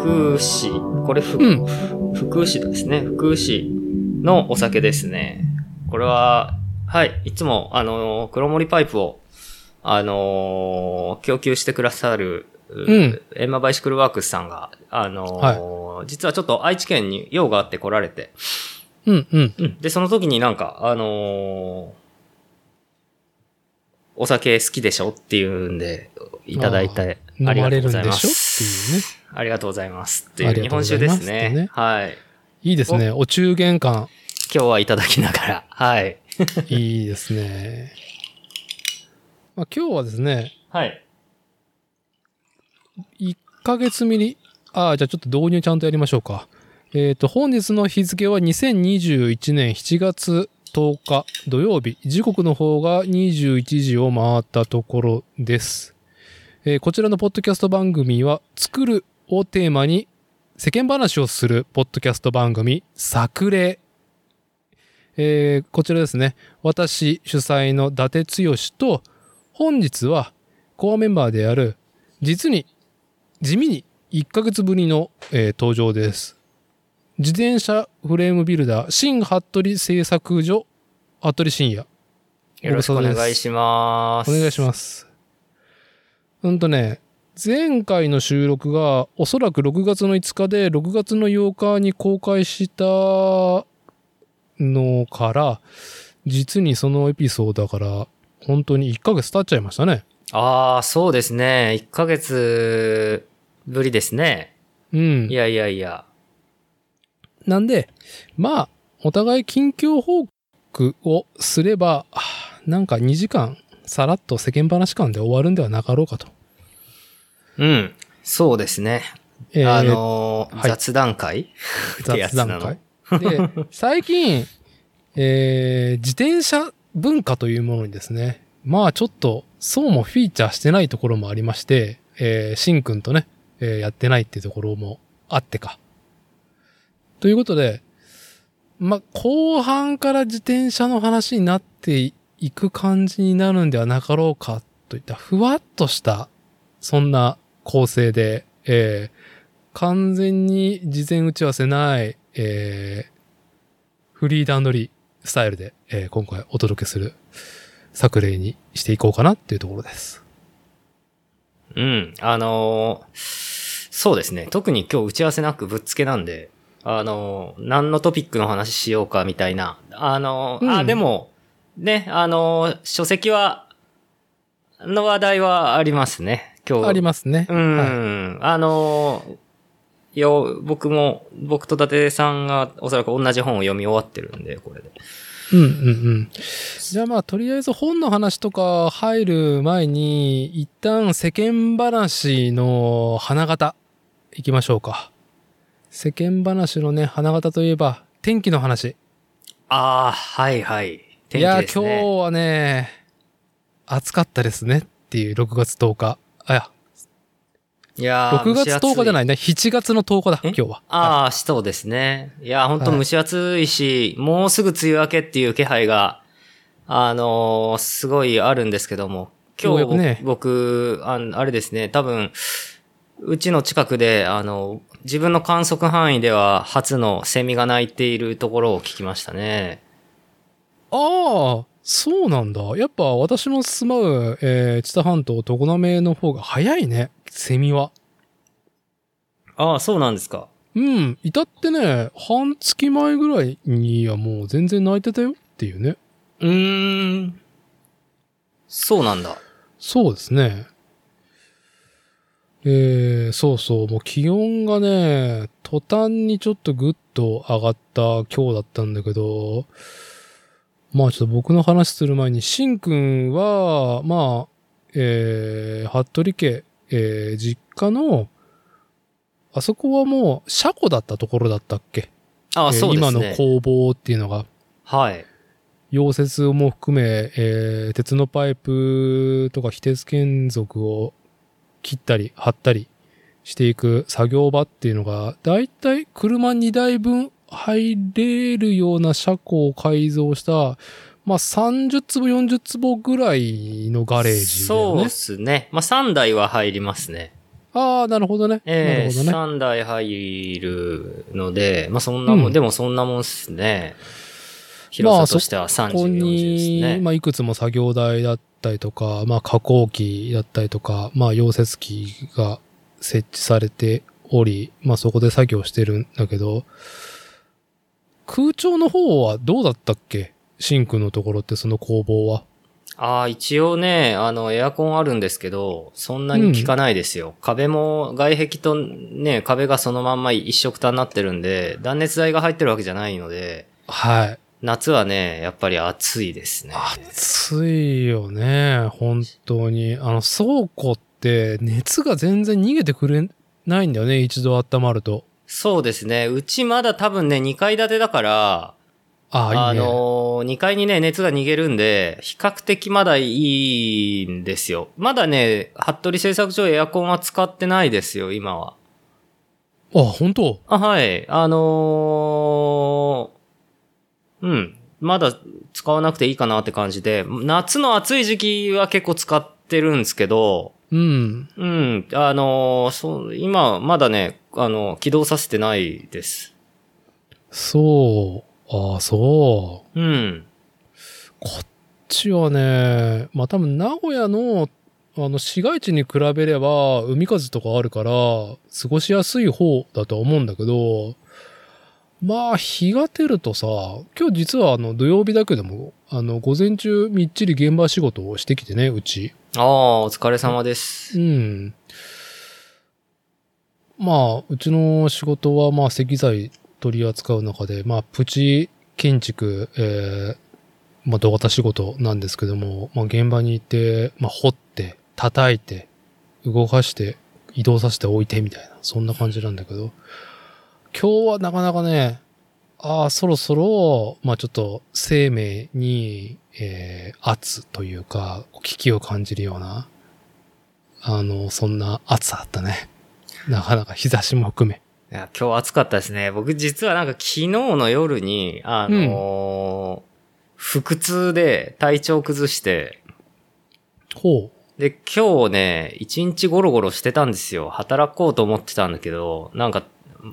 福市、これ福、うん。福市ですね。福市のお酒ですね。これは、はい、いつも、あのー、黒森パイプを、あのー供給してくださる、んエンマバイシクルワークスさんが、あのー実はちょっと愛知県に用があって来られて、うん、うん。うん。で、その時になんか、あのーお酒好きでしょっていうんで、いただいて、飲ありがとうございまんでしょってす。いうね。ありがとうございます。ってあいう日本酒ですすね。ねはい。いいですね。お中元感。今日はいただきながら。はい。いいですね。まあ、今日はですね、はい。1ヶ月ミリ、ああ、じゃあちょっと導入ちゃんとやりましょうか。えっ、と、本日の日付は2021年7月10日土曜日。時刻の方が21時を回ったところです。えーこちらのポッドキャスト番組は、作るをテーマに世間話をするポッドキャスト番組、作例。えーこちらですね。私主催の伊達剛と、本日はコアメンバーである、実に地味に1ヶ月ぶりの、えー登場です。自転車フレームビルダー、新服部製作所、服部深也。よろしくお願いします。お願いします。うんとね、前回の収録がおそらく6月の5日で6月の8日に公開したのから、実にそのエピソードだから、本当に1ヶ月経っちゃいましたね。ああ、そうですね。1ヶ月ぶりですね。うんい。やいやいや。なんで、まあ、お互い近況報告をすれば、あなんか2時間、さらっと世間話感で終わるんではなかろうかと。うん。そうですね。えーあのーはい雑談会？雑談の会。で、最近、えー自転車文化というものにですね、まあちょっと、そうもフィーチャーしてないところもありまして、えー、しんくんとね、えーやってないっていうところもあってか。ということで、まあ後半から自転車の話になっていく感じになるんではなかろうかといったふわっとした、そんな構成で、えー完全に事前打ち合わせない、えーフリーダンドリースタイルで、えー今回お届けする作例にしていこうかなっていうところです。うん。あのーそうですね。特に今日打ち合わせなくぶっつけなんで、あのー何のトピックの話しようかみたいな。あのーあ、うんでも、ね、あのー書籍は、の話題はありますね。今日。ありますね。うん。はいあのーよ、僕も、僕と伊達さんがおそらく同じ本を読み終わってるんで、これで。うんうんうん。じゃあまあとりあえず本の話とか入る前に一旦世間話の花形行きましょうか。世間話のね、花形といえば天気の話。ああ、はいはい。天気いや。今日はね、暑かったですねっていう6月10日。あ、いや、いやー6月10日じゃないいね。7月の10日だ、え？今日は。ああ、そうですね。いや、本当はい蒸し暑いし、もうすぐ梅雨明けっていう気配が、あのーすごいあるんですけども、今日ね僕、ああれですね、多分、うちの近くで、あの、自分の観測範囲では初のセミが鳴いているところを聞きましたね。ああ、そうなんだ。やっぱ私の住まう、えー、知多半島常滑の方が早いね。セミは。ああ、そうなんですか。うん。至ってね、半月前ぐらいにはもう全然泣いてたよっていうね。うーん。そうなんだ。そうですね。えー、そうそう。もう気温がね、途端にちょっとぐっと上がった今日だったんだけど、まあちょっと僕の話する前に、しんくんは、まあ、えー、服部家、えー、実家の、あそこはもう車庫だったところだったっけ？ああ、えーそうですね。今の工房っていうのが、はい。溶接も含め、えー鉄のパイプとか非鉄金属を切ったり貼ったりしていく作業場っていうのが、だいたい車2台分入れるような車庫を改造した、まあ30坪40坪ぐらいのガレージねそうで。すね。まあ、3台は入りますね。ああ、なるほどね。ええなるほどね。3台入るので、まあそんなもん、うんでもそんなもんっすね。広さとしては30、ここ40ですに、ね。まあ、いくつも作業台だったりとか、まあ、加工機だったりとか、まあ、溶接機が設置されており、まあ、そこで作業してるんだけど、空調の方はどうだったっけ？シンクのところってその工房は。ああ、一応ね、あの、エアコンあるんですけど、そんなに効かないですよ。壁も、外壁とね、壁がそのまんま一色単になってるんで、断熱材が入ってるわけじゃないので、はい。夏はね、やっぱり暑いですね。暑いよね。本当に。あの、倉庫って熱が全然逃げてくれないんだよね。一度温まると。そうですね。うちまだ多分ね、2階建てだから、ああ、いいね。あのー、2階にね、熱が逃げるんで、比較的まだいいんですよ。まだね、服部製作所エアコンは使ってないですよ、今は。あ、本当？あ、はい。あのー、うん。まだ使わなくていいかなって感じで、夏の暑い時期は結構使ってるんですけど、うん。うん。あのーそう、今、まだね、あの、起動させてないです。そう。ああ、そう。うん。こっちはね、まあ多分名古屋の、あの、市街地に比べれば、海風とかあるから、過ごしやすい方だとは思うんだけど、まあ、日が照るとさ、今日実はあの、土曜日だけでも、あの、午前中みっちり現場仕事をしてきてね、うち。ああ、お疲れ様です。うん。まあ、うちの仕事は、まあ、石材取り扱う中で、まあ、プチ建築、えー、まあ、土型仕事なんですけども、まあ、現場に行って、まあ、掘って、叩いて、動かして、移動させておいて、みたいな、そんな感じなんだけど、今日はなかなかね、ああ、そろそろ、まあちょっと生命に、えー、圧というか、危機を感じるような、あの、そんな暑さだったね。なかなか日差しも含め。いや、今日暑かったですね。僕実はなんか昨日の夜に、あのー腹痛で体調崩して、ほで、今日ね、一日ゴロゴロしてたんですよ。働こうと思ってたんだけど、なんか、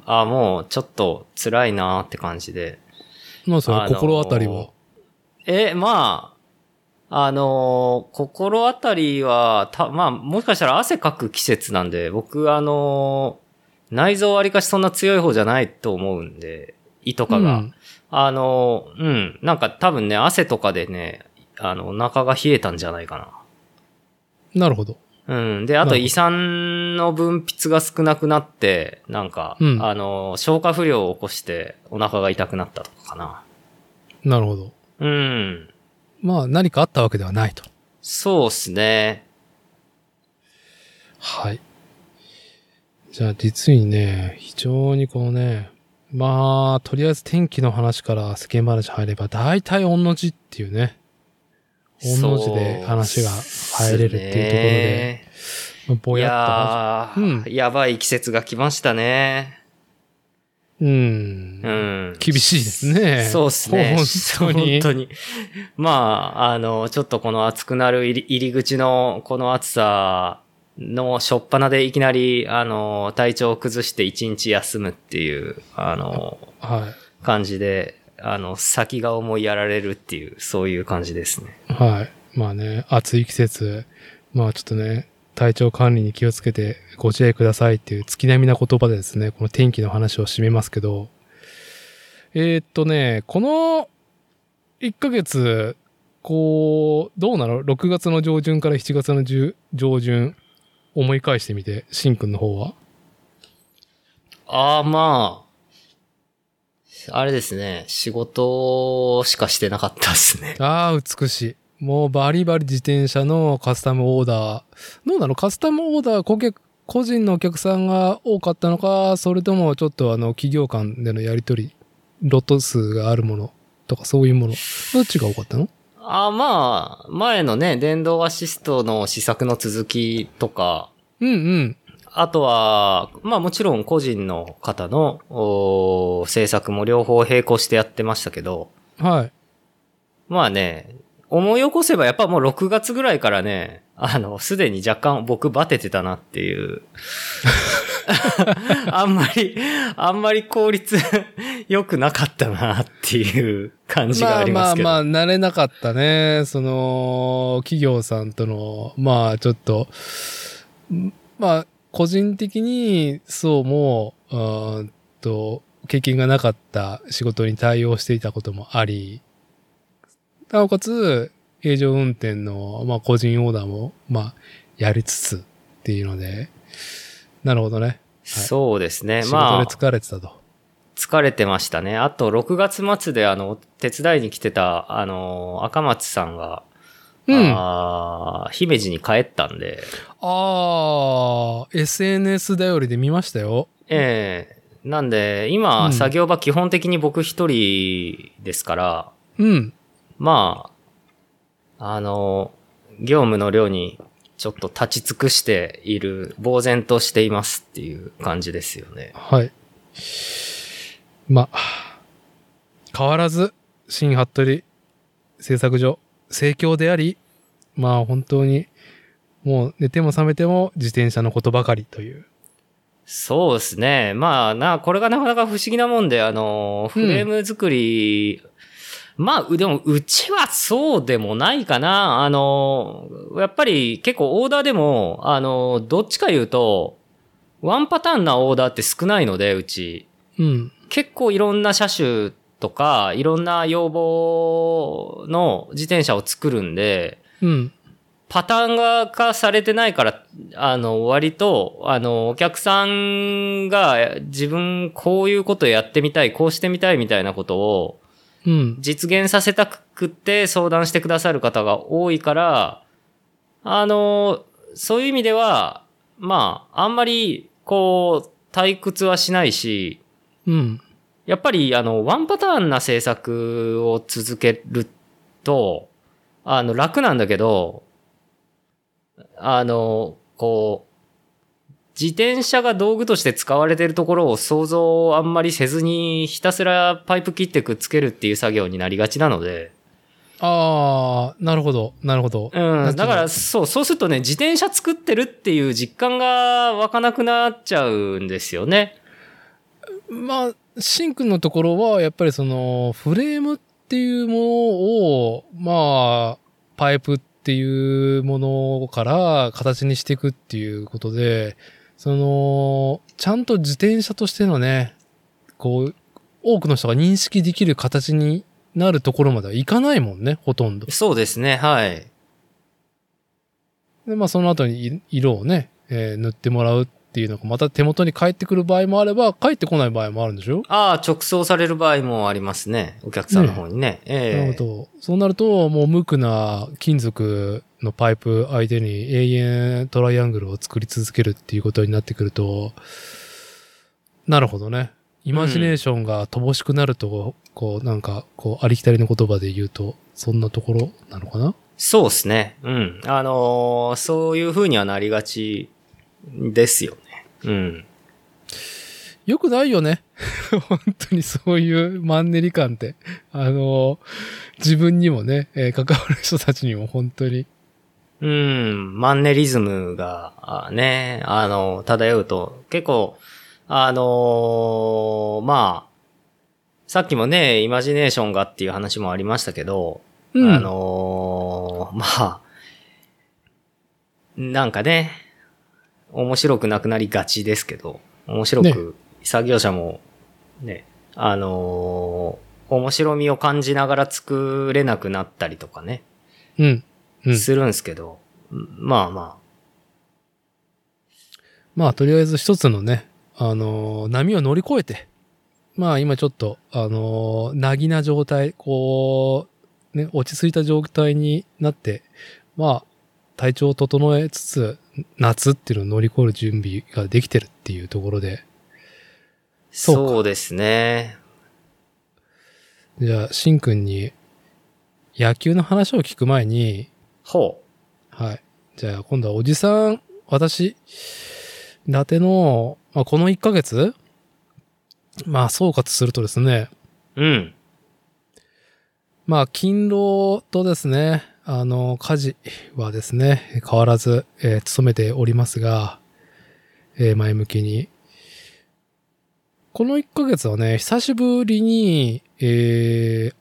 あ、もうちょっと辛いなーって感じで。う。まあそれあのー心当たりは？え、まあ、あのー心当たりは、た、まあ、もしかしたら汗かく季節なんで、僕、あのー内臓わりかしそんな強い方じゃないと思うんで、胃とかが。うんあのーうん、なんか多分ね、汗とかでね、あの、お腹が冷えたんじゃないかな。なるほど。うん。で、あとなるほど胃酸の分泌が少なくなって、なんか、うんあの、消化不良を起こしてお腹が痛くなったとかかな。なるほど。うん。まあ何かあったわけではないと。そうっすね。はい。じゃあ実にね、非常にこうね、まあ、とりあえず天気の話から世間話入れば、大体御の字っていうね、御の字で話が入れるっていうところで、まあぼいやっやー、うんやばい季節が来ましたね。と、うん、うん。厳しいですね。そうっすね。本当に。本当に。まあ、あの、ちょっとこの暑くなる入り入り口のこの暑さの初っ端でいきなり、あの、体調を崩して一日休むっていう、あの、はい。感じで、あの、先が思いやられるっていう、そういう感じですね。はい。まあね、暑い季節、まあちょっとね、体調管理に気をつけてご自愛くださいっていう月並みな言葉でですね、この天気の話を締めますけど、えーっとね、この1ヶ月、こう、どうなの ?6 月の上旬から7月の上旬、思い返してみて、しんくんの方は？ああ、まあ、あれですね、仕事しかしてなかったですね。ああ、美しい。もうバリバリ自転車のカスタムオーダー。どうなの？カスタムオーダー顧客、個人のお客さんが多かったのか、それともちょっとあの企業間でのやり取り、ロット数があるものとかそういうもの。どっちが多かったの？ああ、まあ、前のね、電動アシストの試作の続きとか、うんうん。あとは、まあもちろん個人の方のおー制作も両方並行してやってましたけど、はい。まあね、思い起こせばやっぱもう6月ぐらいからね、あの、すでに若干僕バテてたなっていう。あんまり、あんまり効率 良くなかったなっていう感じがありますけど。まあまあまあ、慣れなかったね。その、企業さんとの、まあちょっと、んまあ、個人的に、そうも、うーんと、経験がなかった仕事に対応していたこともあり、なおかつ、平常運転の、まあ個人オーダーも、まあ、やりつつっていうので、なるほどね。そうですね。仕まあ事で、疲れてたと。疲れてましたね。あと、6月末であの、手伝いに来てた、あの、赤松さんが、うん。あー姫路に帰ったんで、ああ、SNS 頼りで見ましたよ。ええなんで、今、うん作業場基本的に僕一人ですから、うん。まあ、あの、業務の量にちょっと立ち尽くしている、呆然としていますっていう感じですよね。はい。まあ、変わらず、新服部製作所、盛況であり、まあ本当に、もう寝ても覚めても自転車のことばかりという。そうですね。まあ、な、これがなかなか不思議なもんで、あの、フレーム作り、まあ、うでも、うちはそうでもないかな。あの、やっぱり結構オーダーでも、あの、どっちか言うと、ワンパターンなオーダーって少ないので、うち。うん。結構いろんな車種とか、いろんな要望の自転車を作るんで、うん。パターンが化されてないから、あの、割と、あの、お客さんが自分こういうことやってみたい、こうしてみたいみたいなことをうん。実現させたくって相談してくださる方が多いから、あの、そういう意味では、まあ、あんまり、こう、退屈はしないし、うん。やっぱり、あの、ワンパターンな制作を続けると、あの、楽なんだけど、あの、こう、自転車が道具として使われているところを想像あんまりせずに、ひたすらパイプ切ってくっつけるっていう作業になりがちなので、ああ、なるほど、なるほど。うん、だから、そう、そうするとね、自転車作ってるっていう実感が湧かなくなっちゃうんですよね。まあ、シンくんのところは、やっぱりその、フレームっていうものを、まあ、パイプっていうものから形にしていくっていうことで、その、ちゃんと自転車としてのね、こう、多くの人が認識できる形になるところまではいかないもんね、ほとんど。そうですね、はい。で、まあその後にい色をね、えー塗ってもらうっていうのがまた手元に返ってくる場合もあれば、返ってこない場合もあるんでしょ？ああ、直送される場合もありますね。お客さんの方にね。ええなるほど。そうなると、もう無垢な金属のパイプ相手に永遠トライアングルを作り続けるっていうことになってくると、なるほどね。イマジネーションが乏しくなると、こう、なんか、こう、ありきたりの言葉で言うと、そんなところなのかな？そうですね。うん。あのーそういう風にはなりがちですよね。うん。よくないよね。本当にそういうマンネリ感って。あの、自分にもね、えー関わる人たちにも本当に。うん。マンネリズムが、あね、あの、漂うと、結構、あのーまあ、さっきもね、イマジネーションがっていう話もありましたけど、うん。あのーまあ、なんかね、面白くなくなりがちですけど、面白く、作業者も、ね、あのー面白みを感じながら作れなくなったりとかね、うん。うん。するんですけど、まあままあ、とりあえず一つのね、あのー波を乗り越えて、まあ、今ちょっと、あのーなぎな状態、こう、ね、落ち着いた状態になって、まあ、体調を整えつつ、夏っていうのを乗り越える準備ができてるっていうところで、あ、そうかそうですね。じゃあ、しんくんに、野球の話を聞く前に、ほはい。じゃあ、今度はおじさん、私、伊達の、まあ、この1ヶ月まあ、総括するとですね、う。うん。まあ、勤労とですね、あの、家事はですね、変わらず、えー勤めておりますが、えー前向きに。この1ヶ月はね、久しぶりに、えー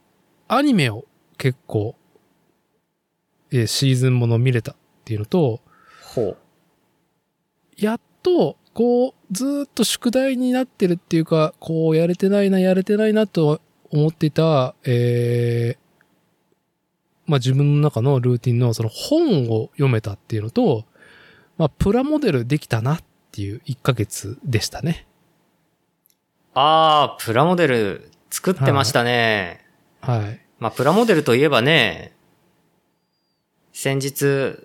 アニメを結構、えーシーズンもの見れたっていうのと、ほう。やっと、こう、ずーっと宿題になってるっていうか、こう、やれてないな、やれてないなと思っていた、えー、まあ自分の中のルーティンのその本を読めたっていうのと、まあプラモデルできたなっていう1ヶ月でしたね。あー、プラモデル作ってましたね。はい。まあ、プラモデルといえばね、先日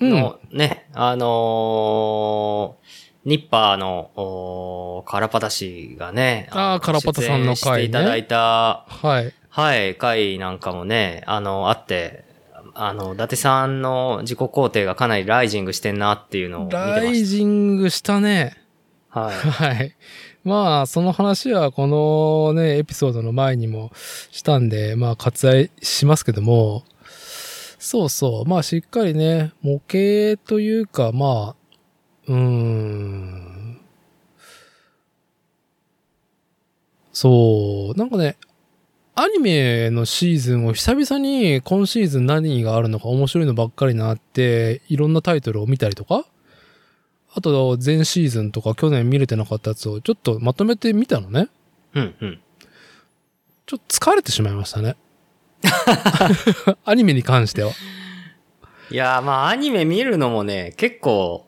のね、あのーニッパーの、おーカラパタ氏がね、あーのカラパタさんの回ねしていただいた、はい。はい、回なんかもね、あの、あって、あの、伊達さんの自己肯定がかなりライジングしてんなっていうのを見てまライしジングしたね。た。はい。はい。まあ、その話はこのね、エピソードの前にもしたんで、まあ、割愛しますけども、そうそう。まあ、しっかりね、模型というか、まあ、うーん。そう。なんかね、アニメのシーズンを久々に今シーズン何があるのか面白いのばっかりなって、いろんなタイトルを見たりとか、あと前シーズンとか去年見れてなかったやつをちょっとまとめてみたのね。うん、うん。ちょっと疲れてしまいましたね。アニメに関しては。いやー、まあ、アニメ見るのもね、結構、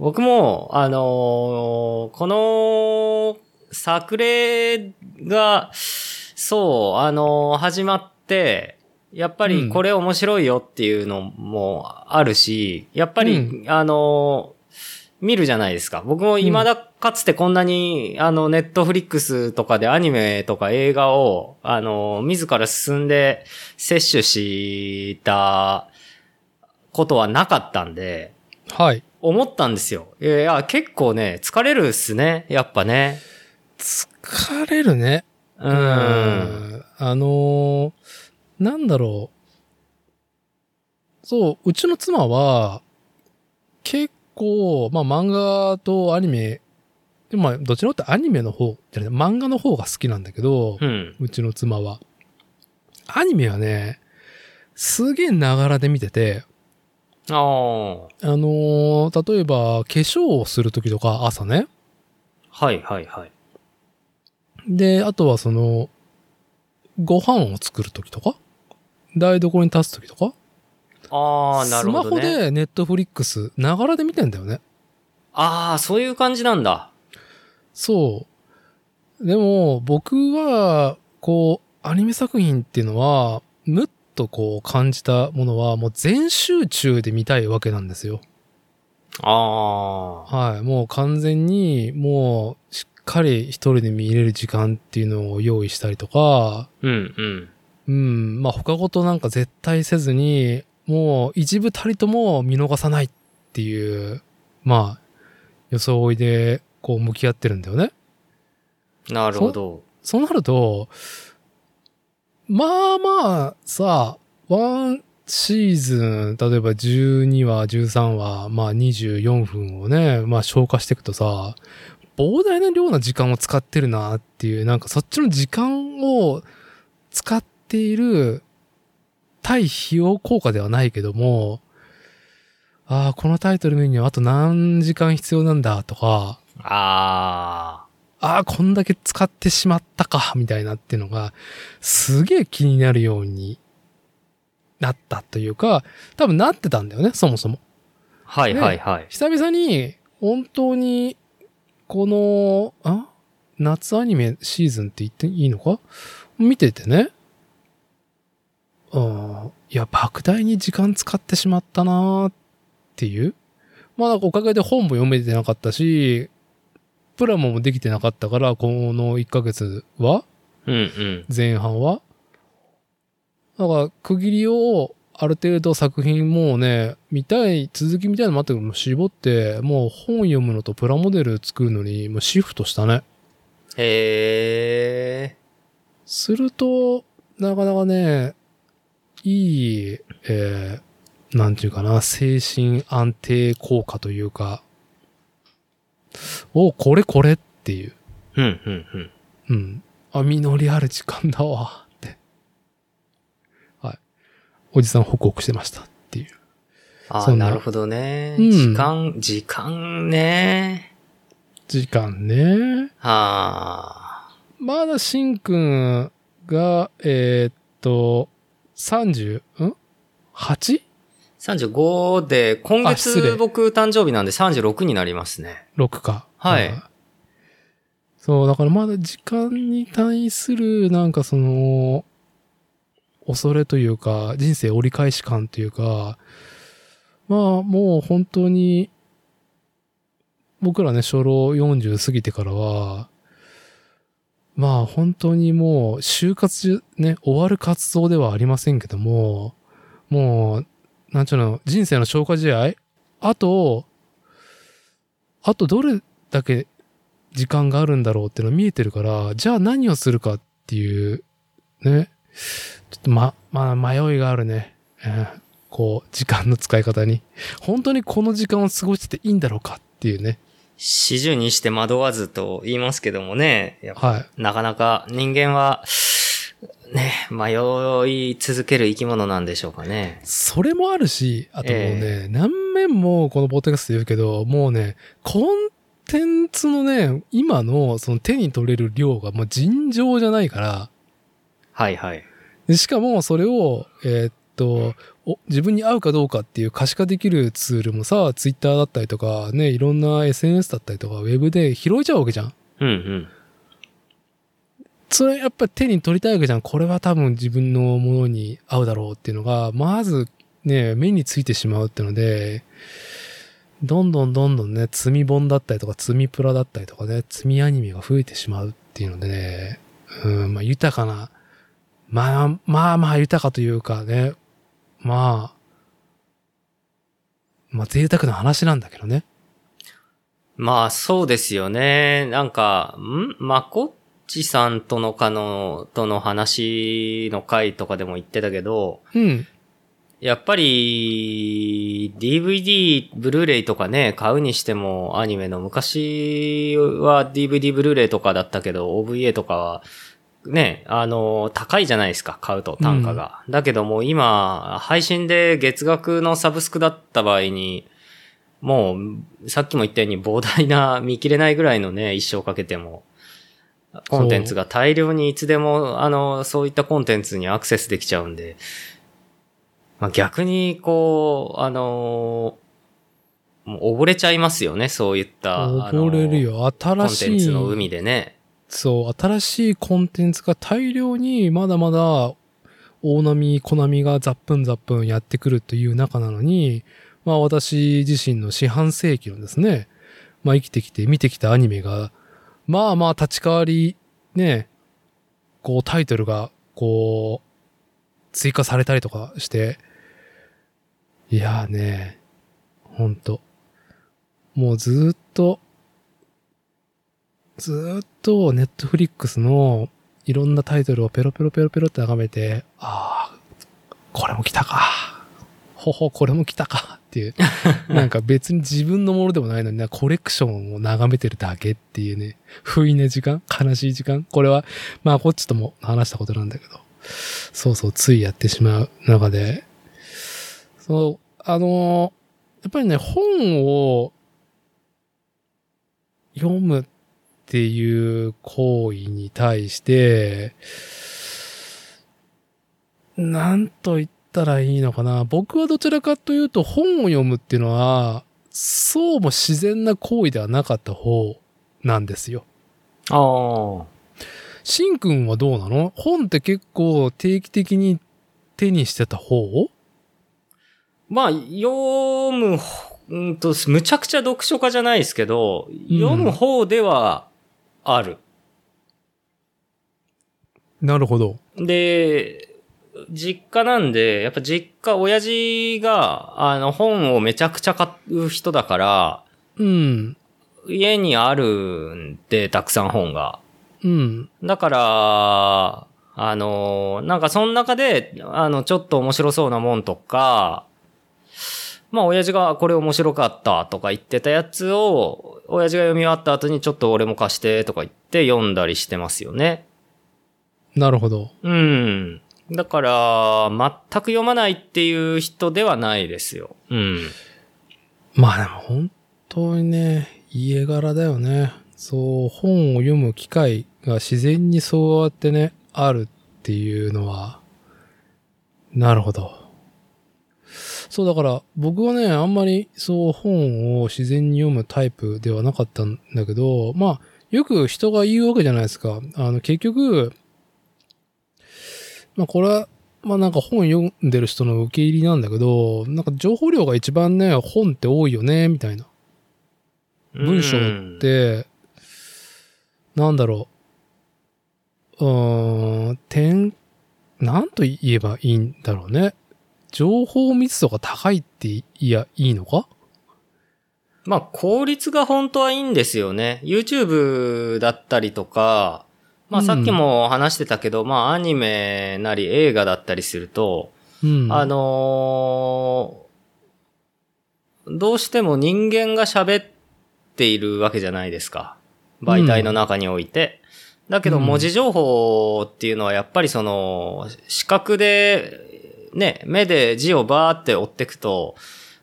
僕も、あのーこの、作例が、そう、あのー始まって、やっぱうんりこれ面白いよっていうのもあるし、やっぱり、あのー見るじゃないですか。僕も未だかつてこんなに、あの、ネットフリックスとかでアニメとか映画を、あの、自ら進んで摂取したことはなかったんで、はい。思ったんですよ。いや、結構ね、疲れるっすね。やっぱね。疲れるね。う。。うんあのーなんだろう。そう、うちの妻は、結構、まあ漫画とアニメ、でもまあどちらかというとアニメの方、じゃない、漫画の方が好きなんだけど、うん。うちの妻は。アニメはね、すげえながらで見てて、ああ。あのー例えば、化粧をするときとか、朝ね。はいはいはい。で、あとはその、ご飯を作るときとか、台所に立つときとか、ああ、なるほどね。スマホでネットフリックス、ながらで見てんだよね。ああ、そういう感じなんだ。そう。でも、僕は、こう、アニメ作品っていうのは、むっとこう感じたものは、もう全集中で見たいわけなんですよ。ああ。はい。もう完全に、もう、かり一人で見れる時間っていうのを用意したりとか、うんうん。うん、まあ他事なんか絶対せずに、もう一部たりとも見逃さないっていう、まあ、装いで、こう向き合ってるんだよね。なるほど。そうなると、まあまあ、さ、ワンシーズン、例えば12話、13話、まあ24分をね、まあ消化していくとさ、膨大な量の時間を使ってるなっていう、なんかそっちの時間を使っている対費用効果ではないけども、ああ、このタイトル見るにはあと何時間必要なんだとか、あああ、こんだけ使ってしまったか、みたいなっていうのが、すげえ気になるようになったというか、多分なってたんだよね、そもそも。あ。はいはいはい。久々に、本当に、この、あ？夏アニメシーズンって言っていいのか？見ててね。うん。いや、莫大に時間使ってしまったなーっていう。まあ、なんかおかげで本も読めてなかったし、プラモもできてなかったから、この1ヶ月は？うんうん。前半は？だから、区切りを、ある程度作品もうね、見たい、続きみたいなのもあったけど、絞って、もう本読むのとプラモデル作るのに、もうシフトしたね。へえ。すると、なかなかね、いいえー、なんていうかな、精神安定効果というか、お、これこれっていう。うん、うん、うん。うん。あ、実りある時間だわ。おじさんホクホクしてましたっていう。ああ、ななるほどね。うん時間、時間ね。時間ね。はあ。まだしんくんが、えーっと、30? ん 8?6 35で、今月僕誕生日なんで36になりますね。か。はいうんそう、だからまだ時間に対する、なんかその、恐れというか、人生折り返し感というか、まあもう本当に、僕らね、初老40過ぎてからは、まあ本当にもう就活ね、終わる活動ではありませんけども、もう、なんちゅうの、人生の消化試合あと、あとどれだけ時間があるんだろうっていうの見えてるから、じゃあ何をするかっていう、ね。ちょっとま、まあ迷いがあるね。うんこう、時間の使い方に。本当にこの時間を過ごしてていいんだろうかっていうね。四十にして惑わずと言いますけどもね。はい。なかなか人間は、ね、迷い続ける生き物なんでしょうかね。それもあるし、あともうね、え何面もこのポッドキャストで言うけど、もうね、コンテンツのね、今のその手に取れる量がもう尋常じゃないから、はいはい。でしかもそれを、えーっと、お自分に合うかどうかっていう可視化できるツールもさ、ツイッターだったりとか、ね、いろんな SNS だったりとか、ウェブで拾えちゃうわけじゃん。うんうん。それやっぱり手に取りたいわけじゃん。これは多分自分のものに合うだろうっていうのが、まずね、目についてしまうっていうので、どんどんどんどんね、積み本だったりとか、積みプラだったりとかね、積みアニメが増えてしまうっていうのでね、うん、まあ豊かな、まあまあまあ豊かというかね、まあ、まあ贅沢な話なんだけどね。まあそうですよね。なんか、ん？まこっちさんとのかの、との話の回とかでも言ってたけど、うん。やっぱり、DVD、ブルーレイとかね、買うにしてもアニメの昔は DVD、ブルーレイとかだったけど、OVA とかは、ね、あの、高いじゃないですか、買うと単価が。だけどもう今、配信で月額のサブスクだった場合に、もう、さっきも言ったように膨大な、見切れないぐらいのね、一生かけても、コンテンツが大量にいつでも、あの、そういったコンテンツにアクセスできちゃうんで、まあ、逆に、こう、あのもう溺れちゃいますよね、そういった。あの溺れるよ。コン新しい。テンツの海でね。そう、新しいコンテンツが大量にまだまだ大波、小波がザップンザップンやってくるという中なのに、まあ私自身の四半世紀のですね、まあ生きてきて見てきたアニメが、まあまあ立ち替わり、ね、こうタイトルが、こう、追加されたりとかして、いやーね、ほんと。もうずーっと、ずーっとネットフリックスのいろんなタイトルをペロペロペロペロって眺めて、ああ、これも来たか。ほほ、これも来たかっていう。なんか別に自分のものでもないのにな、コレクションを眺めてるだけっていうね、不意な時間悲しい時間これは、まあこっちとも話したことなんだけど、そうそう、ついやってしまう中で、そう、あのやっぱりね、本を読むっていう行為に対して、なんと言ったらいいのかな。僕はどちらかというと本を読むっていうのは、そうも自然な行為ではなかった方なんですよ。ああ。しんくんはどうなの？本って結構定期的に手にしてた方まあ、読む、うんと、むちゃくちゃ読書家じゃないですけど、読む方ではある。なるほど。で、実家なんで、やっぱ実家、親父が、あの、本をめちゃくちゃ買う人だから、うん。家にあるんで、たくさん本が。うん。だから、あの、なんかその中で、あの、ちょっと面白そうなもんとか、まあ、親父がこれ面白かったとか言ってたやつを、親父が読み終わった後にちょっと俺も貸してとか言って読んだりしてますよね。なるほど。うん。だから、全く読まないっていう人ではないですよ。うん。まあでも本当にね、家柄だよね。そう、本を読む機会が自然にそうやってね、あるっていうのは、なるほど。そうだから僕はね、あんまりそう本を自然に読むタイプではなかったんだけど、まあ、よく人が言うわけじゃないですか。あの、結局、まあこれは、まあなんか本読んでる人の受け入りなんだけど、なんか情報量が一番ね、本って多いよね、みたいな。文章って、なんだろう。うーん、点、なんと言えばいいんだろうね。情報密度が高いっていや、いいのか？まあ、効率が本当はいいんですよね。YouTube だったりとか、まあうんさっきも話してたけど、まあアニメなり映画だったりすると、うん。あのーどうしても人間が喋っているわけじゃないですか。媒体の中において。だけどうん文字情報っていうのはやっぱりその、視覚で、ね、目で字をバーって追っていくと、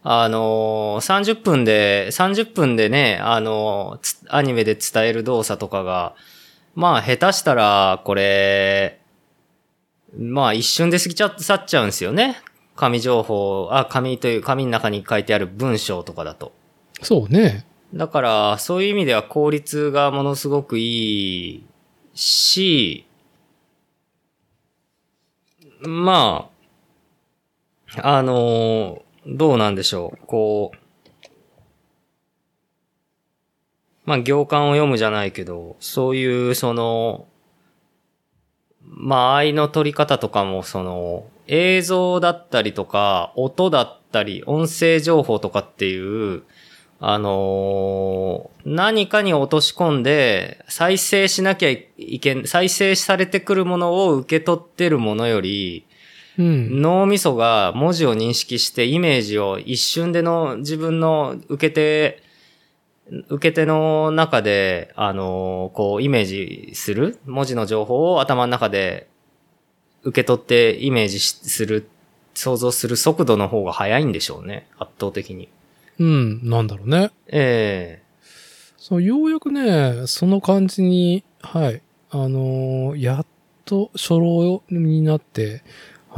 あのー30分で、30分でね、あのーつアニメで伝える動作とかが、まあ下手したら、これ、まあ一瞬で過ぎちゃ、去っちゃうんですよね。紙情報、あ、紙という、紙の中に書いてある文章とかだと。そうね。だから、そういう意味では効率がものすごくいいし、まあ、あの、どうなんでしょう。こう、まあ、行間を読むじゃないけど、そういう、その、まあ、愛の取り方とかも、その、映像だったりとか、音だったり、音声情報とかっていう、あのー何かに落とし込んで、再生しなきゃいけん、再生されてくるものを受け取ってるものより、うん。脳みそが文字を認識してイメージを一瞬での自分の受け手、受け手の中で、あのーこうイメージする文字の情報を頭の中で受け取ってイメージしする、想像する速度の方が速いんでしょうね。圧倒的に。うん。なんだろうね。えそう、ようやくね、その感じに、はい。あのーやっと初老になって、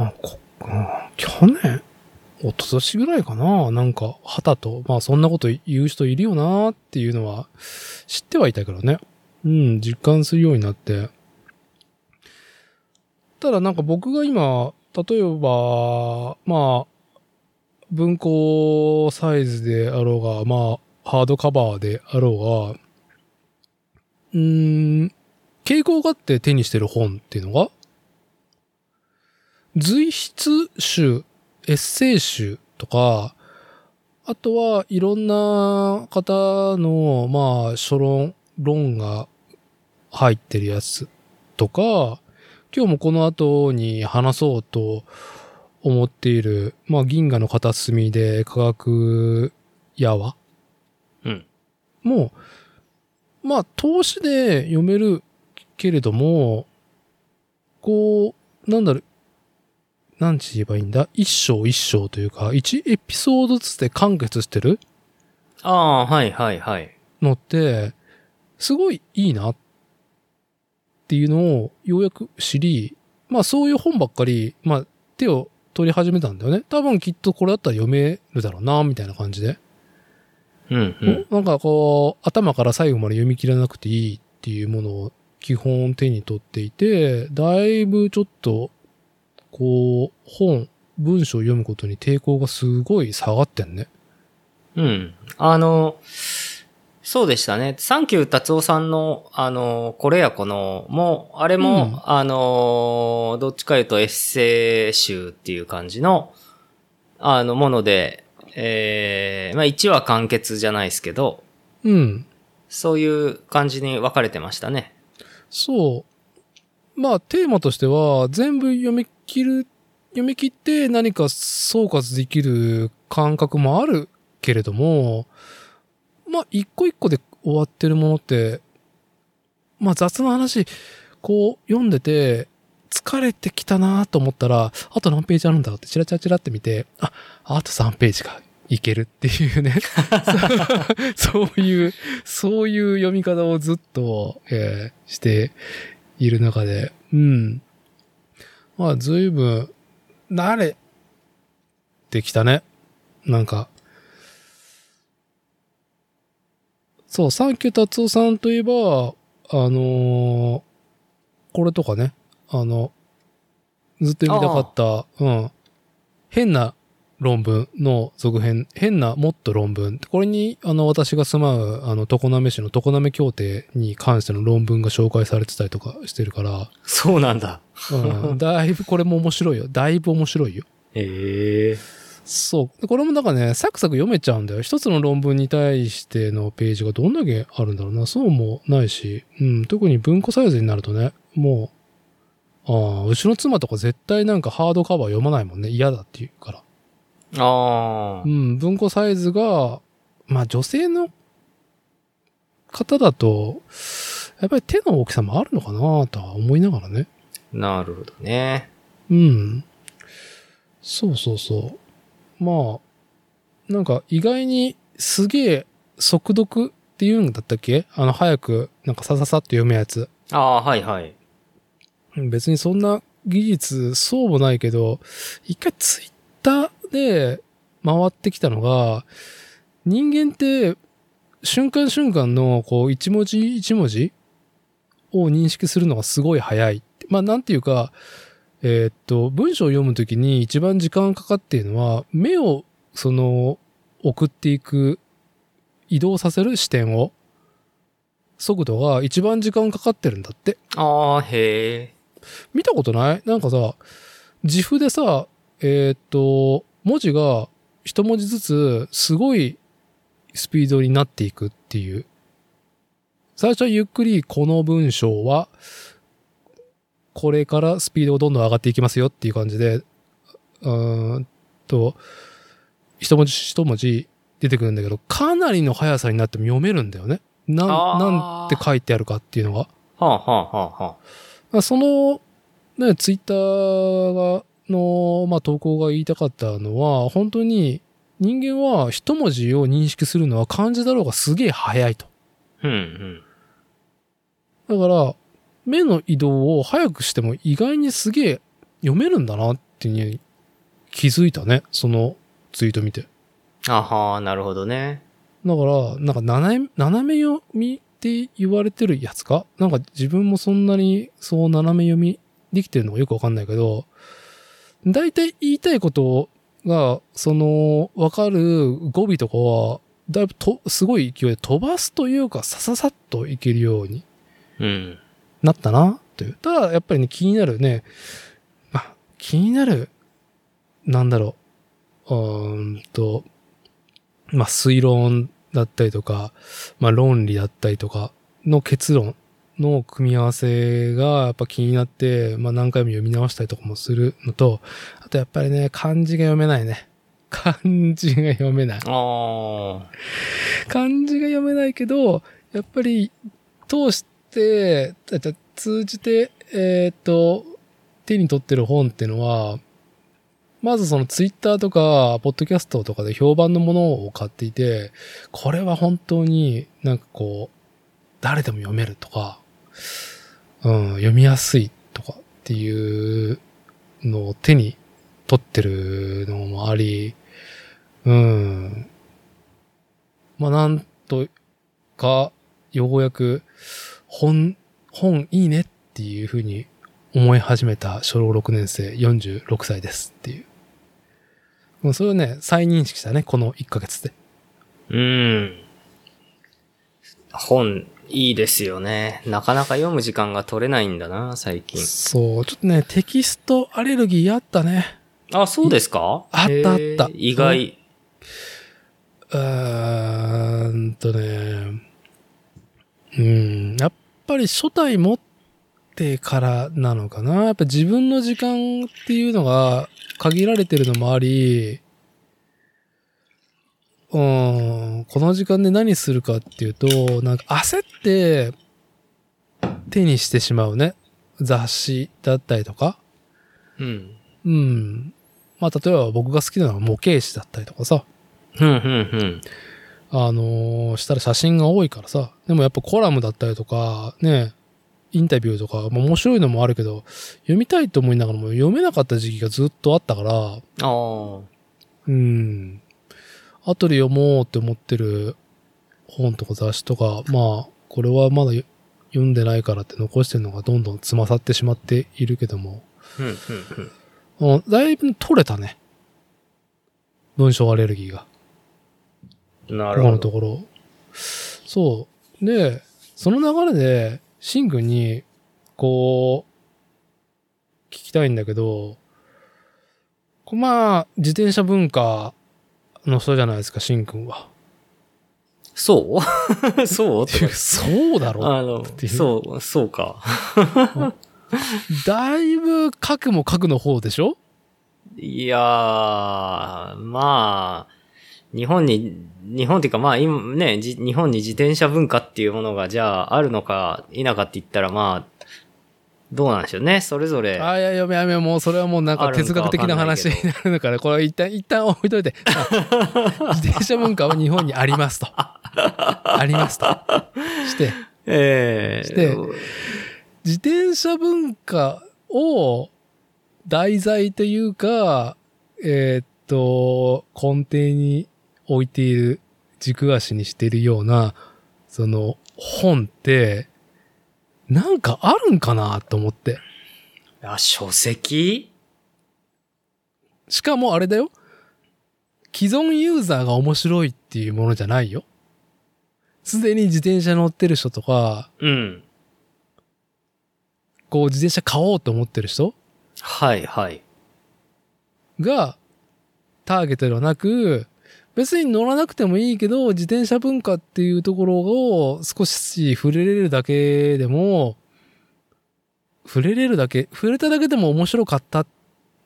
あ、こ、うん去年、一昨年ぐらいかななんか、旗と、まあそんなこと言う人いるよなっていうのは、知ってはいたけどね。うん、実感するようになって。ただなんか僕が今、例えば、まあ、文庫サイズであろうが、まあ、ハードカバーであろうが、うーん、傾向があって手にしてる本っていうのが、随筆集、エッセイ集とか、あとはいろんな方の、まあ、書論、論が入ってるやつとか、今日もこの後に話そうと思っている、まあ、銀河の片隅で科学やわえうん。もう、まあ、投資で読めるけれども、こう、なんだろう、なんて言えばいいんだ？一章一章というか、一エピソードずつで完結してる？ああ、はいはいはい。のって、すごいいいなっていうのをようやく知り、まあそういう本ばっかり、まあ手を取り始めたんだよね。多分きっとこれだったら読めるだろうな、みたいな感じで。うんうん。なんかこう、頭から最後まで読み切らなくていいっていうものを基本手に取っていて、だいぶちょっと、こう、本、文章を読むことに抵抗がすごい下がってんね。うん。あの、そうでしたね。サンキュー達夫さんの、あの、これやこの、もう、あれも、うんあの、どっちかいうとエッセイ集っていう感じの、あの、もので、えー、まあ1話完結じゃないですけど、うん。そういう感じに分かれてましたね。そう。まあ、テーマとしては、全部読み切る、読み切って何か総括できる感覚もあるけれども、まあ、一個一個で終わってるものって、まあ、雑な話、こう、読んでて、疲れてきたなと思ったら、あと何ページあるんだろうって、チラチラチラって見て、あ、あと3ページか。いけるっていうね。そういう、そういう読み方をずっと、えーしている中で、うん。まあ、随分、慣れてきたね。なんか。そう、サンキュー達夫さんといえば、あのーこれとかね、あの、ずっと読みたかった、うん。変な論文の続編、変なもっと論文。これに、あの、私が住まう、あの、常滑市の常滑協定に関しての論文が紹介されてたりとかしてるから、そうなんだ。うん、だいぶこれも面白いよ。だいぶ面白いよ。へえ。そう。でこれもなんかね、サクサク読めちゃうんだよ。一つの論文に対してのページがどんだけあるんだろうな。そうもないし、うん、特に文庫サイズになるとね、もう、ああ、うちの妻とか絶対なんかハードカバー読まないもんね。嫌だって言うから。ああう。ん、文庫サイズが、まあ女性の方だと、やっぱり手の大きさもあるのかなとは思いながらね。なるほどね。うん。そうそうそう。まあ、なんか意外にすげえ速読っていうんだったっけ？あの早くなんかさささっと読むやつ。ああ、はいはい。別にそんな技術そうもないけど、一回ツイッターで回ってきたのが、人間って瞬間瞬間のこう一文字一文字を認識するのがすごい早い。まあなんていうか、えーっと、文章を読むときに一番時間かかっているのは、目をその送っていく、移動させる視点を、速度が一番時間かかってるんだって。ああ、へえ。見たことない？なんかさ、自負でさ、えーっと、文字が一文字ずつすごいスピードになっていくっていう。最初はゆっくりこの文章は、これからスピードがどんどん上がっていきますよっていう感じで、うーんと、一文字一文字出てくるんだけど、かなりの速さになっても読めるんだよね。なん、なんて書いてあるかっていうのが。はあはあはあはあその、ね、ツイッターが、の、まあ、投稿が言いたかったのは、本当に人間は一文字を認識するのは漢字だろうがすげえ早いと。うんうん。だから、目の移動を早くしても意外にすげえ読めるんだなっていうに気づいたね。そのツイート見て。あはあ、なるほどね。だから、なんか斜め、斜め読みって言われてるやつか？なんか自分もそんなにそう斜め読みできてるのかよくわかんないけど、大体言いたいことが、その、わかる語尾とかは、だいぶと、すごい勢いで飛ばすというか、さささっといけるように。なったな、という。ただ、やっぱりね、気になるね、まあ、気になる、なんだろう、うんと、まあ、推論だったりとか、まあ、論理だったりとかの結論の組み合わせがやっぱ気になって、まあ、何回も読み直したりとかもするのと、あとやっぱりね、漢字が読めないね。漢字が読めない。ああ。漢字が読めないけど、やっぱり通して、通じて、えーっと、手に取ってる本っていうのは、まずそのツイッターとか、ポッドキャストとかで評判のものを買っていて、これは本当になんかこう、誰でも読めるとか、うん、読みやすいとかっていうのを手に取ってるのもあり、うん、まあ、なんとか、ようやく、本、本いいねっていうふうに思い始めた小6年生46歳ですっていう。もうそれをね、再認識したね、この1ヶ月で。うん。本、いいですよね。なかなか読む時間が取れないんだな、最近。そう、ちょっとね、テキストアレルギーあったね。あ、そうですか？あったあった意外。うーんとね、うん、やっぱり初代持ってからなのかな。やっぱ自分の時間っていうのが限られてるのもあり、うん、この時間で何するかっていうと、なんか焦って手にしてしまうね。雑誌だったりとか。うん。うん。まあ、例えば僕が好きなのは模型師だったりとかさ。ふんふんふん。あのーしたら写真が多いからさ。でもやっぱコラムだったりとか、ね、インタビューとか、まあ、面白いのもあるけど、読みたいと思いながらも読めなかった時期がずっとあったから、ああ。うん。後で読もうって思ってる本とか雑誌とか、まあ、これはまだ読んでないからって残してるのがどんどんつまさってしまっているけども。うんだいぶ取れたね。文章アレルギーが。なるほど。のところ。そう。で、その流れで、シン君に、こう、聞きたいんだけど、こまあ、自転車文化の人じゃないですか、シン君は。そう？そう？そうだろ？あのそう、そうか。だいぶ核も核の方でしょ？いやー、まあ、日本に、日本っていうかまあ今ね、じ日本に自転車文化っていうものがじゃああるのか否かって言ったらまあ、どうなんでしょうね。それぞれ。あ、いや、やめやめ、もうそれはもうなんか哲学的な話になるから、これ一旦、一旦置いといて。あ 自転車文化は日本にありますと。ありますと。して、ええして自転車文化を題材というか、えーっと、根底に置いている、軸足にしているような、その本って、なんかあるんかなと思って。あ、書籍？しかもあれだよ。既存ユーザーが面白いっていうものじゃないよ。すでに自転車乗ってる人とか、うん。こう自転車買おうと思ってる人はい、はい。がターゲットではなく、別に乗らなくてもいいけど、自転車文化っていうところを少し触れれるだけでも、触れれるだけ、触れただけでも面白かったっ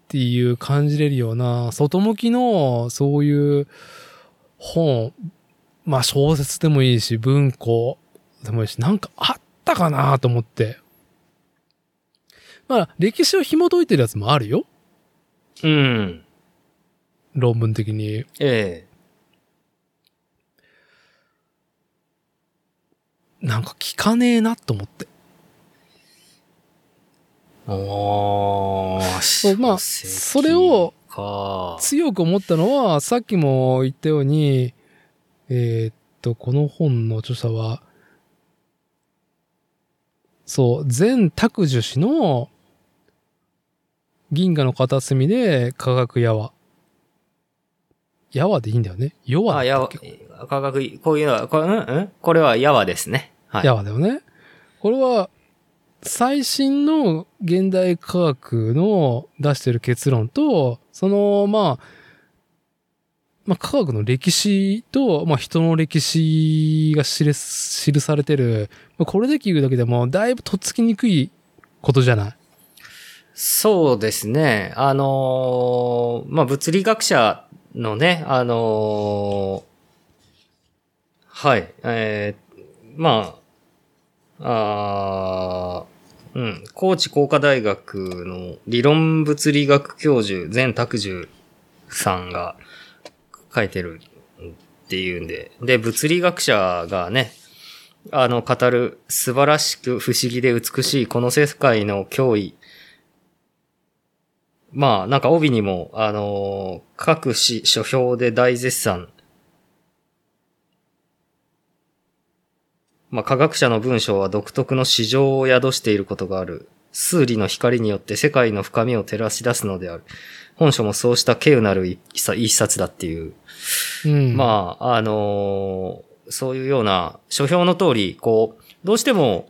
ていう感じれるような、外向きのそういう本、まあ小説でもいいし、文庫でもいいし、なんかあったかなと思って。まあ歴史を紐解いてるやつもあるよ。うん。論文的に。ええなんか聞かねえなと思って。おー、まあそれをか。強く思ったのは、さっきも言ったように、えーっと、この本の著者は、そう、前拓樹氏の銀河の片隅で科学やわ。やわでいいんだよね。弱あ、やわだったっけ、科学、こういうのは、こうんこれはやわですね。はい。やわだよね。これは、最新の現代科学の出してる結論と、その、まあ、まあ、科学の歴史と、まあ、人の歴史が記されてる、まあこれで聞くだけでも、だいぶとっつきにくいことじゃない？そうですね。あのーまあ、物理学者のね、あのーはい、えーまあ、あーうん、高知工科大学の理論物理学教授、前拓樹さんが書いてるっていうんで、で、物理学者がね、あの、語る素晴らしく不思議で美しいこの世界の脅威、まあ、なんか帯にも、あのー各紙書評で大絶賛。まあ、科学者の文章は独特の市場を宿していることがある。数理の光によって世界の深みを照らし出すのである。本書もそうした稀有なる一冊だっていう。うん。まあ、あのーそういうような書評の通り、こう、どうしても、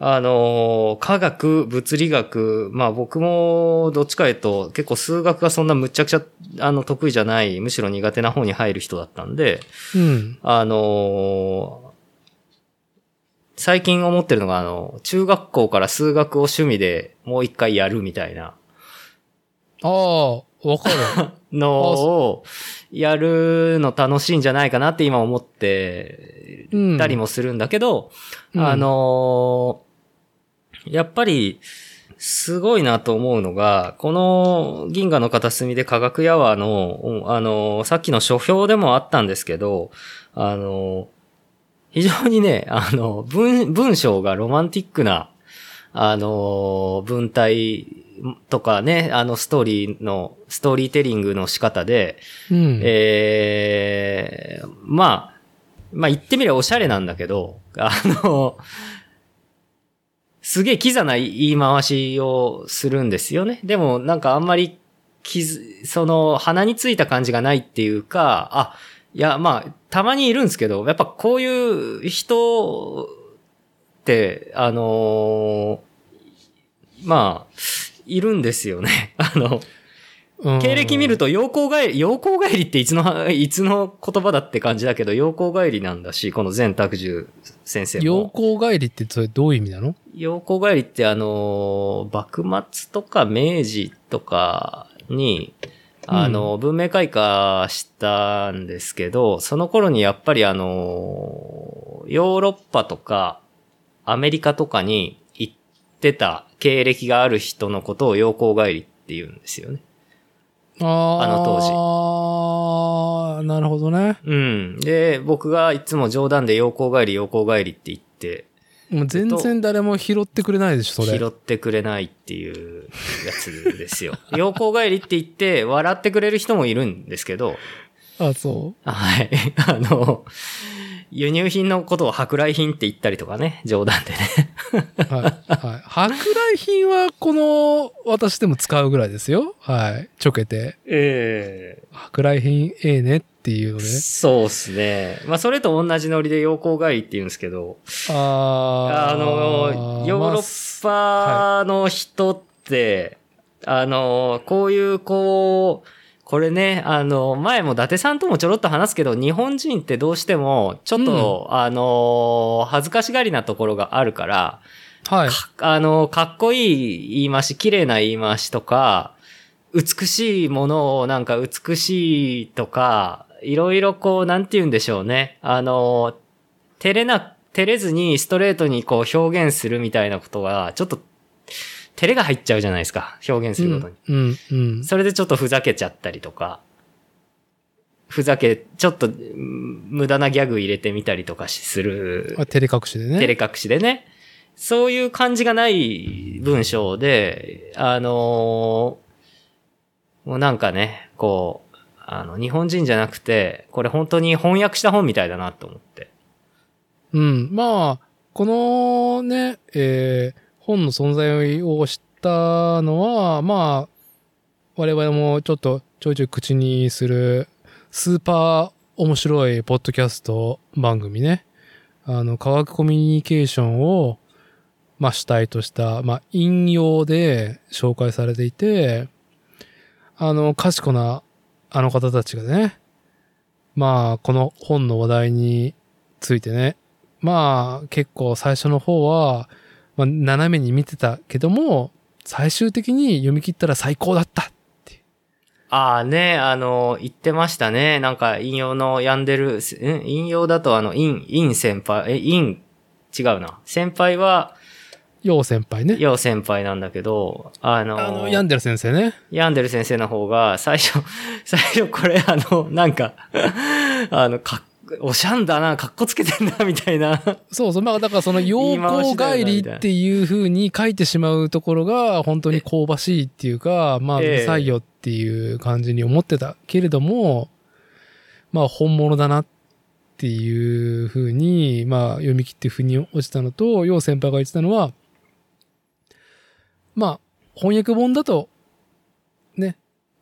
あのー科学、物理学、まあ僕もどっちか言うと結構数学がそんなむっちゃくちゃあの得意じゃない、むしろ苦手な方に入る人だったんで、うん。あのー最近思ってるのが、あの、中学校から数学を趣味でもう一回やるみたいな。ああ、わかる。のをやるの楽しいんじゃないかなって今思ってたりもするんだけど、うん。あのーやっぱり、すごいなと思うのが、この銀河の片隅で科学やわの、うんあのーさっきの書評でもあったんですけど、あのー非常にね、あの、文、文章がロマンティックな、あのー文体とかね、あのストーリーの、ストーリーテリングの仕方で、うん。ええまあ、まあ言ってみればおしゃれなんだけど、あの、すげえキザな言い回しをするんですよね。でもなんかあんまり、きず、その鼻についた感じがないっていうか、あ、いやまあ、たまにいるんですけど、やっぱこういう人って、あのまあ、いるんですよね。あの、うん経歴見ると、陽光帰り、陽光帰りっていつの、いつの言葉だって感じだけど、陽光帰りなんだし、この全拓樹先生陽も。光帰りってそれどういう意味なの？陽光帰りってあの、幕末とか明治とかに、あの、文明開化したんですけど、その頃にやっぱりあの、ヨーロッパとか、アメリカとかに行ってた経歴がある人のことを陽光帰りって言うんですよね。ああ。あの当時ああ、なるほどね。うん。で、僕がいつも冗談で陽光帰り、陽光帰りって言って、もう全然誰も拾ってくれないでしょ、それ。拾ってくれないっていうやつですよ。陽光帰りって言って、笑ってくれる人もいるんですけど、あ、そはい。あの、輸入品のことを舶来品って言ったりとかね、冗談でね。う。はい。はい。舶来品はこの、私でも使うぐらいですよ。はい。ちょけて。え舶来品ええねっていうので。そうっすね。まあ、それと同じノリで陽光帰りって言うんですけど、ああの、ヨーロッパの人って、あの、こういう、こう、これね、あの、前も伊達さんともちょろっと話すけど、日本人ってどうしても、ちょっと、あの、恥ずかしがりなところがあるから、はい。かあの、かっこいい言い回し、綺麗な言い回しとか、美しいものをなんか美しいとか、いろいろこう、なんて言うんでしょうね。あの、照れな、照れずにストレートにこう表現するみたいなことが、ちょっと、照れが入っちゃうじゃないですか。表現することに。うん、うん。それでちょっとふざけちゃったりとか、ふざけ、ちょっとうん無駄なギャグ入れてみたりとかしするあ照れ隠しでね。照れ隠しでね。そういう感じがない文章で、あのーもうなんかね、こう、あの、日本人じゃなくて、これ本当に翻訳した本みたいだなと思って。うん。まあ、このね、えー本の存在を知ったのは、まあ、我々もちょっとちょいちょい口にするスーパー面白いポッドキャスト番組ね。あの、科学コミュニケーションを、まあ主体とした、まあ引用で紹介されていて、あの、賢なあの方たちがね、まあ、この本の話題についてね、まあ、結構最初の方は、まあ、斜めに見てたけども、最終的に読み切ったら最高だったって。ああね、あの、言ってましたね。なんかいんようのヤンデル、いんようだとあの、イン、イン先輩、え、イン、違うな。先輩は、よう先輩ね。ヨウ先輩なんだけど、あの、あの、ヤンデル先生ね。ヤンデル先生の方が、最初、最初これあの、なんか、あの、かっ、おしゃんだな、かっこつけてんな、みたいな。そうそう。まあ、だからその、陽光帰りっていう風に書いてしまうところが、本当に香ばしいっていうか、まあ、うええるさいよっていう感じに思ってたけれども、まあ、本物だなっていう風に、まあ、読み切って腑に落ちたのと、陽先輩が言ってたのは、まあ、翻訳本だと、ね、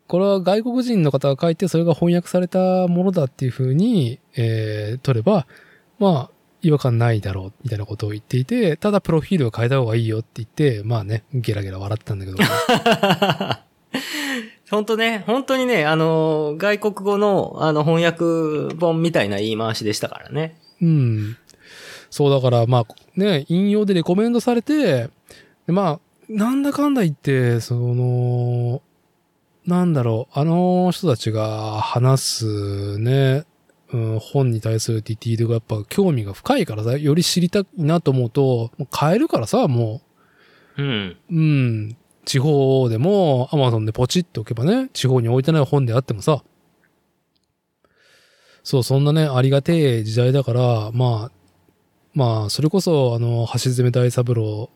これは外国人の方が書いて、それが翻訳されたものだっていう風に、えー、取れば、まあ、違和感ないだろう、みたいなことを言っていて、ただプロフィールを変えた方がいいよって言って、まあね、ゲラゲラ笑ってたんだけど。本当ね、本当にね、あの、外国語の、あの、翻訳本みたいな言い回しでしたからね。うん。そうだから、まあ、ね、引用でレコメンドされて、でまあ、なんだかんだ言って、その、なんだろう、あの人たちが話すね、うん、本に対するディティールがやっぱ興味が深いからさ、より知りたいなと思うと、もう買えるからさ、もう。ん。う、うん、地方でも Amazon でポチっておけばね、地方に置いてない本であってもさ、そう、そんなね、ありがてえ時代だから、まあ、まあ、それこそ、あの、橋爪大三郎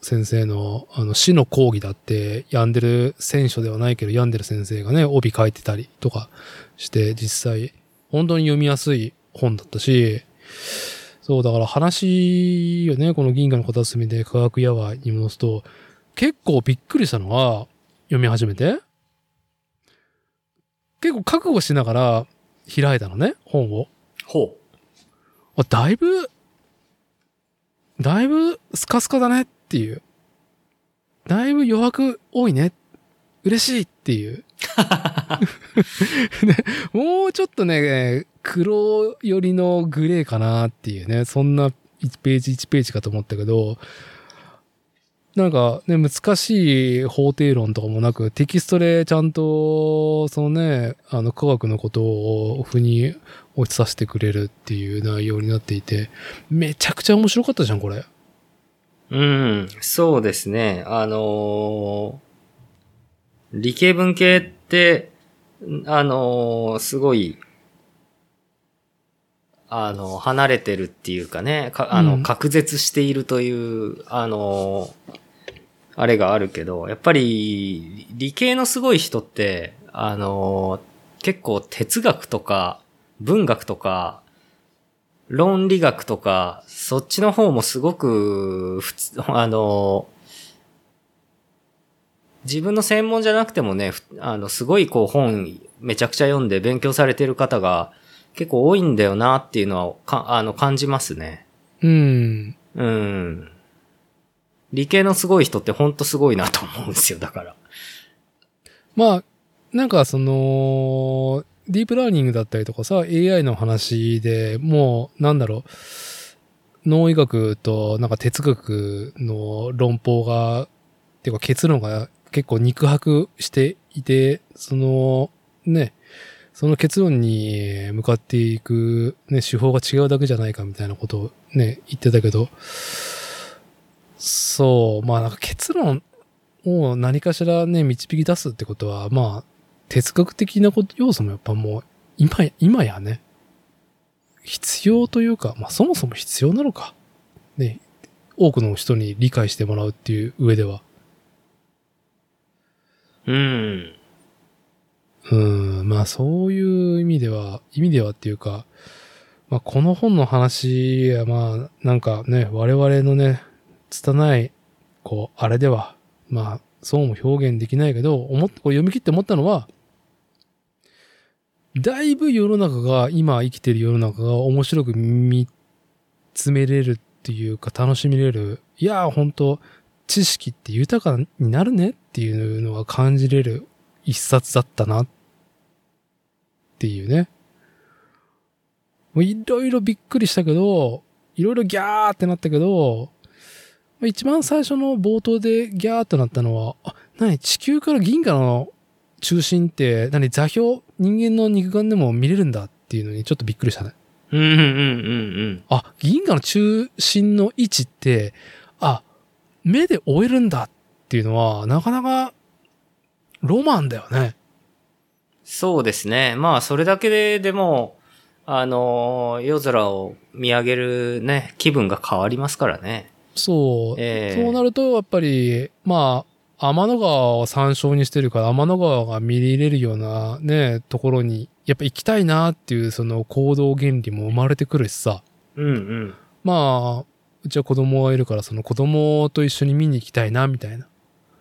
先生の、あの、死の講義だって、病んでる選書ではないけど、病んでる先生がね、帯書いてたりとかして、実際、本当に読みやすい本だったし、そう、だから話よね、この銀河の片隅で科学やわに戻すと、結構びっくりしたのが、読み始めて、結構覚悟しながら開いたのね、本を。ほあ、だいぶ、だいぶスカスカだねっていう。だいぶ余白多いね。嬉しいっていう。もうちょっとね、黒寄りのグレーかなっていうね、そんな1ページ1ページかと思ったけど、なんかね、難しい法定論とかもなく、テキストでちゃんと、そのね、あの科学のことを腑に落ちさせてくれるっていう内容になっていて、めちゃくちゃ面白かったじゃん、これ。う。うん。そうですね。あのー理系文系って、あのーすごい、あの、離れてるっていうかね、かあの、うん隔絶しているという、あのーあれがあるけど、やっぱり、理系のすごい人って、あのー結構哲学とか、文学とか、論理学とか、そっちの方もすごく、普通、あの、自分の専門じゃなくてもね、ふあの、すごいこう本めちゃくちゃ読んで勉強されてる方が結構多いんだよなっていうのはか、あの、感じますね。うん。うん。理系のすごい人ってほんとすごいなと思うんですよ、だから。まあ、なんかその、ディープラーニングだったりとかさ、AI の話でもう、なんだろう、脳医学となんか哲学の論法が、っていうか結論が結構肉薄していて、その、ね、その結論に向かっていく、ね、手法が違うだけじゃないかみたいなことをね、言ってたけど、そう、まあなんか結論を何かしらね、導き出すってことは、まあ、哲学的なこと、要素もやっぱもう、今や、今やね、必要というか、まあそもそも必要なのか。ね、多くの人に理解してもらうっていう上では。うん。うん、まあそういう意味では、意味ではっていうか、まあこの本の話はまあなんかね、我々のね、拙い、こう、あれでは、まあそうも表現できないけど、思っこう読み切って思ったのは、だいぶ世の中が、今生きてる世の中が面白く見つめれるっていうか楽しみれる。いやー、本当知識って豊かになるねっていうのが感じれる一冊だったなっていうね。もういろいろびっくりしたけど、いろいろギャーってなったけど、一番最初の冒頭でギャーってなったのは、あ、何地球から銀河の中心って、何座標人間の肉眼でも見れるんだっていうのにちょっとびっくりしたね。うん、うん、うん、うん。あ、銀河の中心の位置って、あ、目で追えるんだっていうのは、なかなか、ロマンだよね。そうですね。まあ、それだけで、でも、あのー夜空を見上げるね、気分が変わりますからね。そう。ええそうなると、やっぱり、まあ、天の川を参照にしてるから、天の川が見れるようなね、ところに、やっぱ行きたいなっていう、その行動原理も生まれてくるしさ。うん、うん。まあ、うちは子供がいるから、その子供と一緒に見に行きたいな、みたいな。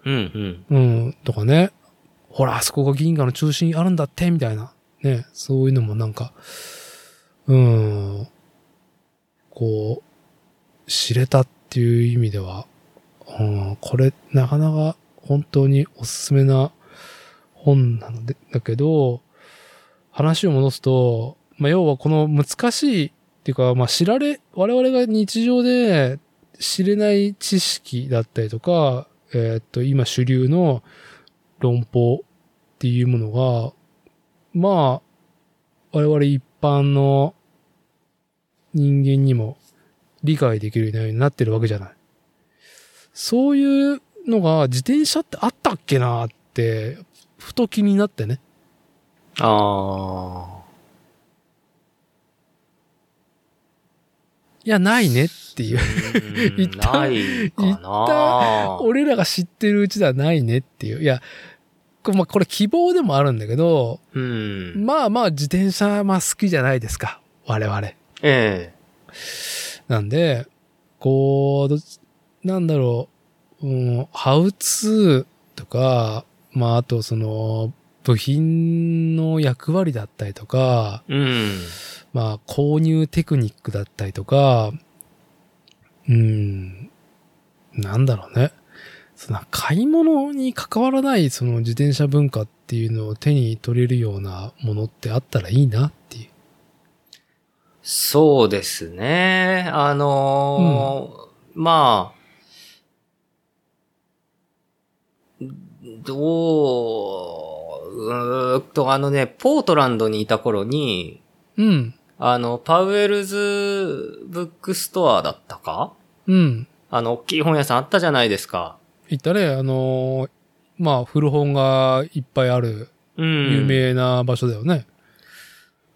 うん、うん。うん、とかね。ほら、あそこが銀河の中心にあるんだって、みたいな。ね、そういうのもなんか、うん、こう、知れたっていう意味では、うん、これ、なかなか本当におすすめな本なので、だけど、話を戻すと、まあ、要はこの難しいっていうか、まあ知られ、我々が日常で知れない知識だったりとか、えーっと、今主流の論法っていうものが、まあ、我々一般の人間にも理解できるようになってるわけじゃない。そういうのが自転車ってあったっけなって、ふと気になってね。あいや、ないねっていう。ー。一旦ないか一な俺らが知ってるうちではないねっていう。いや、こまあ、これ希望でもあるんだけど、うん。まあまあ自転車まあ好きじゃないですか。我々。ええ。なんで、こう、どなんだろう、うん、ハウツーとか、まああとその、部品の役割だったりとか、うん。まあ購入テクニックだったりとか、うん、なんだろうね。その買い物に関わらないその自転車文化っていうのを手に取れるようなものってあったらいいなっていう。そうですね。あのーまあ、どう、うーっと、あのね、ポートランドにいた頃に、うん。あの、パウエルズブックストアだったか？うん。あの、大きい本屋さんあったじゃないですか。言ったね、あのーまあ古本がいっぱいあるうん。有名な場所だよね。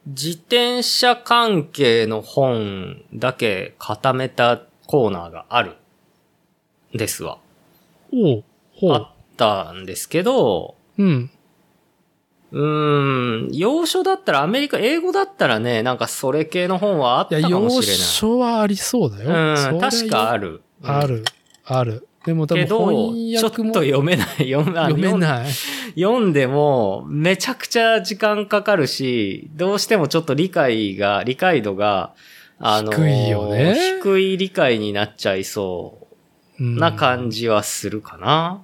自転車関係の本だけ固めたコーナーがある。ですわ。おう、ほう。あったんですけど、うん。うーん、洋書だったら、アメリカ、英語だったらね、なんかそれ系の本はあったかも洋しれない。書はありそうだよ。うん、確かある。ある、ある。でも多分けど、翻ちょっと訳も読めない。読めない。読んでも、めちゃくちゃ時間かかるし、どうしてもちょっと理解が、理解度が、あのー低いよね低い理解になっちゃいそううんな感じはするかな。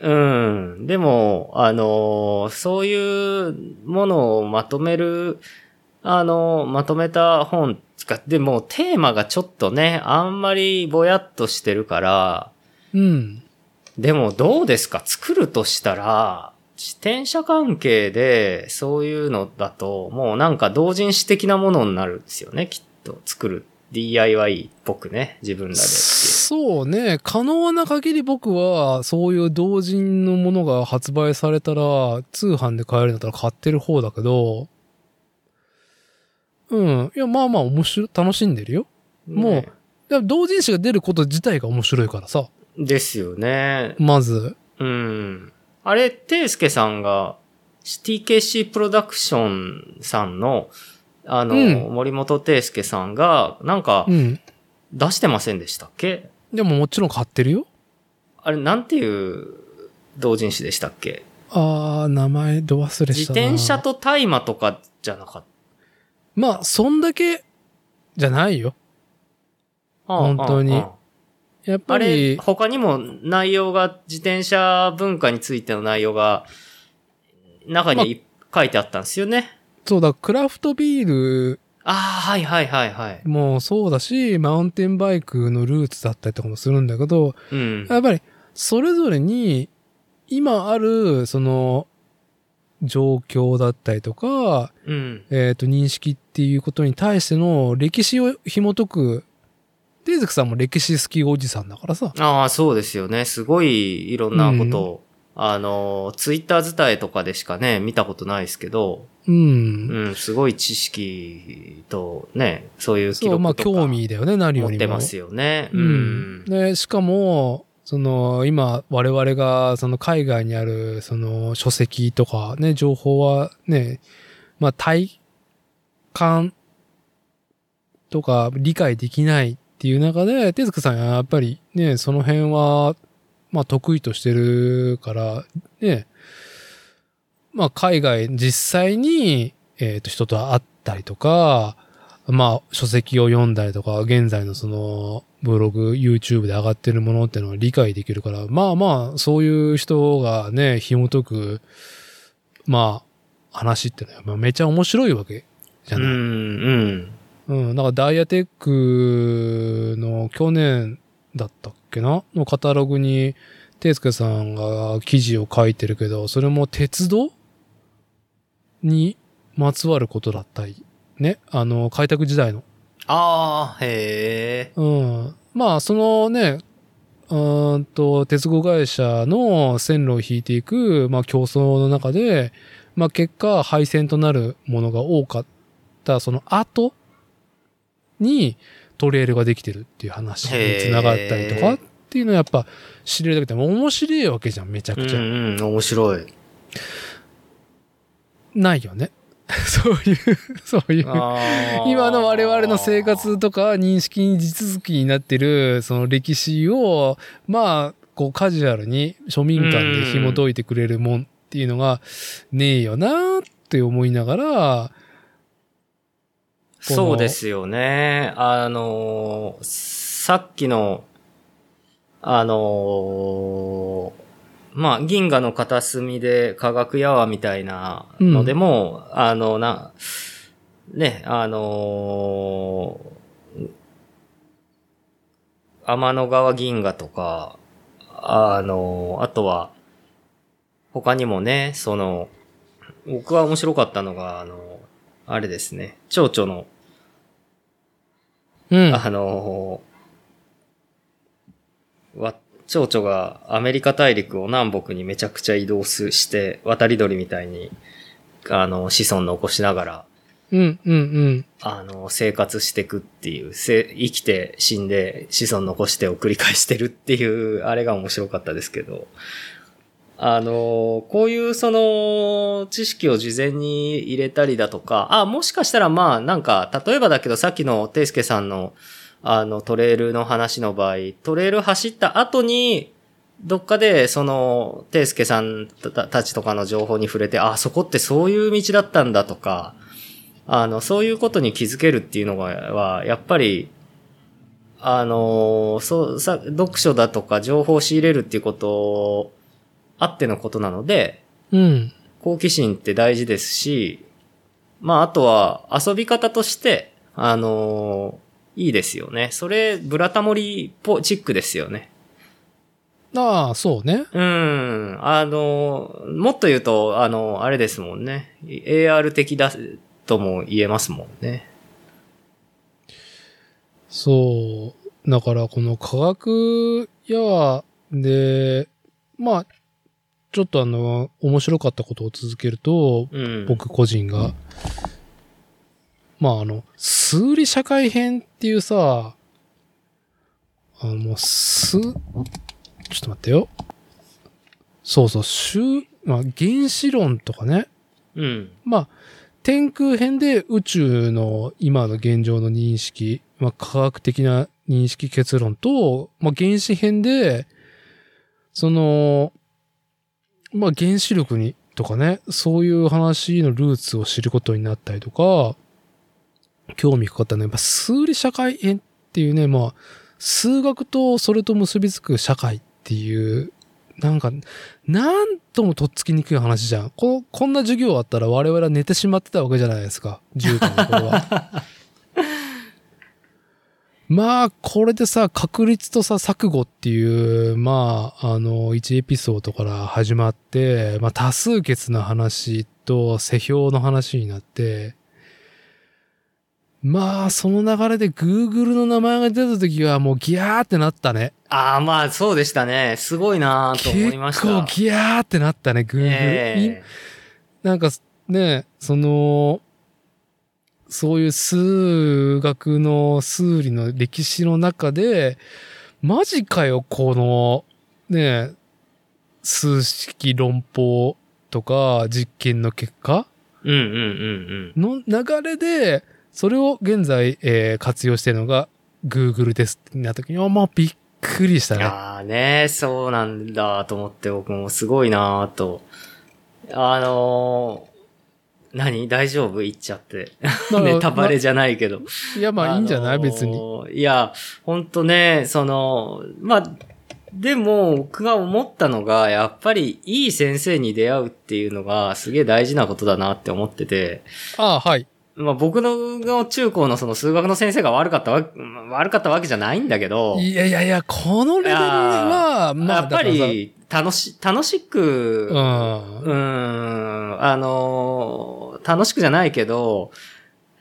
うん。でも、あのそういうものをまとめる、あのまとめた本つか、でもテーマがちょっとね、あんまりぼやっとしてるから、うん。でもどうですか作るとしたら、自転車関係でそういうのだと、もうなんか同人誌的なものになるんですよね、きっと。作る。DIY っぽくね、自分らで。そうね。可能な限り僕は、そういう同人のものが発売されたら、通販で買えるんだったら買ってる方だけど、うん。いや、まあまあ面白い、楽しんでるよ。もう同人誌が出ること自体が面白いからさ。ですよね。まず。うん。あれ、ていすけさんが、TKC プロダクションさんの、あの、うん森本ていすけさんが、なんかう、ん。出してませんでしたっけ？でももちろん買ってるよ。あれ、なんていう同人誌でしたっけ？あー、名前ど忘れ自したな。転車と大麻とかじゃなかっまあ、そんだけ、じゃないよ。た。本当にあああやっぱあれ、り、他にも内容が、自転車文化についての内容が、中にい書いてあったんですよね。そうだ、クラフトビールああ、はいはいはいはい。もそうだし、マウンテンバイクのルーツだったりとかもするんだけど、うん。やっぱり、それぞれに、今ある、その、状況だったりとか、うん。えっ、と、認識っていうことに対しての歴史を紐解く、デイズクさんも歴史好きおじさんだからさ。ああ、そうですよね。すごいいろんなことを、あの、ツイッター伝えとかでしかね、見たことないですけど、うん。うん、すごい知識とね、そういう記録とか興味だよね、何よりも。持ってますよね。ううんん。。で、しかも、その、今、我々が、その、海外にある、その、書籍とかね、情報はね、まあ、体感とか理解できないっていう中で、手塚さんはやっぱりね、その辺は、まあ、得意としてるから、ね、まあ、海外、実際に、えっ、と、人と会ったりとか、まあ、書籍を読んだりとか、現在のその、ブログ、YouTube で上がってるものっていうのは理解できるから、まあまあ、そういう人がね、紐解く、まあ、話ってのは、まあ、めちゃ面白いわけじゃうん、ない。うん。うん、なんかダイヤテックの去年だったっけな？のカタログに、ていすけさんが記事を書いてるけど、それも鉄道？にまつわることだったり、ね、あの、開拓時代の。ああ、へえ。うん。まあ、そのね、うーんと、鉄道会社の線路を引いていく、まあ、競争の中で、まあ、結果、廃線となるものが多かった、その後に、トレールができてるっていう話につながったりとかっていうのはやっぱ知れるだけでも面白いわけじゃん、めちゃうくちゃ。んうん、面白い。ないよね。そういう、そういう。今の我々の生活とか認識に地続きになってるその歴史をまあこうカジュアルに庶民間で紐解いてくれるもんっていうのがねえよなって思いながらそうですよね。あのーさっきの、あのーまあ、銀河の片隅で科学やわみたいなのでも、あの、な、ね、あのー天の川銀河とか、あのーあとは、他にもね、その、僕は面白かったのが、あの、あれですね、蝶々のうん。あのーわ、蝶々がアメリカ大陸を南北にめちゃくちゃ移動すして、渡り鳥みたいに、あの、子孫残しながら、うんうんうん。あの、生活していくっていう、せ生きて死んで子孫残してを繰り返してるっていう、あれが面白かったですけど、あの、こういうその知識を事前に入れたりだとか、あ、もしかしたらまあなんか、例えばだけどさっきのていすけさんのあのトレイルの話の場合、トレイル走った後に、どっかで、その、ていすけさんたちとかの情報に触れて、あ、そこってそういう道だったんだとか、あの、そういうことに気づけるっていうのが、は、やっぱり、あの、そう、さ、読書だとか情報を仕入れるっていうことをあってのことなので、うん好奇心って大事ですし、まあ、あとは遊び方として、あのいいですよね。それ、ブラタモリポチックですよね。ああそうねうん。あの、もっと言うと、あの、あれですもんね。AR 的だとも言えますもんね。そうだからこの科学やでまあちょっとあの面白かったことを続けるとうん。僕個人が。まああの、数理社会編っていうさ、あのもうす、ちょっと待ってよ。そうそう、週、まあ原子論とかね。うん。まあ、天空編で宇宙の今の現状の認識、まあ科学的な認識結論と、まあ原子編で、その、まあ原子力にとかね、そういう話のルーツを知ることになったりとか、興味かかったのは、やっぱ数理社会編っていうね、まあ、数学とそれと結びつく社会っていう、なんか、なんともとっつきにくい話じゃん。ここんな授業あったら我々は寝てしまってたわけじゃないですか。10代の頃は。まあ、これでさ、確率とさ、錯誤っていう、まあ、あの、1エピソードから始まって、まあ、多数決の話と、世評の話になって、まあ、その流れで Google の名前が出た時はもうギャーってなったね。ああ、まあ、そうでしたね。すごいなと思いました。結構ギャーってなったね、Google。えいなんかね、その、そういう数学の数理の歴史の中で、マジかよ、この、ね、数式論法とか実験の結果えうんうんうんうん。の流れで、それを現在、えー活用しているのが Google ですってなった時に、あまあびっくりしたね。ああね、そうなんだと思って僕もすごいなと。あのー何？大丈夫？言っちゃって。ら ネタバレじゃないけど。いや、まあいいんじゃない、のー別に。いや、ほんとね、その、まあ、でも、僕が思ったのが、やっぱりいい先生に出会うっていうのがすげえ大事なことだなって思ってて、ああ、はい。まあ僕のの中高のその数学の先生が悪かったわ、悪かったわけじゃないんだけど、いやいやいや、このレベルは、まあ、やっぱり楽し、楽しく、うさ、ん、あのー楽しくじゃないけど、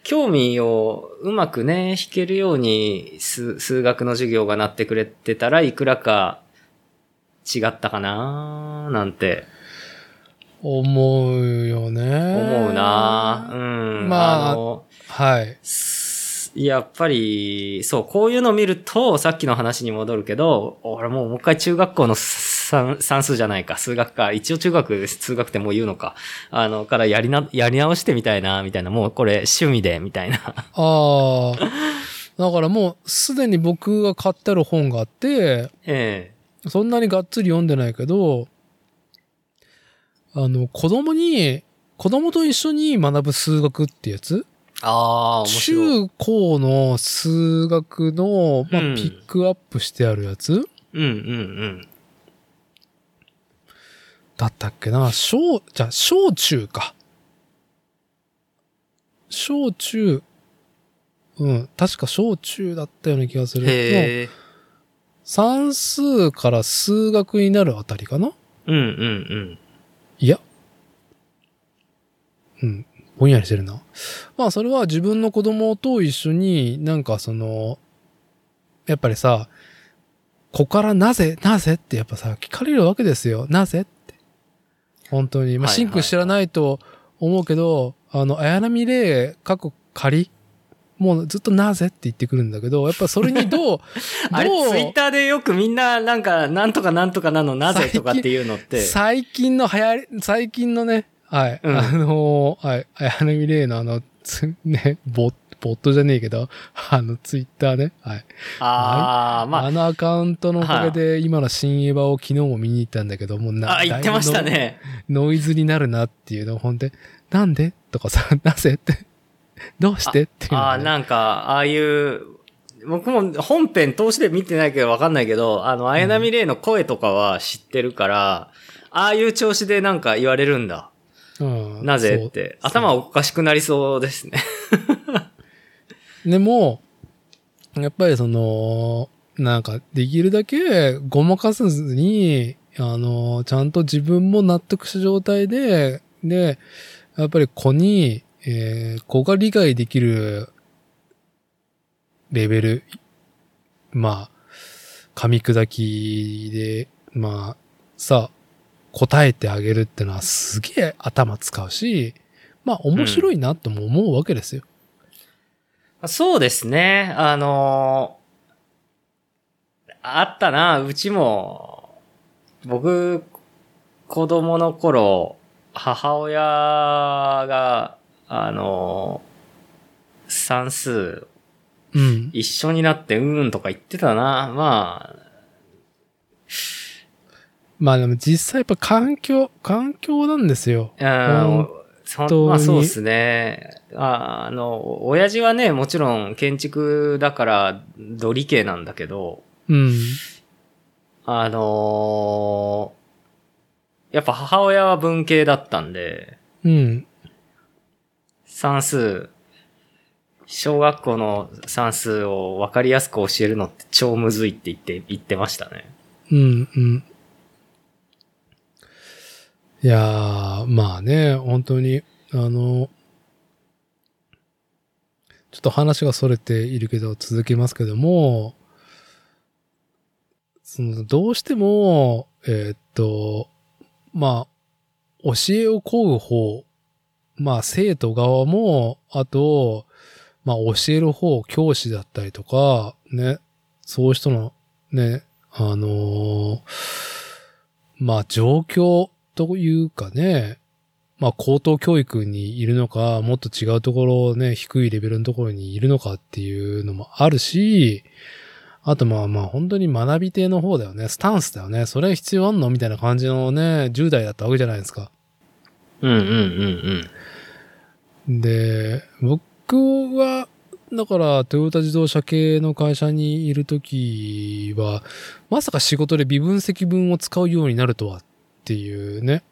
興味をうまくね、弾けるように数数学の授業がなってくれてたらいくらか違ったかななんてうん、思うよね。思うなうん。まあのはい。すやっぱり、そう、こういうのを見ると、さっきの話に戻るけど、俺もうもう一回中学校の算算数じゃないか、数学か、一応中学数学ってもう言うのか、あの、からやりな、やり直してみたいな、みたいな、もうこれ趣味で、みたいな。ああ。だからもう、すでに僕が買ってある本があって、えそんなにがっつり読んでないけど、あの、子供に、子供と一緒に学ぶ数学ってやつ？えああ。中高の数学の、まあうんピックアップしてあるやつ？うんうんうん。だったっけな？小、じゃあ、小中か。小中、うん、確か小中だったような気がする。のへえ。算数から数学になるあたりかな？うんうんいや。うん。ぼんやりしてるな。まあ、それは自分の子供と一緒になんかその、やっぱりさ、ここからなぜ、なぜってやっぱさ、聞かれるわけですよ。なぜ。本当に。まあ、はいシンク知らないと思うけど、あの、綾波レイ、過去仮？もうずっとなぜって言ってくるんだけど、やっぱそれにどう、あれ、どうツイッターでよくみんな、なんか、なんとかなんとかなの、なぜとかっていうのって。最近の流行り、最近のね、はい、うん。あのー、はい、綾波レイのあの、つ、ね、ボボットじゃねえけど、あの、ツイッターね、はい。ああ、まあ、あのアカウントのおかげで、今の新エヴァを昨日も見に行ったんだけど、もうな、あ、言ってましたね。ぶノノイズになるなっていうの、ほんで、なんで？とかさ、なぜって、どうして？っていうのああ、ね、なんか、ああいう、僕も本編通しで見てないけどわかんないけど、あの、綾波レイの声とかは知ってるから、ああいう調子でなんか言われるんだ。うん。なぜ？って。頭おかしくなりそうですね。でも、やっぱりその、なんか、できるだけごまかさずに、あの、ちゃんと自分も納得した状態で、で、やっぱり子に、えー子が理解できるレベル、まあ、噛み砕きで、まあ、さ、答えてあげるってのはすげえ頭使うし、まあ面白いなとも思うわけですよ。そうですね。あのーあったな、うちも、僕、子供の頃、母親が、あのー算数うん。一緒になってうーんとか言ってたな。ままあでも実際やっぱ環境、環境なんですよ。あ、うん本そ当にまあそうですね。ああの、親父はね、もちろん建築だから、土理系なんだけど、うん。あのーやっぱ母親は文系だったんで、うん。算数、小学校の算数を分かりやすく教えるのって超むずいって言って、言ってましたね。うん。うん。いやー、まあね、本当に、あの、ちょっと話が逸れているけど続けますけども、そのどうしても、えーっと、まあ、教えを請う方、まあ生徒側も、あと、まあ教える方、教師だったりとか、ね、そういう人のね、あのーまあ状況というかね、まあ高等教育にいるのか、もっと違うところね、低いレベルのところにいるのかっていうのもあるし、あとまあまあ本当に学び手の方だよね、スタンスだよね、それ必要あんのみたいな感じのね、10代だったわけじゃないですか。うんうんうんうん。で、僕は、だから、トヨタ自動車系の会社にいるときは、まさか仕事で微分積分を使うようになるとはっていうね。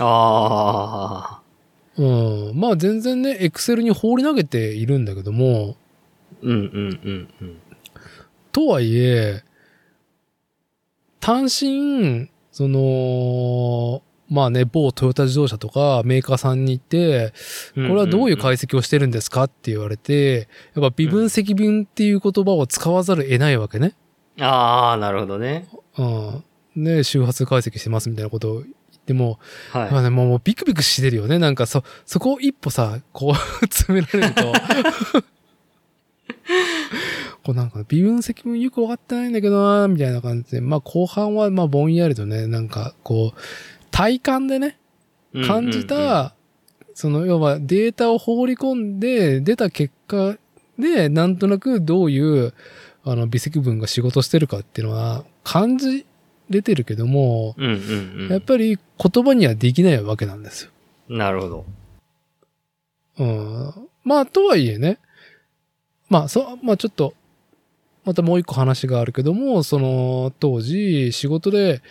ああ。うん。まあ全然ね、エクセルに放り投げているんだけども、うんうんうんうん。とはいえ、単身、その、まあね、某トヨタ自動車とかメーカーさんに行って、これはどういう解析をしてるんですかって言われて、やっぱ微分積分っていう言葉を使わざるを得ないわけね。ああ、なるほどね。うん。で、周波数解析してますみたいなことを言っても、はい。まあね、もうもうビクビクしてるよね。なんかそ、そこを一歩さ、こう、詰められると。こうなんか、微分積分よくわかってないんだけどな、みたいな感じで、まあ後半はまあぼんやりとね、なんかこう、体感でね、感じうんうんうん、た、その要はデータを放り込んで出た結果で、なんとなくどういう、あの、微積分が仕事してるかっていうのは感じれてるけども、うんうんやっぱり言葉にはできないわけなんですよ。うん。なるほど。うん。まあ、とはいえね。まあ、そう、まあちょっと、またもう一個話があるけども、その、当時、仕事で、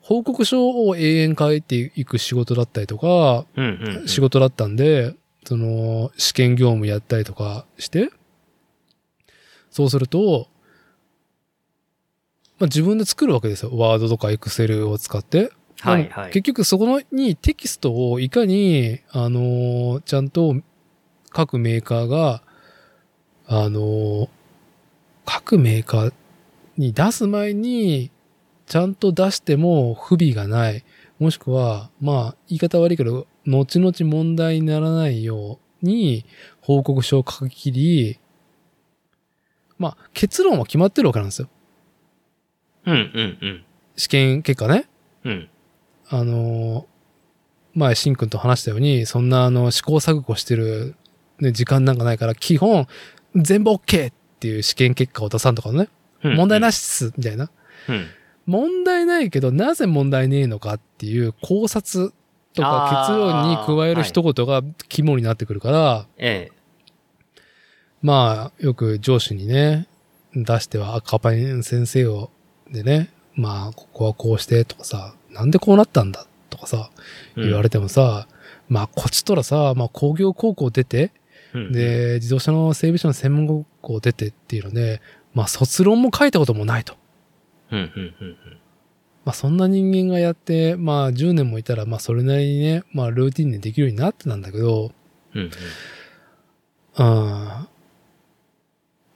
報告書を永遠書いていく仕事だったりとか、うんうんうん。仕事だったんで、その、試験業務やったりとかして、そうすると、まあ自分で作るわけですよ。ワードとかエクセルを使って。はいはい。結局そこのにテキストをいかに、あのーちゃんと各メーカーが、あのー各メーカーに出す前に、ちゃんと出しても不備がない。もしくは、まあ、言い方悪いけど、後々問題にならないように報告書を書き切り、まあ、結論は決まってるわけなんですよ。うんうんうん。試験結果ね。うん。あの、前、しんくんと話したように、そんなあの、試行錯誤してる、ね、時間なんかないから、基本、全部 OK っていう試験結果を出さんとかね、うん問題なしっす、みたいな。うん。問題ないけど、なぜ問題ねえのかっていう考察とか結論に加える一言が肝になってくるから、えまあ、よく上司にね、出しては赤パン先生を、でね、まあ、ここはこうしてとかさ、なんでこうなったんだとかさ、え。言われてもさ、まあ、こっちとらさ、まあ、工業高校出て、うん、で、自動車の整備士の専門学校出てっていうので、まあ、卒論も書いたこともないと。うんうんうんまあ、そんな人間がやって、まあ、10年もいたら、まあ、それなりにね、まあ、ルーティンでできるようになってなんだけど、うん。うんうん。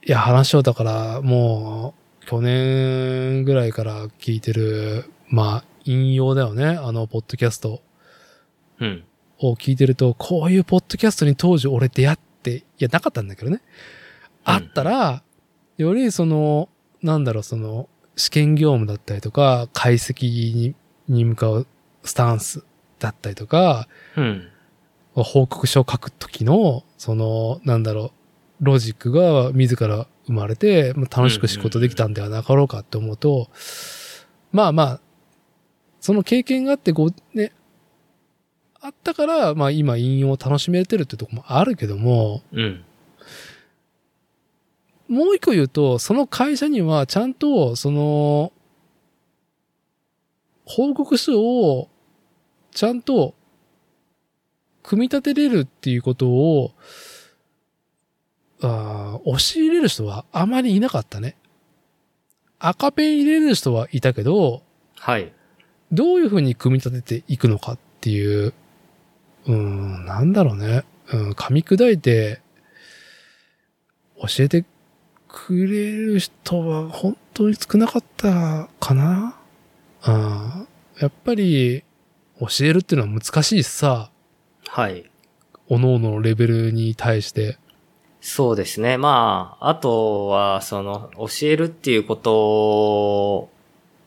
いや、話をだから、もう、去年ぐらいから聞いてる、まあ、引用だよね。あの、ポッドキャストうん。を聞いてると、こういうポッドキャストに当時俺出会って、いや、なかったんだけどね。あったら、よりその、なんだろう、その、試験業務だったりとか、解析にに向かうスタンスだったりとか、うん。報告書を書くときの、その、なんだろう、ロジックが自ら生まれて、まあ楽しく仕事できたんではなかろうかって思うと、まあまあ、その経験があって、こう、ね、あったから、まあ今引用を楽しめてるってとこもあるけども、うん。もう一個言うと、その会社にはちゃんと、その、報告書をちゃんと組み立てれるっていうことを、あー教え入れる人はあまりいなかったね。赤ペン入れる人はいたけど、はい。どういうふうに組み立てていくのかっていう、うーん、なんだろうね。うん、噛み砕いて、教えてくれる人は本当に少なかったかな。うん、やっぱり、教えるっていうのは難しいしさ、はい。各々のレベルに対して。そうですね。まあ、あとは、その、教えるっていうことを、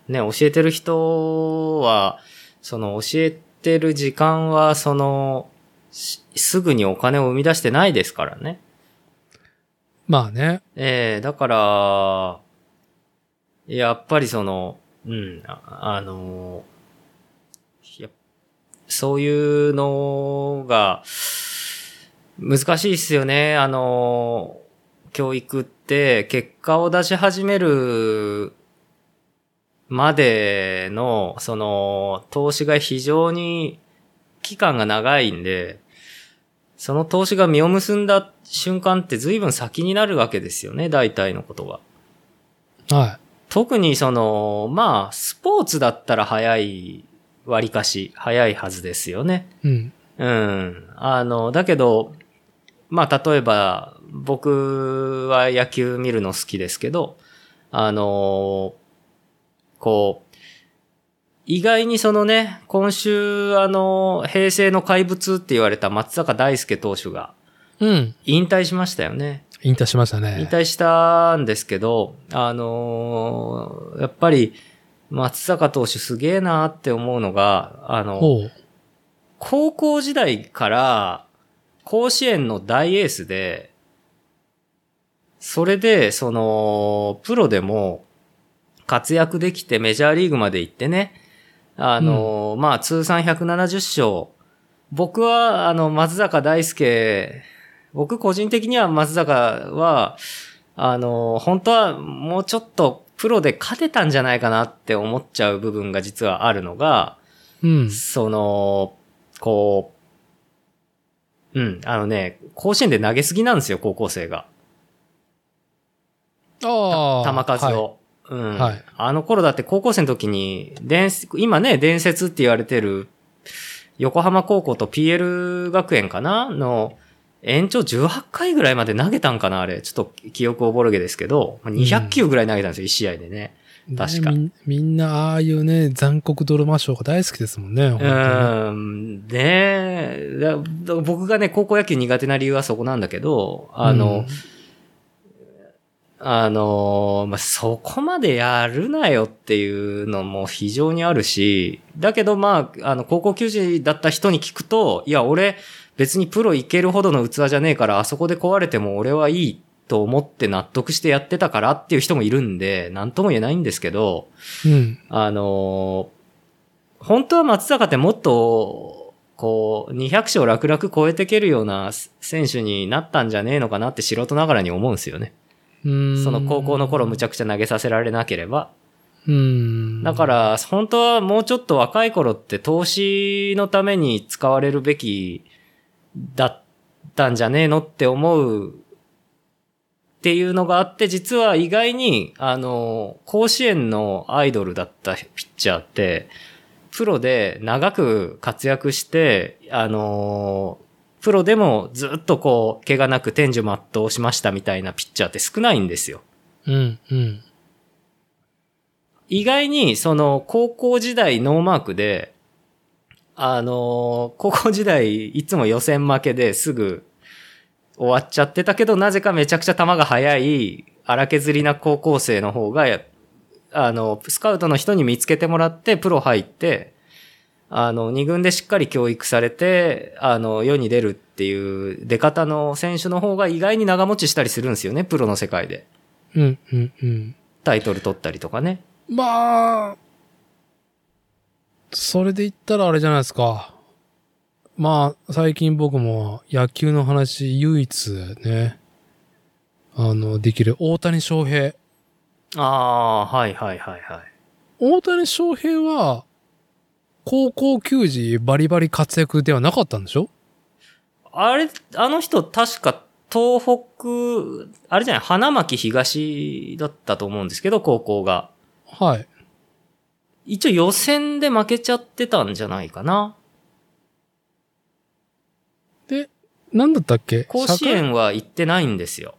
ね、教えてる人は、その、教えてる時間は、その、しすぐにお金を生み出してないですからね。まあね。ええだから、やっぱりその、うん、ああの、やそういうのが、難しいっすよね。あの、教育って結果を出し始めるまでの、その、投資が非常に期間が長いんで、その投資が実を結んだ瞬間って随分先になるわけですよね、大体のことが。は特にその、まあ、スポーツだったら早い割かし、早いはずですよね。い。うん。うん。あの、だけど、まあ、例えば、僕は野球見るの好きですけど、あの、こう、意外にそのね、今週、あの、平成の怪物って言われた松坂大輔投手がうん。引退しましたよね。引退しました引ね。退したんですけど、あのやっぱり、松坂投手すげえなって思うのが、あの。高校時代から甲子園の大エースで、それで、その、プロでも活躍できてメジャーリーグまで行ってね、あの、まあ、通算170勝。僕は、あの、松坂大輔、僕個人的には松坂は、あの、本当はもうちょっとプロで勝てたんじゃないかなって思っちゃう部分が実はあるのが、うん。その、こう、うん、あのね、甲子園で投げすぎなんですよ、高校生が。ああ。球数はいを。うん。はいあの頃だって高校生の時に、伝説、今ね、伝説って言われてる、横浜高校と PL 学園かな？の、延長18回ぐらいまで投げたんかなあれ。ちょっと記憶おぼろげですけど、まあ200球ぐらい投げたんですよ、1試合でね。確かねみんな、ああいうね、残酷ドラマショーが大好きですもんね。本うん。ねだだ僕がね、高校野球苦手な理由はそこなんだけど、あの、あの、まあ、そこまでやるなよっていうのも非常にあるし、だけどまあ、あの、高校球児だった人に聞くと、いや、俺、別にプロ行けるほどの器じゃねえから、あそこで壊れても俺はいいと思って納得してやってたからっていう人もいるんで、なんとも言えないんですけど、うん。あのー本当は松坂ってもっと、こう、200勝楽々超えていけるような選手になったんじゃねえのかなって素人ながらに思うんですよね。うん。その高校の頃むちゃくちゃ投げさせられなければ。うん。だから、本当はもうちょっと若い頃って投資のために使われるべきだったんじゃねえのって思うっていうのがあって、実は意外に、あの、甲子園のアイドルだったピッチャーって、プロで長く活躍して、あの、プロでもずっとこう、怪我なく天寿全うしましたみたいなピッチャーって少ないんですよ。うん、うん。意外に、その、高校時代ノーマークで、あの、高校時代いつも予選負けですぐ終わっちゃってたけど、なぜかめちゃくちゃ球が速い、荒削りな高校生の方が、あの、スカウトの人に見つけてもらって、プロ入って、あの、二軍でしっかり教育されて、あの、世に出るっていう出方の選手の方が意外に長持ちしたりするんですよね、プロの世界で。うん、うん、うん。タイトル取ったりとかね。まあ、それで言ったらあれじゃないですか。まあ、最近僕も野球の話唯一ね、あの、できる大谷翔平。ああ、はいはいはいはい。大谷翔平は、高校球児バリバリ活躍ではなかったんでしょ？あれ、あの人確か東北、あれじゃない、花巻東だったと思うんですけど、高校が。はい。一応予選で負けちゃってたんじゃないかな。で、なんだったっけ？甲子園は行ってないんですよ。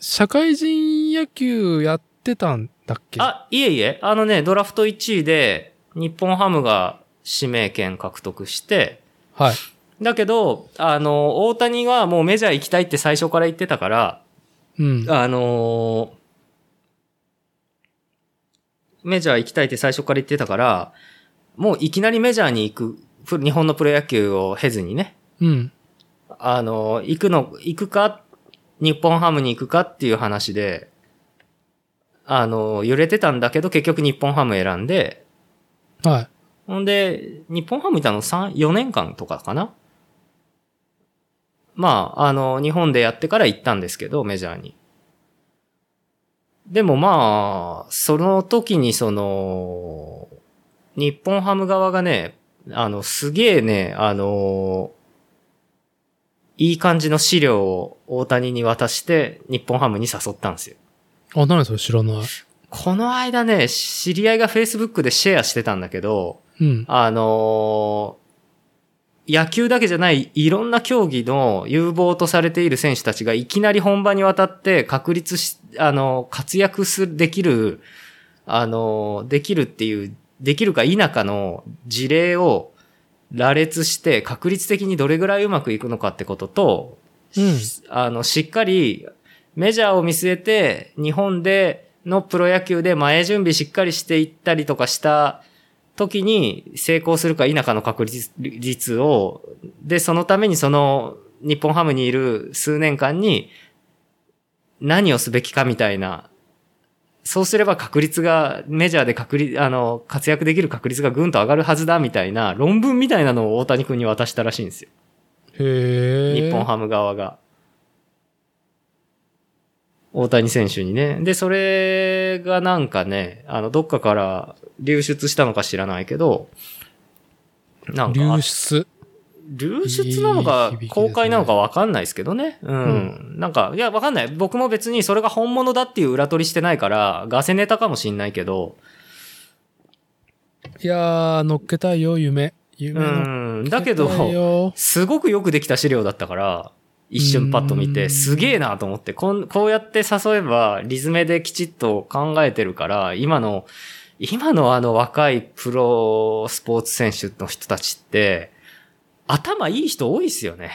社会人野球やってたんだっけ？あ、いえいえ、あのね、ドラフト1位で日本ハムが指名権獲得して、はい。だけど、あの、大谷はもうメジャー行きたいって最初から言ってたから、うん。あのーメジャー行きたいって最初から言ってたから、もういきなりメジャーに行く、プ日本のプロ野球を経ずにね、うん。あのー行くの、行くか、日本ハムに行くかっていう話で、あのー揺れてたんだけど結局日本ハム選んで、はい。ほんで、日本ハムいたの3、4年間とかかな？まあ、あの、日本でやってから行ったんですけど、メジャーに。でもまあ、その時にその、日本ハム側がね、あの、すげえね、あの、いい感じの資料を大谷に渡して、日本ハムに誘ったんですよ。あ、何それ知らない？この間ね、知り合いが Facebook でシェアしてたんだけど、うん。あのー野球だけじゃないいろんな競技の有望とされている選手たちがいきなり本場に渡って確立し、あの、活躍する、できる、あの、できるっていう、できるか否かの事例を羅列して確率的にどれぐらいうまくいくのかってことと、うん。あの、しっかりメジャーを見据えて日本でのプロ野球で前準備しっかりしていったりとかした時に成功するか否かの確率を、で、そのためにその日本ハムにいる数年間に何をすべきかみたいな、そうすれば確率が、メジャーで確率、あの、活躍できる確率がぐんと上がるはずだみたいな論文みたいなのを大谷君に渡したらしいんですよ。へえ。日本ハム側が。大谷選手にね。で、それがなんかね、あの、どっかから流出したのか知らないけど、なんか、流出。流出なのか公開なのかわかんないですけどね。うん。なんか、いや、わかんない。僕も別にそれが本物だっていう裏取りしてないから、ガセネタかもしんないけど、いやー、乗っけたいよ、夢。夢うん。だけど、よすごくよくできた資料だったから、一瞬パッと見て、うんすげえなと思って、こん、こうやって誘えば、リズメできちっと考えてるから、今の、今のあの若いプロスポーツ選手の人たちって、頭いい人多いっすよね。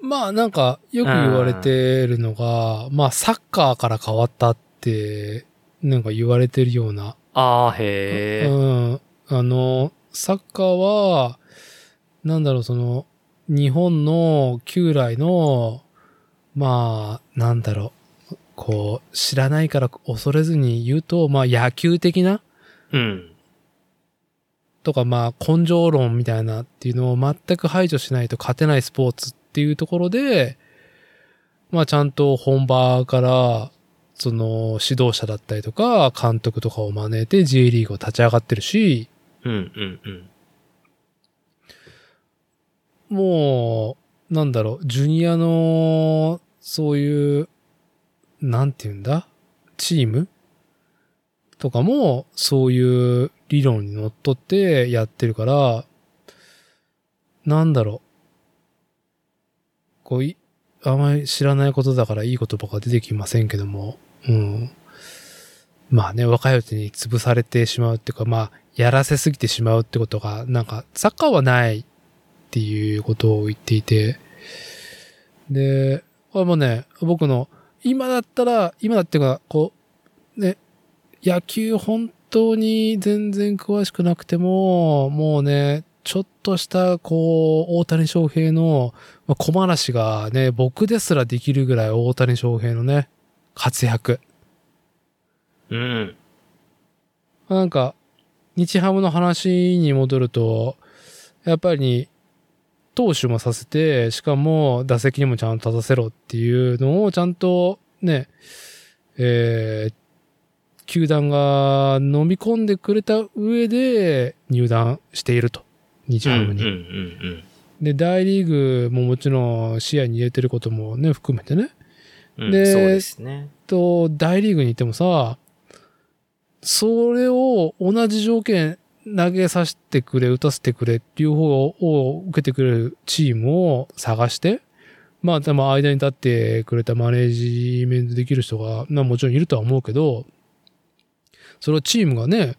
まあなんか、よく言われてるのが、まあサッカーから変わったって、なんか言われてるような。ああ、へえ。うん。あの、サッカーは、なんだろう、その、日本の旧来の、まあ、なんだろう、こう、知らないから恐れずに言うと、まあ野球的なうん。とか、まあ、根性論みたいなっていうのを全く排除しないと勝てないスポーツっていうところで、まあ、ちゃんと本場から、その、指導者だったりとか、監督とかを招いて J リーグを立ち上がってるし、うん、うん、うん。もう、なんだろう、ジュニアの、そういう、なんて言うんだ？チーム？とかも、そういう理論にのっとってやってるから、なんだろう。こうい、あまり知らないことだからいい言葉が出てきませんけども、うん。まあね、若いうちに潰されてしまうっていうか、まあ、やらせすぎてしまうってことが、なんか、サッカーはないっていうことを言っていて、で、これもね、僕の、今だったら、今だっていうか、こう、ね、野球本当に全然詳しくなくても、もうね、ちょっとした、こう、大谷翔平の、まあ小話がね、僕ですらできるぐらい大谷翔平のね、活躍。うん。なんか、日ハムの話に戻ると、やっぱり、投手もさせて、しかも打席にもちゃんと立たせろっていうのをちゃんとね、えー、球団が飲み込んでくれた上で入団していると。日ハムに。うん、うん、で、大リーグももちろん視野に入れてることもね、含めてね。うん。うん、でそうですね。と、大リーグにいてもさ、それを同じ条件投げさせてくれ、打たせてくれっていう方を受けてくれるチームを探して、まあ、でも間に立ってくれたマネージメントできる人が、まあもちろんいるとは思うけど、それをチームがね、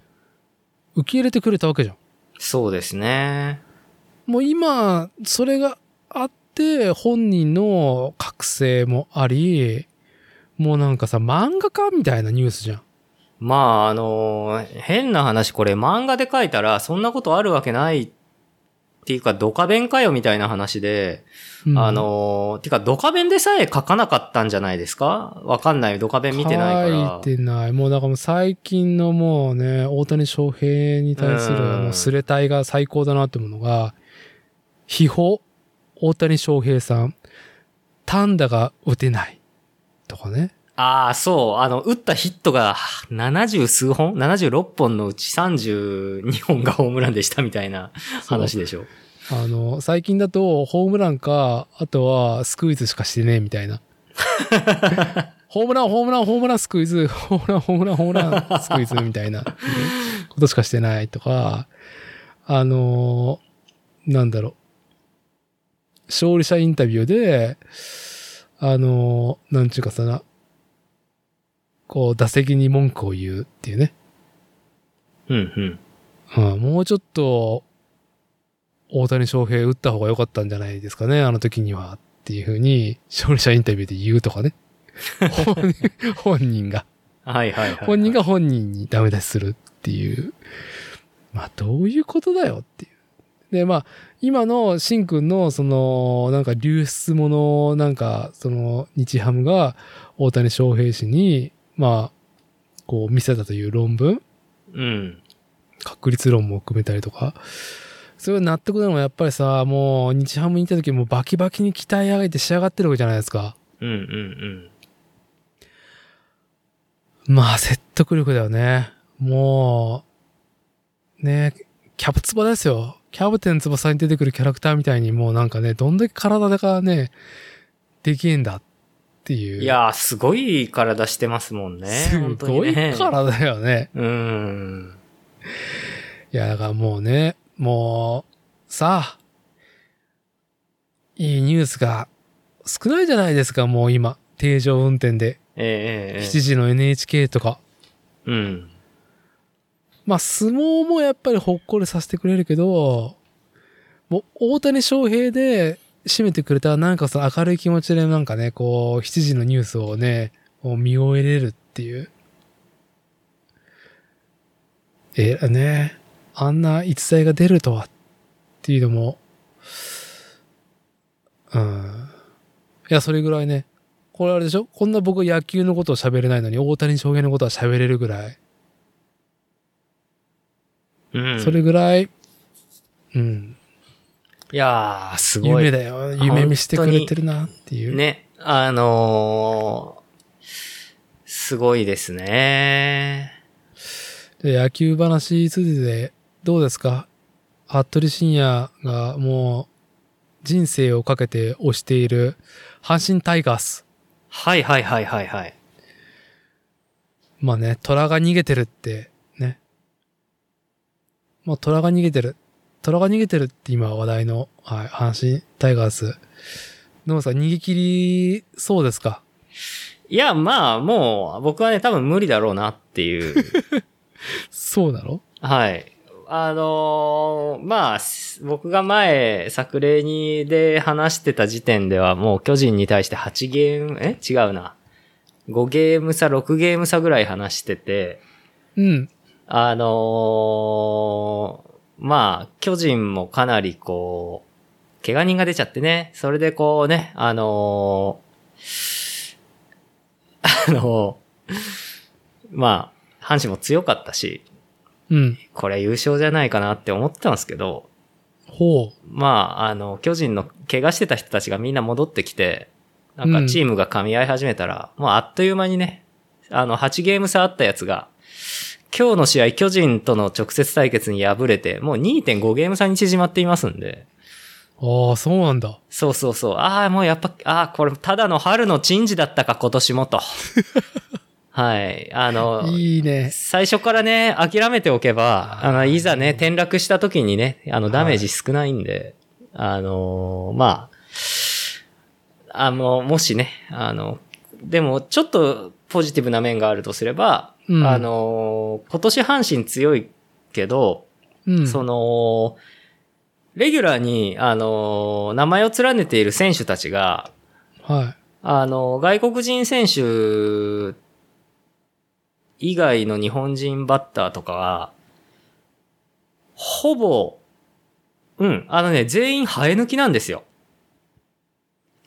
受け入れてくれたわけじゃん。そうですね。もう今、それがあって、本人の覚醒もあり、もうなんかさ、漫画家みたいなニュースじゃん。まあ、あの、変な話、これ漫画で書いたら、そんなことあるわけないっていうか、ドカ弁かよみたいな話で、うんあの、てか、ドカ弁でさえ書かなかったんじゃないですか？わかんない。ドカ弁見てないから。書いてない。もうだからもう最近のもうね、大谷翔平に対するうんもうスレタイが最高だなって思うのが、秘宝、大谷翔平さん、単打が打てない。とかね。ああ、そう。あの、打ったヒットが70数本 ?76 本のうち32本がホームランでしたみたいな話でしょ。あの、最近だと、ホームランか、あとは、スクイズしかしてねえ、みたいな。ホームラン、ホームラン、ホームラン、スクイズ、ホームラン、ホームラン、ホームラン、スクイズ、みたいなことしかしてないとか、あの、なんだろう。勝利者インタビューで、あの、なんちゅうかさな、こう、打席に文句を言うっていうね。うんうん。うん、もうちょっと、大谷翔平打った方が良かったんじゃないですかね、あの時には。っていうふうに、勝利者インタビューで言うとかね。本人が、はいはいはい。本人が本人にダメ出しするっていう。まあ、どういうことだよっていう。で、まあ、今のシンくんの、その、なんか流出もの、なんか、その、日ハムが大谷翔平氏に、まあ、こう見せたという論文うん。確率論も含めたりとか。それは納得なのはやっぱりさ、もう日ハムにいた時もバキバキに鍛え上げて仕上がってるわけじゃないですか。うんうんまあ説得力だよね。もう、ね、キャプツバですよ。キャプテン翼に出てくるキャラクターみたいにもうなんかね、どんだけ体がね、でけえんだっていう。うん。いやー、すごい体してますもんね。すごいね。体だよね。うん。いや、だからもうね、もう、さあ、いいニュースが少ないじゃないですか、もう今。定常運転で。ええええ7時の NHK とか。うん。まあ、相撲もやっぱりほっこりさせてくれるけど、もう大谷翔平で締めてくれたらなんかその明るい気持ちでなんかね、こう、7時のニュースをね、見終えれるっていう。えー、ね、あんな逸材が出るとはっていうのも、うん。いや、それぐらいね。これあれでしょ？こんな僕野球のことを喋れないのに大谷翔平のことは喋れるぐらい。うん。それぐらい、うん。いやー、すごい。夢だよ。夢見してくれてるなっていう。ね、あのー、すごいですね。で、野球話についてで、どうですか？服部深也がもう、人生をかけて推している、阪神タイガース。はいはいはいはいはい。まあね、虎が逃げてるって、ね。もう虎が逃げてる。虎が逃げてるって今話題の、はい、阪神タイガース。どうですか逃げ切りそうですか？いや、まあ、もう、僕はね、多分無理だろうなっていう。そうだろはい。あのーまあ、す僕が前、作例にで話してた時点ではもう巨人に対して8ゲーム、え？違うな。5ゲーム差、6ゲーム差ぐらい話してて、うん。あのーまあ、巨人もかなりこう、怪我人が出ちゃってね、それでこうね、あのー あのーまあ、阪神も強かったし、うん。これ優勝じゃないかなって思ってたんですけど、ほまあ、あの、巨人の怪我してた人たちがみんな戻ってきて、なんかチームが噛み合い始めたら、もうあっという間にね、あの、8ゲーム差あったやつが、今日の試合、巨人との直接対決に敗れて、もう2.5ゲーム差に縮まっていますんで、う。ああ、そうなんだ。そうそうそう、ああ、もうやっぱ、ああ、これただの春の珍事だったか、今年もと。はい。あの、いいね。最初からね、諦めておけば、あの、いざね、転落した時にね、あの、ダメージ少ないんで、あのーまあ、あの、もしね、あの、でも、ちょっとポジティブな面があるとすれば、うんあのー今年阪神強いけど、うん。その、レギュラーに、あのー名前を連ねている選手たちが、はい。あの、外国人選手以外の日本人バッターとかは、ほぼ、うん、あのね、全員生え抜きなんですよ。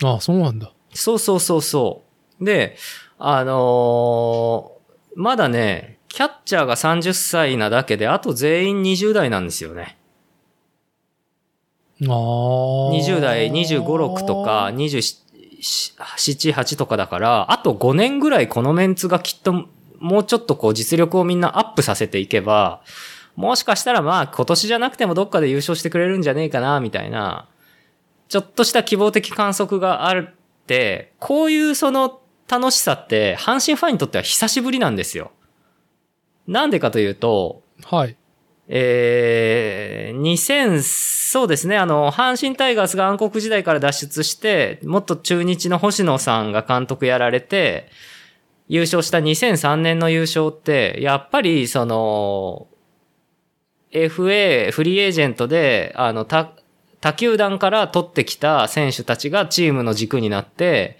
ああ、そうなんだ。そうそうそうそう。で、あのーまだね、キャッチャーが30歳なだけで、あと全員20代なんですよね。ああ。20代、25、6とか、27、8とかだから、あと5年ぐらいこのメンツがきっと、もうちょっとこう実力をみんなアップさせていけば、もしかしたらまあ今年じゃなくてもどっかで優勝してくれるんじゃねえかな、みたいな、ちょっとした希望的観測があるって、こういうその楽しさって阪神ファンにとっては久しぶりなんですよ。なんでかというと、はい。えー、2000、そうですね、あの、阪神タイガースが暗黒時代から脱出して、もっと中日の星野さんが監督やられて、優勝した2003年の優勝って、やっぱり、その、FA、フリーエージェントで、あの、他、他球団から取ってきた選手たちがチームの軸になって、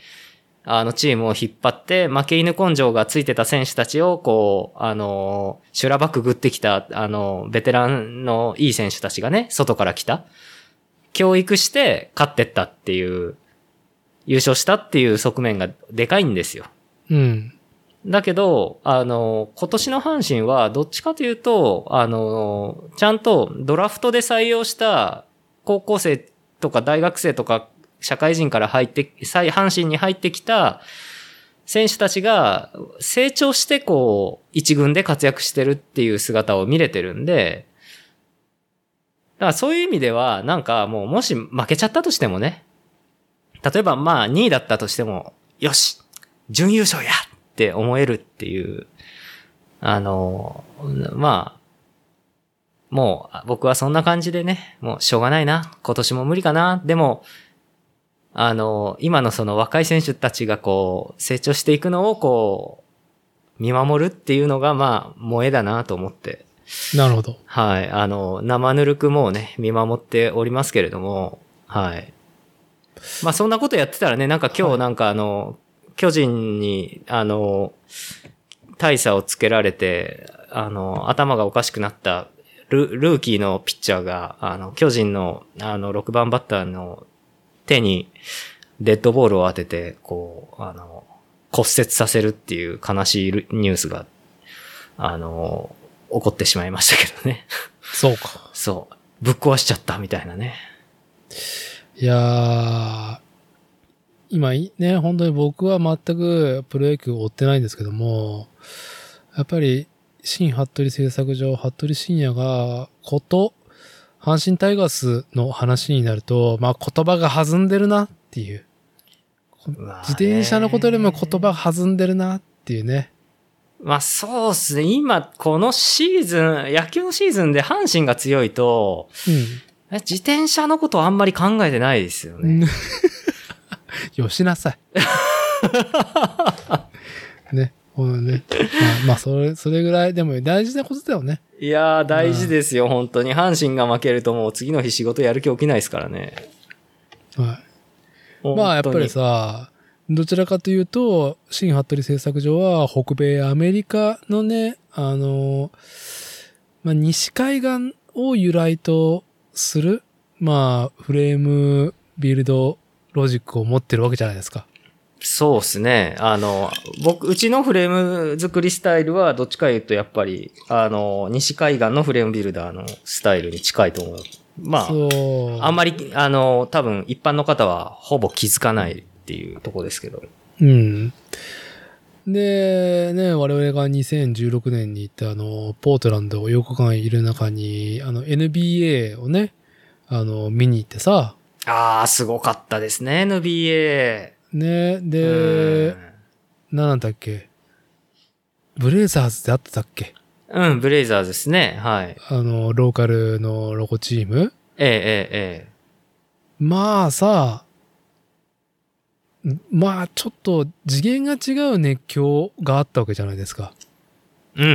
あの、チームを引っ張って、負け犬根性がついてた選手たちを、こう、あの、修羅場くぐってきた、あの、ベテランのいい選手たちがね、外から来た。教育して勝ってったっていう、優勝したっていう側面がでかいんですよ。うん。だけど、あの、今年の阪神はどっちかというと、あの、ちゃんとドラフトで採用した高校生とか大学生とか社会人から入って、再阪神に入ってきた選手たちが成長してこう、一軍で活躍してるっていう姿を見れてるんで、だからそういう意味では、なんかもうもし負けちゃったとしてもね、例えばまあ2位だったとしても、よし準優勝やって思えるっていう、あの、まあ、もう僕はそんな感じでね、もうしょうがないな、今年も無理かな、でも、あの、今のその若い選手たちがこう、成長していくのをこう、見守るっていうのがまあ、萌えだなと思って、なるほど。はい、あの、生ぬるくもうね、見守っておりますけれども、はい。まあそんなことやってたらね、なんか今日なんかあの、巨人に、あの、大差をつけられて、あの、頭がおかしくなったルルーキーのピッチャーが、あの、巨人の、あの、6番バッターの手にデッドボールを当てて、こう、あの、骨折させるっていう悲しいニュースが、あの、起こってしまいましたけどね。そうか。そう。ぶっ壊しちゃったみたいなね。いやー、今いね、本当に僕は全くプロ野球を追ってないんですけども、やっぱり、新服部製作所、服部深也が、こと、阪神タイガースの話になると、まあ言葉が弾んでるなっていう。自転車のことよりも言葉が弾んでるなっていうね。まあそうっすね。今、このシーズン、野球のシーズンで阪神が強いと、うん。え自転車のことあんまり考えてないですよね。よしなさい。ね。ほんね。まあ、まあ、それ、それぐらい、でも大事なことだよね。いやー、大事ですよ、本当に。阪神が負けるともう次の日仕事やる気起きないですからね。はい。まあ、やっぱりさ、どちらかというと、新服部製作所は北米アメリカのね、あの、まあ、西海岸を由来とする、まあ、フレームビルドロジックを持ってるわけじゃないですか。そうですね。あの、僕、うちのフレーム作りスタイルはどっちか言うとやっぱり、あの、西海岸のフレームビルダーのスタイルに近いと思う。まあ。あんまり、あの、多分一般の方はほぼ気づかないっていうところですけど。うん。で、ね、我々が2016年に行ったあの、ポートランドを4日間いる中に、あの、NBA をね、あの、見に行ってさ、ああ、すごかったですね、NBA。ね、うでなんだっけ？ブレイザーズってあってたっけ？うん、ブレイザーズですね。はい。あの、ローカルのロゴチーム？ええ、ええ、えまあさ、まあちょっと次元が違う熱狂があったわけじゃないですか。え。うん、うん、う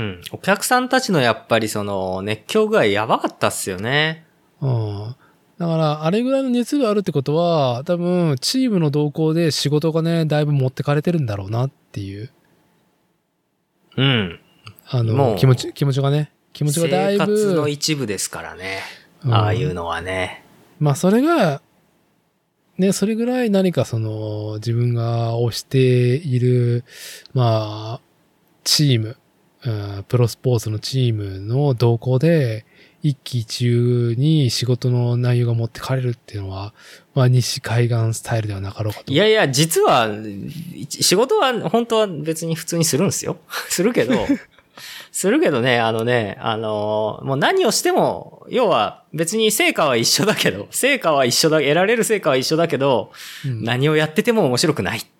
ん。お客さんたちのやっぱりその、熱狂具合やばかったっすよね。うん。だから、あれぐらいの熱があるってことは、多分、チームの動向で仕事がね、だいぶ持ってかれてるんだろうなっていう、うん。あの、気持ち、気持ちがね、気持ちがだい生活のぶ、一部ですからね。うんああいうのはね。まあ、それが、ね、それぐらい何かその、自分が推している、まあ、チーム、うんプロスポーツのチームの動向で、一喜一憂に仕事の内容が持ってかれるっていうのは、まあ、西海岸スタイルではなかろうかと。いやいや、実は、仕事は本当は別に普通にするんですよ。するけど、するけどね、あのね、あのーもう何をしても、要は別に成果は一緒だけど、成果は一緒だ、得られる成果は一緒だけど、うん何をやってても面白くない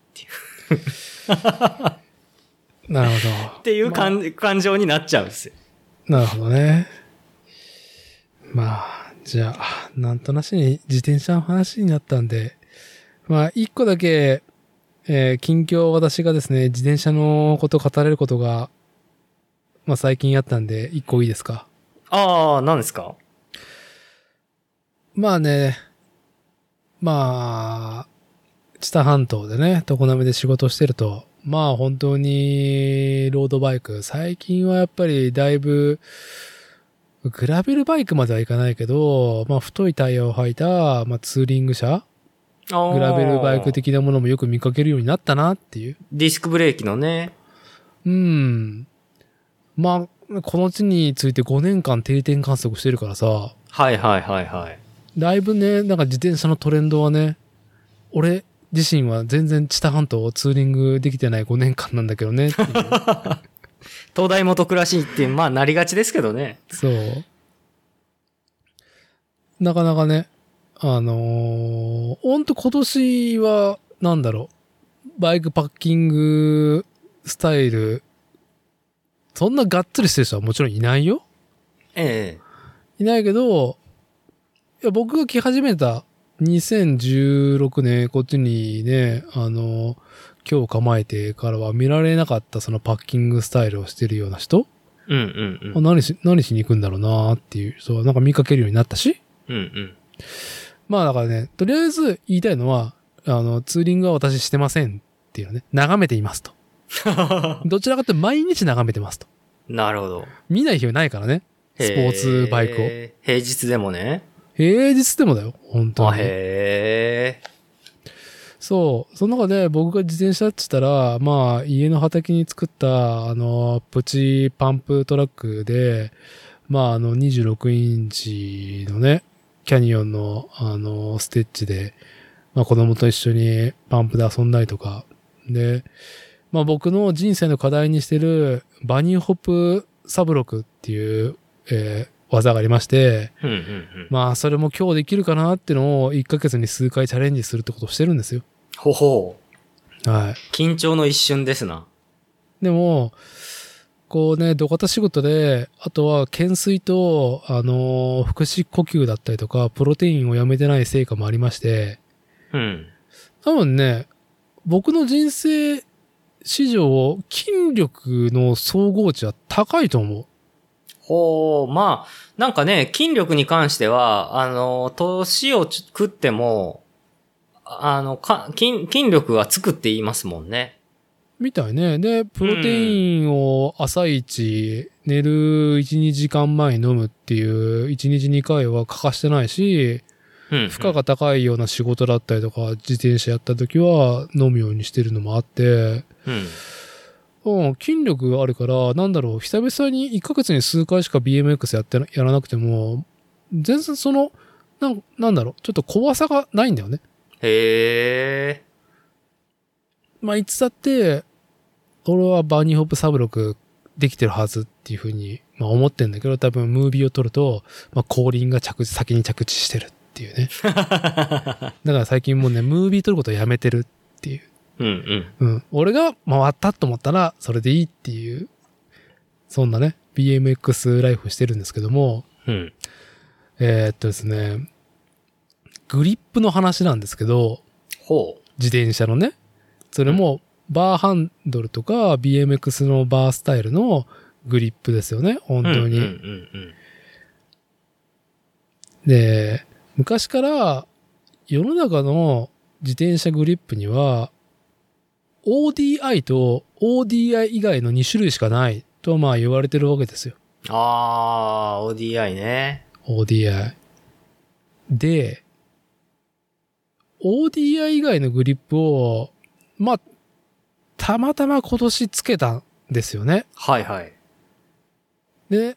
なるほど。っていう感,、感情になっちゃうんですよ。なるほどね。まあ、じゃあ、なんとなしに自転車の話になったんで、まあ、一個だけ、えー近況私がですね、自転車のこと語れることが、まあ最近あったんで、一個いいですか？ああ、何ですか？まあね、まあ、知多半島でね、常滑で仕事してると、まあ本当に、ロードバイク、最近はやっぱりだいぶ、グラベルバイクまではいかないけど、まあ太いタイヤを履いた、まあツーリング車ググラベルバイク的なものもよく見かけるようになったなっていう。ディスクブレーキのね。うん。まあ、この地について5年間定点観測してるからさ、はいはいはいはい。だいぶね、なんか自転車のトレンドはね、俺自身は全然知多半島をツーリングできてない5年間なんだけどね。東大元暮らしって、まあなりがちですけどね。そう。なかなかね、あのー、ほんと今年は、なんだろう、バイクパッキングスタイル、そんながっつりしてる人はもちろんいないよ。えいないけど、いや僕が来始めた2016年、こっちにね、あの、今日構えてからは見られなかったそのパッキングスタイルをしてるような人、えうんうんあ何し、何しに行くんだろうなっていう、そう、なんか見かけるようになったし、うん。うんうん。まあだからね、とりあえず言いたいのは、あの、ツーリングは私してませんっていうのね、眺めていますと。どちらかというと毎日眺めてますと。なるほど。見ない日はないからね、スポーツバイクを。へー平日でもね。平日でもだよ、本当あ、に。へえ。そう。その中で僕が自転車って言ったら、まあ、家の畑に作った、あの、プチパンプトラックで、まあ、あの、26インチのね、キャニオンの、あの、ステッチで、まあ、子供と一緒にパンプで遊んだりとか。で、まあ、僕の人生の課題にしてる、バニーホップサブロクっていう、えー技がありまして。まあ、それも今日できるかなっていうのを1ヶ月に数回チャレンジするってことをしてるんですよ。ほほう。はい。緊張の一瞬ですな。でも、こうね、土方仕事で、あとは懸垂と、あのー腹式呼吸だったりとか、プロテインをやめてない成果もありまして、うん。多分ね、僕の人生史上、筋力の総合値は高いと思う。ほう、まあ、なんかね、筋力に関しては、あの、年をち食っても、あの、か、筋、筋力がつくって言いますもんね。みたいね。で、プロテインを朝一、寝る1、2時間前に飲むっていう、1日2回は欠かしてないし、うん。負荷が高いような仕事だったりとか、自転車やった時は飲むようにしてるのもあって、うん。うん、筋力あるから、なんだろう、久々に1ヶ月に数回しか BMX やってな、やらなくても、全然その、なん、なんだろう、ちょっと怖さがないんだよね。へえ。まあ、いつだって、俺はバーニーホップサブロクできてるはずっていうふうに、まあ思ってんだけど、多分ムービーを撮ると、まあ後輪が着地、先に着地してるっていうね。だから最近もうね、ムービー撮ることをやめてるっていう。うんうん。うん。俺が回ったと思ったら、それでいいっていう、そんなね、BMX ライフしてるんですけども、うん。えーっとですね、グリップの話なんですけど、ほ自転車のね、それも、バーハンドルとか BMX のバースタイルのグリップですよね、本う。当に。うんうんうんで、昔から世の中の自転車グリップには ODI と ODI 以外の2種類しかないとまあ言われてるわけですよ。うん。あー、ODI ね。ODI。で、ODI 以外のグリップを、まあ、たまたま今年つけたんですよね。はいはい。で、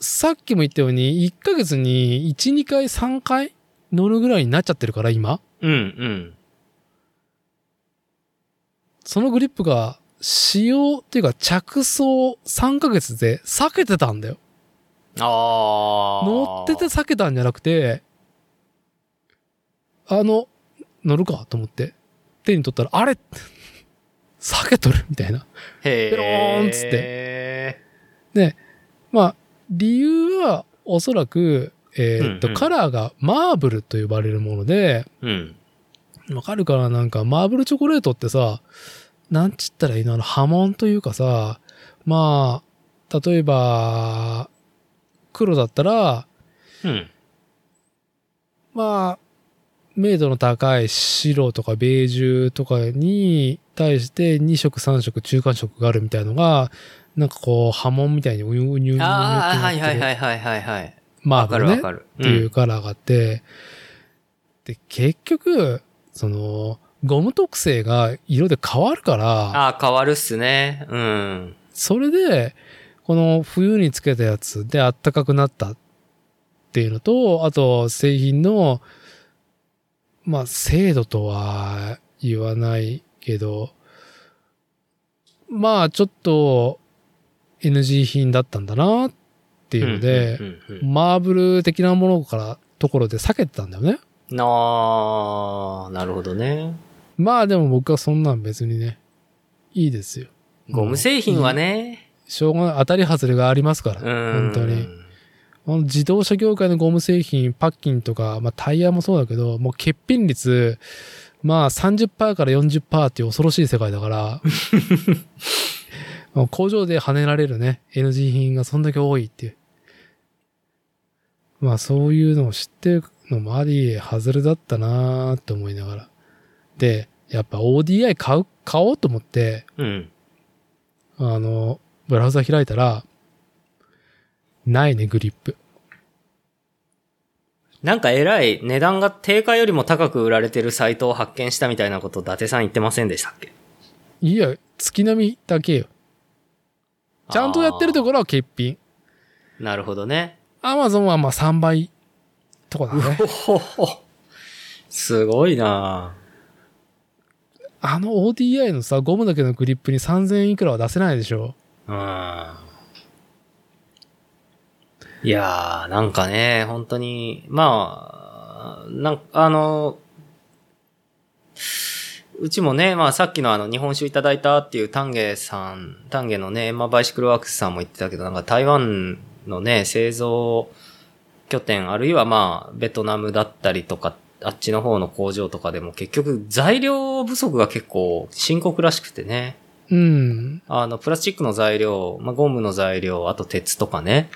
さっきも言ったように、1ヶ月に1、2回、3回乗るぐらいになっちゃってるから、今。うんうん。そのグリップが使用っていうか着想3ヶ月で避けてたんだよ。ああ。乗ってて避けたんじゃなくて、あの、乗るかと思って、手に取ったら、あれ？避けとるみたいな。へペローンっつってまあ、理由はおそらく、えーっと、うんうんカラーがマーブルと呼ばれるもので、うん。わかるかななんか、マーブルチョコレートってさ、なんちったらいいの？あの波紋というかさ、まあ、例えば、黒だったら、うん。まあ、明度の高い白とかベージュとかに対して2色3色中間色があるみたいのが、なんかこう波紋みたいにうにゅうにゅうにゅうってああ、はいはいはいはいはいはい。わマーブルねかるわかる。っていうカラーがあって、で、結局、その、ゴム特性が色で変わるから、ああ、変わるっすね。うん。それで、この冬につけたやつで暖かくなったっていうのと、あと製品の、まあ精度とは言わないけど、まあちょっと NG 品だったんだなっていうのでう、んうんうんマーブル的なものから、ところで避けてたんだよね。うんああ、なるほどね。まあでも僕はそんなん別にね、いいですよ。ゴム製品はね。しょうがない。当たり外れがありますから。うん。本当に。自動車業界のゴム製品、パッキンとか、まあタイヤもそうだけど、もう欠品率、まあ30%から40%っていう恐ろしい世界だから、工場で跳ねられるね、NG 品がそんだけ多いっていう。まあそういうのを知ってるのもあり、外れだったなーって思いながら。で、やっぱ ODI 買う、買おうと思って、うん。あの、ブラウザ開いたら、ないね、グリップ。なんか偉い値段が定価よりも高く売られてるサイトを発見したみたいなこと伊達さん言ってませんでしたっけ？いや、月並みだけよ。ちゃんとやってるところは欠品。なるほどね。アマゾンはまあ3倍とかだね。ほほほ。すごいなあの ODI のさ、ゴムだけのグリップに3000円いくらは出せないでしょ。うん。いやー、なんかね、本当に、まあ、なんあの、うちもね、まあさっきのあの日本酒いただいたっていう丹下さん、丹下のね、エンマバイシクルワークスさんも言ってたけど、なんか台湾のね、製造拠点、あるいはまあベトナムだったりとか、あっちの方の工場とかでも結局材料不足が結構深刻らしくてね。うん。あの、プラスチックの材料、まあ、ゴムの材料、あと鉄とかね。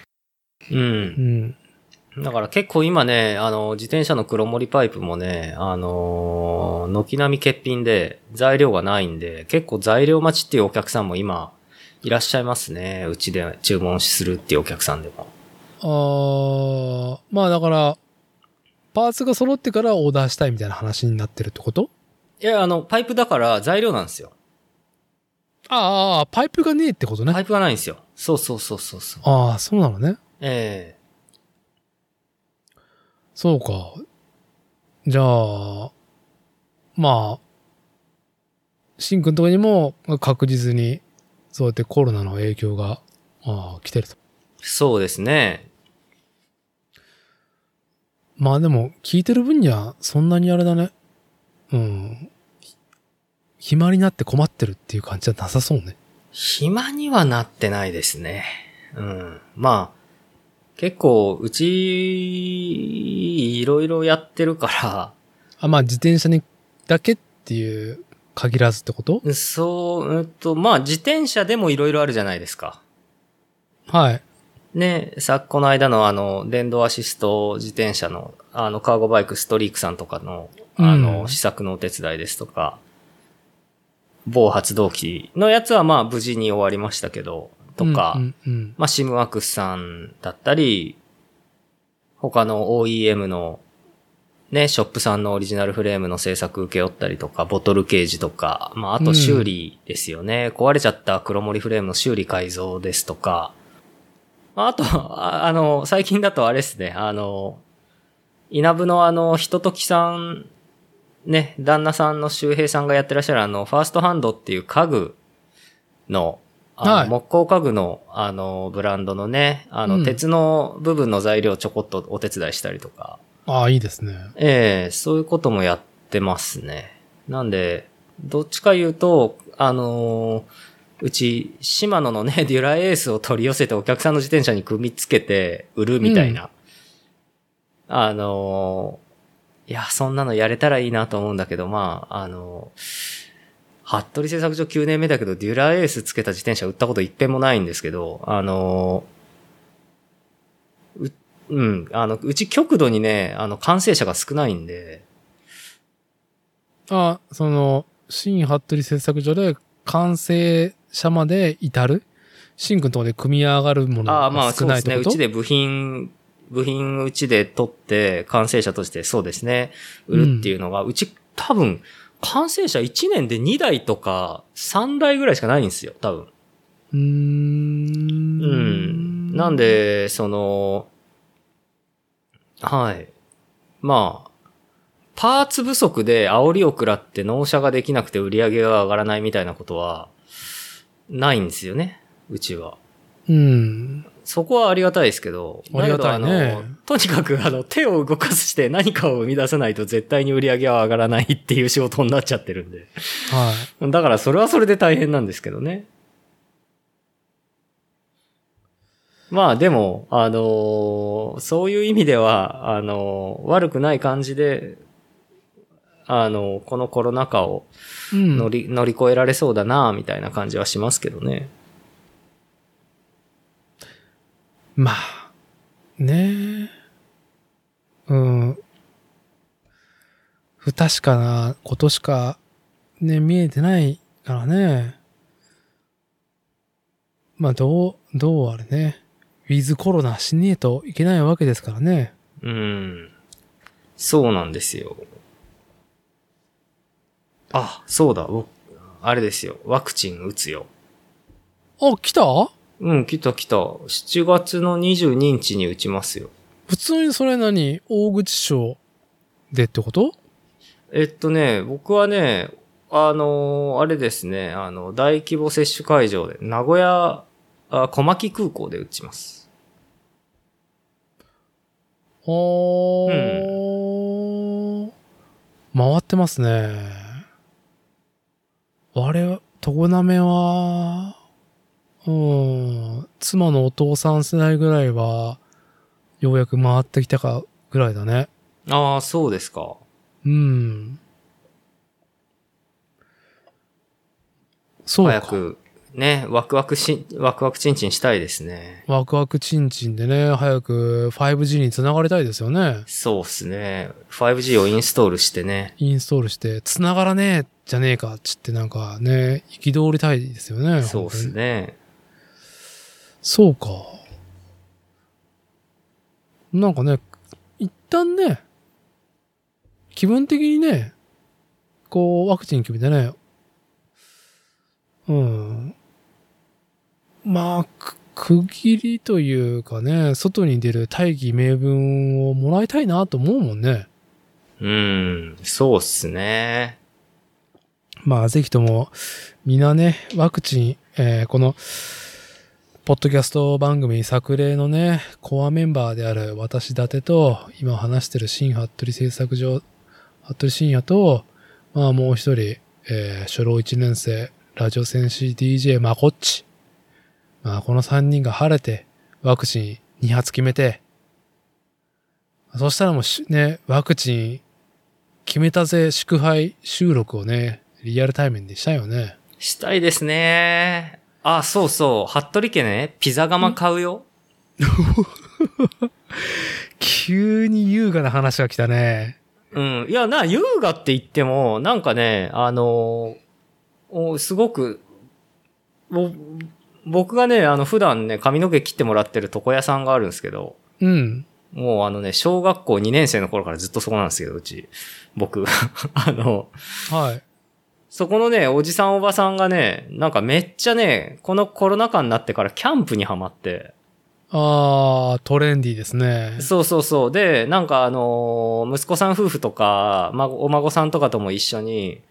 う。うんん。だから結構今ね、あの、自転車の黒森パイプもね、あのー軒並み欠品で材料がないんで、結構材料待ちっていうお客さんも今、いらっしゃいますね。うちで注文するっていうお客さんでも。あー、まあだから、パーツが揃ってからオーダーしたいみたいな話になってるってこと？いや、あの、パイプだから材料なんですよ。ああ、パイプがねえってことね。パイプがないんですよ。そうそうそうそうそう。ああ、そうなのね。えそうか。じゃあ、まあ、シンくんとかにも確実に、そうやってコロナの影響が、ああ、来てると。えそうですね。まあでも、聞いてる分には、そんなにあれだね。うん。暇になって困ってるっていう感じはなさそうね。暇にはなってないですね。うん。まあ、結構、うち、いろいろやってるか あ、まあ自転車にだけっていう限らずってこと？ら、そう、うんと、まあ、自転車でもいろいろあるじゃないですか。はい。ね、さ、この間のあの、電動アシスト自転車の、あの、カーゴバイクストリークさんとかの、あの、うん試作のお手伝いですとか、某発動機のやつはまあ、無事に終わりましたけど、とか、うんうんうん。まあ、シムワークスさんだったり、他の OEM のね、ショップさんのオリジナルフレームの製作受け負ったりとか、ボトルケージとか、まあ、あと修理ですよね。壊れちゃった黒森フレームの修理改造ですとか、まあ、あと、あ あの、最近だとあれですね、あの、稲部のあの、ひとときさん、ね、旦那さんの周平さんがやってらっしゃるあの、ファーストハンドっていう家具の、あのはい木工家具の、あの、ブランドのね、あの、うん鉄の部分の材料ちょこっとお手伝いしたりとか、ああ、いいですね。ええそういうこともやってますね。なんで、どっちか言うと、あのーうち、シマノのね、デュラエースを取り寄せてお客さんの自転車に組み付けて売るみたいな。あのーいや、そんなのやれたらいいなと思うんだけど、まあ、あのー服部製作所9年目だけど、デュラエースつけた自転車売ったこと一遍もないんですけど、あのーう、うん、あの、うち極度にね、あの、完成者が少ないんで、あ、その、新服部製作所で完成者まで至る？新君のところで組み上がるものああ、まあが少そうですね。ないってことうちで部品、部品うちで取って完成車としてそうですね、売るっていうのが、うち多分、完成車1年で2台とか3台ぐらいしかないんですよ、多分。うーん。うん。なん、で、その、はい。まあ、パーツ不足で煽りを食らって納車ができなくて売り上げが上がらないみたいなことは、ないんですよね、うちは。うん。そこはありがたいですけど、ありがたいねとにかくあの、手を動かして何かを生み出さないと絶対に売り上げは上がらないっていう仕事になっちゃってるんで。はい。だからそれはそれで大変なんですけどね。まあでも、あのーそういう意味では、あのー悪くない感じで、あのーこのコロナ禍をうん。乗り、乗り越えられそうだな、みたいな感じはしますけどね。まあ、ねえ。うん。不確かなことしかね、見えてないからね。まあ、どう、どうあれね。ウィズコロナしねえといけないわけですからね。うん。そうなんですよ。あ、そうだ、僕、あれですよ。ワクチン打つよ。あ、来た？うん、来た来た。7月の22日に打ちますよ。普通にそれ何？大口町でってこと？えっとね、僕はね、あのーあれですね、あの、大規模接種会場で、名古屋、あ小牧空港で打ちます。あー、回ってますね。あれ、常滑は、うん、妻のお父さん世代ぐらいは、ようやく回ってきたかぐらいだね。ああ、そうですか。うん。そうか。早く、ね、ワクワクし、ワクワクチンチンしたいですね。ワクワクチンチンでね、早く 5G につながりたいですよね。そうっすね。5G をインストールしてね。インストールして、つながらねえじゃねえかっつってなんかね、憤りたいですよね。そうっすね。そうか。なんかね、一旦ね、気分的にね、こう、ワクチン決めてね、うん。まあ、く区切りというかね、外に出る大義名分をもらいたいなと思うもんね。うん、そうっすね。まあ、ぜひとも、みんなね、ワクチン、えーこの、ポッドキャスト番組作例のね、コアメンバーである私立てと、今話してる新服部製作所、服部深也と、まあもう一人、えー初老一年生、ラジオ戦士 DJ まこっち。まあこの三人が晴れて、ワクチン2発決めて、そしたらもうね、ワクチン決めたぜ祝杯収録をね、リアルタイムにしたよね。したいですね。あ、そうそう。服部家ね、ピザ窯買うよ。急に優雅な話が来たね。うん。いや、な、優雅って言っても、なんかね、あのおすごく、ぼ僕がね、あの、普段ね、髪の毛切ってもらってる床屋さんがあるんですけど、うん。もうあのね、小学校2年生の頃からずっとそこなんですけど、うち。僕。あの、はい。そこのね、おじさんおばさんがね、なんかめっちゃね、このコロナ禍になってからキャンプにハマって、あー、トレンディーですね。そうそうそう。で、なんかあのー息子さん夫婦とか、ま、お孫さんとかとも一緒に、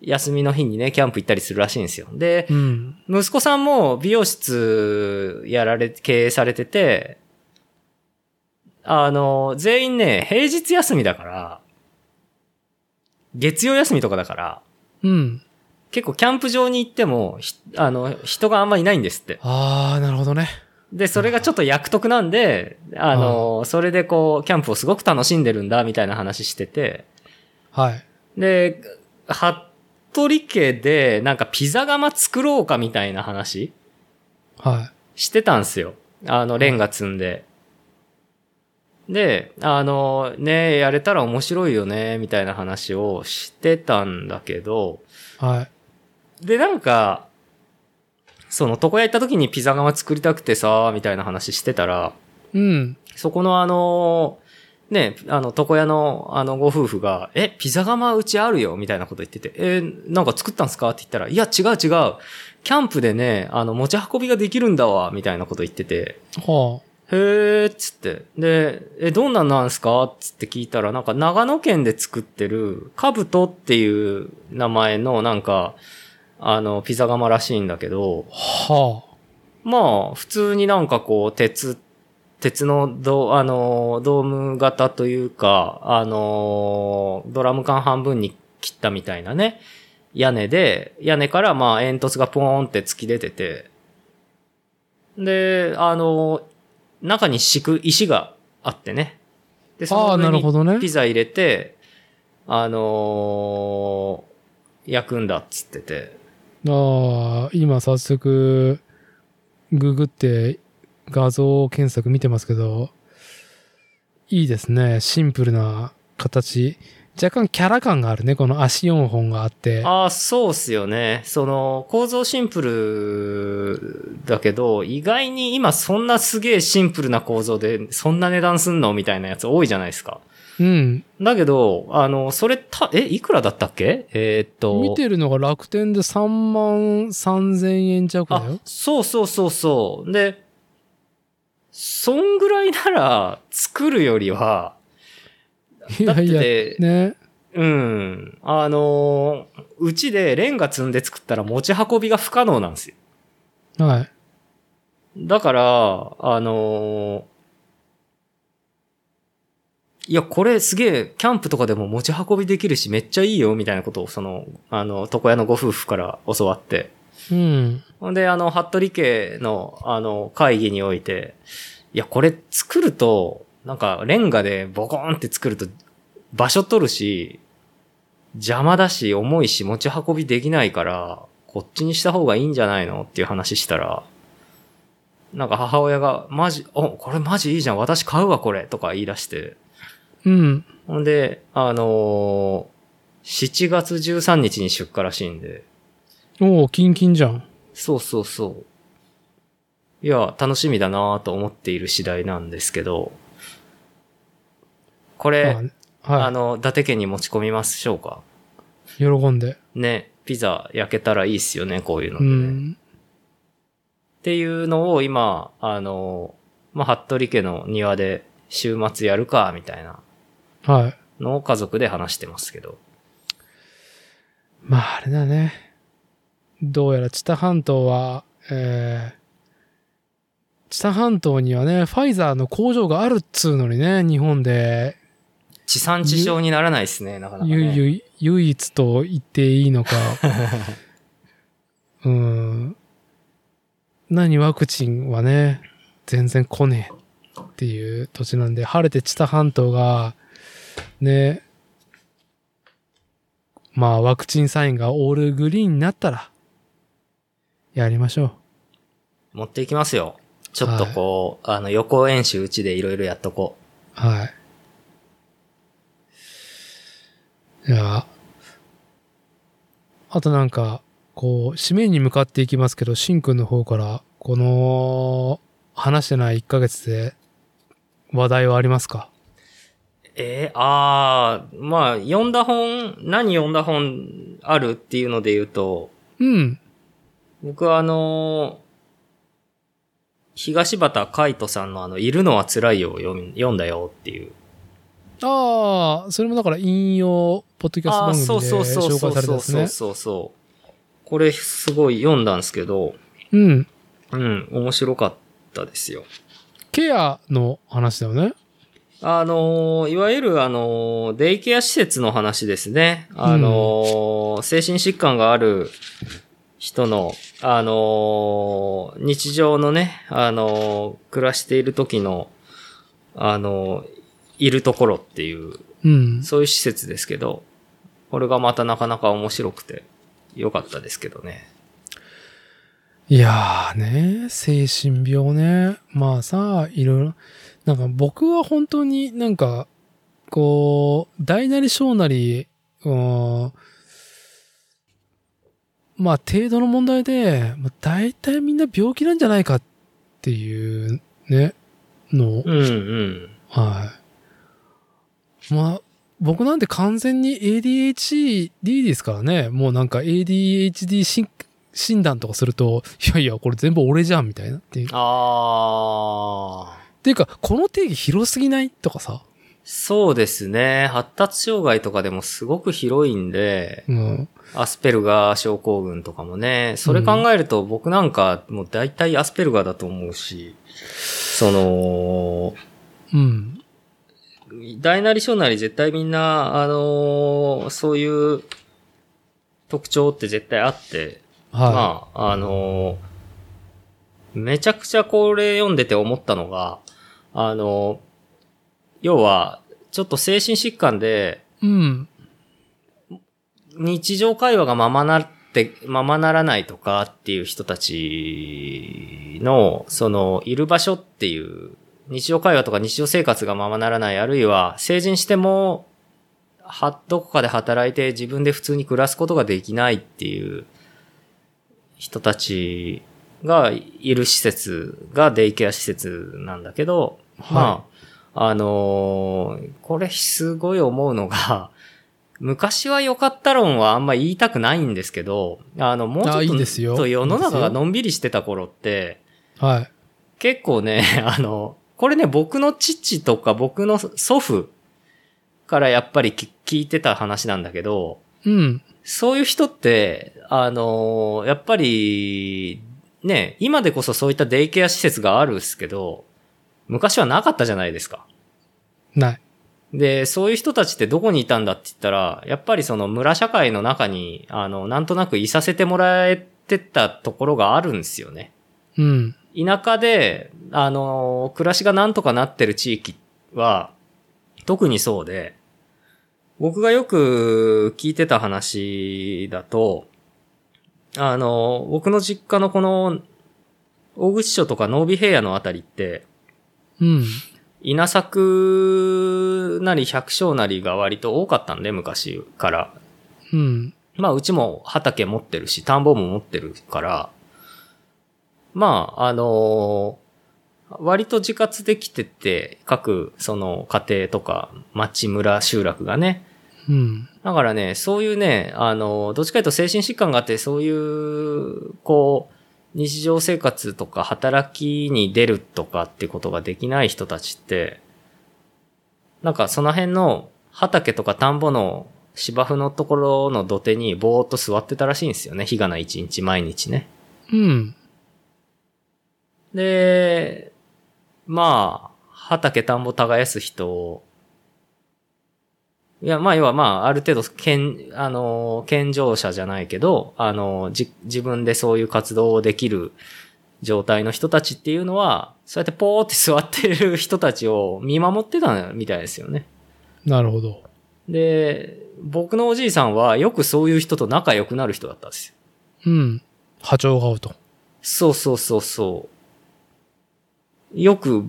休みの日にね、キャンプ行ったりするらしいんですよ。で、うん。息子さんも美容室やられ、経営されてて、あの、全員ね、平日休みだから、月曜休みとかだから、うん。結構キャンプ場に行っても、ひあの、人があんまいないんですって。あー、なるほどね。で、それがちょっと役得なんで、あの、それでこう、キャンプをすごく楽しんでるんだ、みたいな話してて、はい。で、服部家で、なんかピザ窯作ろうかみたいな話はしてたんすよ。あの、レンガ積んで。で、あの、ねやれたら面白いよね、みたいな話をしてたんだけど、い。はい。で、なんか、その、床屋行った時にピザ窯作りたくてさ、みたいな話してたら、うん。そこのあの、ね、あの、床屋のあのご夫婦が、え、ピザ窯うちあるよみたいなこと言ってて、えーなんか作ったんすか？って言ったら、いや、違う違う。キャンプでね、あの、持ち運びができるんだわ、みたいなこと言ってて、はへーっつって。で、え、どんなんなんすか？つって聞いたら、なんか長野県で作ってる、カブトっていう名前のなんか、あの、ピザ窯らしいんだけど、あ。はまあ、普通になんかこう、鉄、鉄のド、あの、ドーム型というか、あの、ドラム缶半分に切ったみたいなね、屋根で、屋根からまあ煙突がポーンって突き出てて、で、あの、中に敷く石があってね。で、そああ、の上になるほどね。ピザ入れて、あの焼くんだっつってて。ああ、今早速、ググって画像検索見てますけど、いいですね。シンプルな形。若干キャラ感があるね。この足4本があって。ああ、そうっすよね。その、構造シンプルだけど、意外に今そんなすげえシンプルな構造で、そんな値段すんのみたいなやつ多いじゃないですか。うん。だけど、あの、それた、え、いくらだったっけ？えーっと。見てるのが楽天で3万3000円弱だあよ。、そうそうそうそう。で、そんぐらいなら作るよりは、いやいや、ね。うん。あのーうちでレンガ積んで作ったら持ち運びが不可能なんですよ。はい。だから、あのーいや、これすげえ、キャンプとかでも持ち運びできるし、めっちゃいいよ、みたいなことを、その、あの、床屋のご夫婦から教わって。うん。ほんで、あの、服部家の、あの、会議において、いや、これ作ると、なんか、レンガでボコーンって作ると、場所取るし、邪魔だし、重いし、持ち運びできないから、こっちにした方がいいんじゃないのっていう話したら、なんか母親が、マジ、お、これマジいいじゃん、私買うわ、これ、とか言い出して。うん。ほんで、あのー7月13日に出荷らしいんで、おお、キンキンじゃん。そうそうそう。いや、楽しみだなと思っている次第なんですけど、これ、あはあの、伊達家に持ち込みましょうか？い。喜んで。ね、ピザ焼けたらいいっすよね、こういうのうでね。ん。っていうのを今、あの、まあ、服部家の庭で週末やるか、みたいなはい。のを家族で話してますけど。まあ、あれだね。どうやら知多半島は、えー、知多半島にはね、ファイザーの工場があるっつうのにね、日本で、地産地消にならないですね、なかなか、ね。ゆゆ唯一と言っていいのか。うん。何ワクチンはね、全然来ねえっていう土地なんで、晴れて知多半島が、ね、まあワクチンサインがオールグリーンになったら、やりましょ持っていきますよ。ちょっとこう、あの、予行演習うちでいろいろやっとこう。はい。いや、あとなんか、こう、締めに向かっていきますけど、しんくんの方から、この、話してない1ヶ月で、話題はありますか？う。えー、あー、まあ、読んだ本、何読んだ本あるっていうので言うと、うん。僕はあのー東畑海人さんのあの、いるのは辛いよを読んだよっていうああ、それもだから引用、ポッドキャスト番組でそうそうそう紹そう介されたやつね。そうそうそう。これすごい読んだんですけど、うん。うん、面白かったですよ。ケアの話だよね。あのーいわゆるあのーデイケア施設の話ですね。あのー精神疾患がある人の、あのー日常のね、あのー暮らしている時の、あのーいるところっていう、うん。そういう施設ですけど、これがまたなかなか面白くて、良かったですけどね。いやーね、精神病ね。まあさ、いろいろ、なんか僕は本当になんか、こう、大なり小なり、うんまあ程度の問題で、まあ、大体みんな病気なんじゃないかっていうね、の、うんうん。はい。まあ、僕なんて完全に ADHD ですからね。もうなんか ADHD 診診断とかすると、いやいや、これ全部俺じゃんみたいなっていう。っあー。ていうか、この定義広すぎないとかさ。そうですね。発達障害とかでもすごく広いんで、うん。アスペルガー症候群とかもね、それ考えると僕なんかもう大体アスペルガーだと思うし、その、うん。大なり小なり絶対みんな、あのーそういう特徴って絶対あって、はまあ、あのーめちゃくちゃこれ読んでて思ったのが、あのー要は、ちょっと精神疾患で、い。うん。日常会話がままなって、ままならないとかっていう人たちの、その、いる場所っていう、日常会話とか日常生活がままならない、あるいは成人しても、は、どこかで働いて自分で普通に暮らすことができないっていう人たちがいる施設がデイケア施設なんだけど、まあ、あのーこれすごい思うのが、昔は良かった論はあんま言いたくないんですけど、あの、もうちょっあと世の中がのんびりしてた頃って、はい。結構ね、あの、これね、僕の父とか僕の祖父からやっぱりき聞いてた話なんだけど、うん。そういう人って、あの、やっぱり、ね、今でこそそういったデイケア施設があるんですけど、昔はなかったじゃないですか。ない。で、そういう人たちってどこにいたんだって言ったら、やっぱりその村社会の中に、あの、なんとなくいさせてもらえてたところがあるんですよね。うん。田舎で、あの、暮らしがなんとかなってる地域は、特にそうで、僕がよく聞いてた話だと、あの、僕の実家のこの、大口町とか濃尾平野のあたりって、うん。稲作なり百姓なりが割と多かったんで、昔から。うん。まあ、うちも畑持ってるし、田んぼも持ってるから、まあ、あの割と自活できてて、各、その、家庭とか、町村集落がね。うん。だからね、そういうね、あのどっちかというと精神疾患があって、そういう、こう、日常生活とか働きに出るとかってことができない人たちって、なんかその辺の畑とか田んぼの芝生のところの土手にぼーっと座ってたらしいんですよね。日がな一日毎日ね。うん。で、まあ、畑田んぼ耕す人いや、まあ、要はまあ、ある程度、健、あの、健常者じゃないけど、あの、じ、自分でそういう活動をできる状態の人たちっていうのは、そうやってポーって座ってる人たちを見守ってたみたいですよね。なるほど。で、僕のおじいさんはよくそういう人と仲良くなる人だったんですよ。うん。波長が合うと。そうそうそうそう。よく、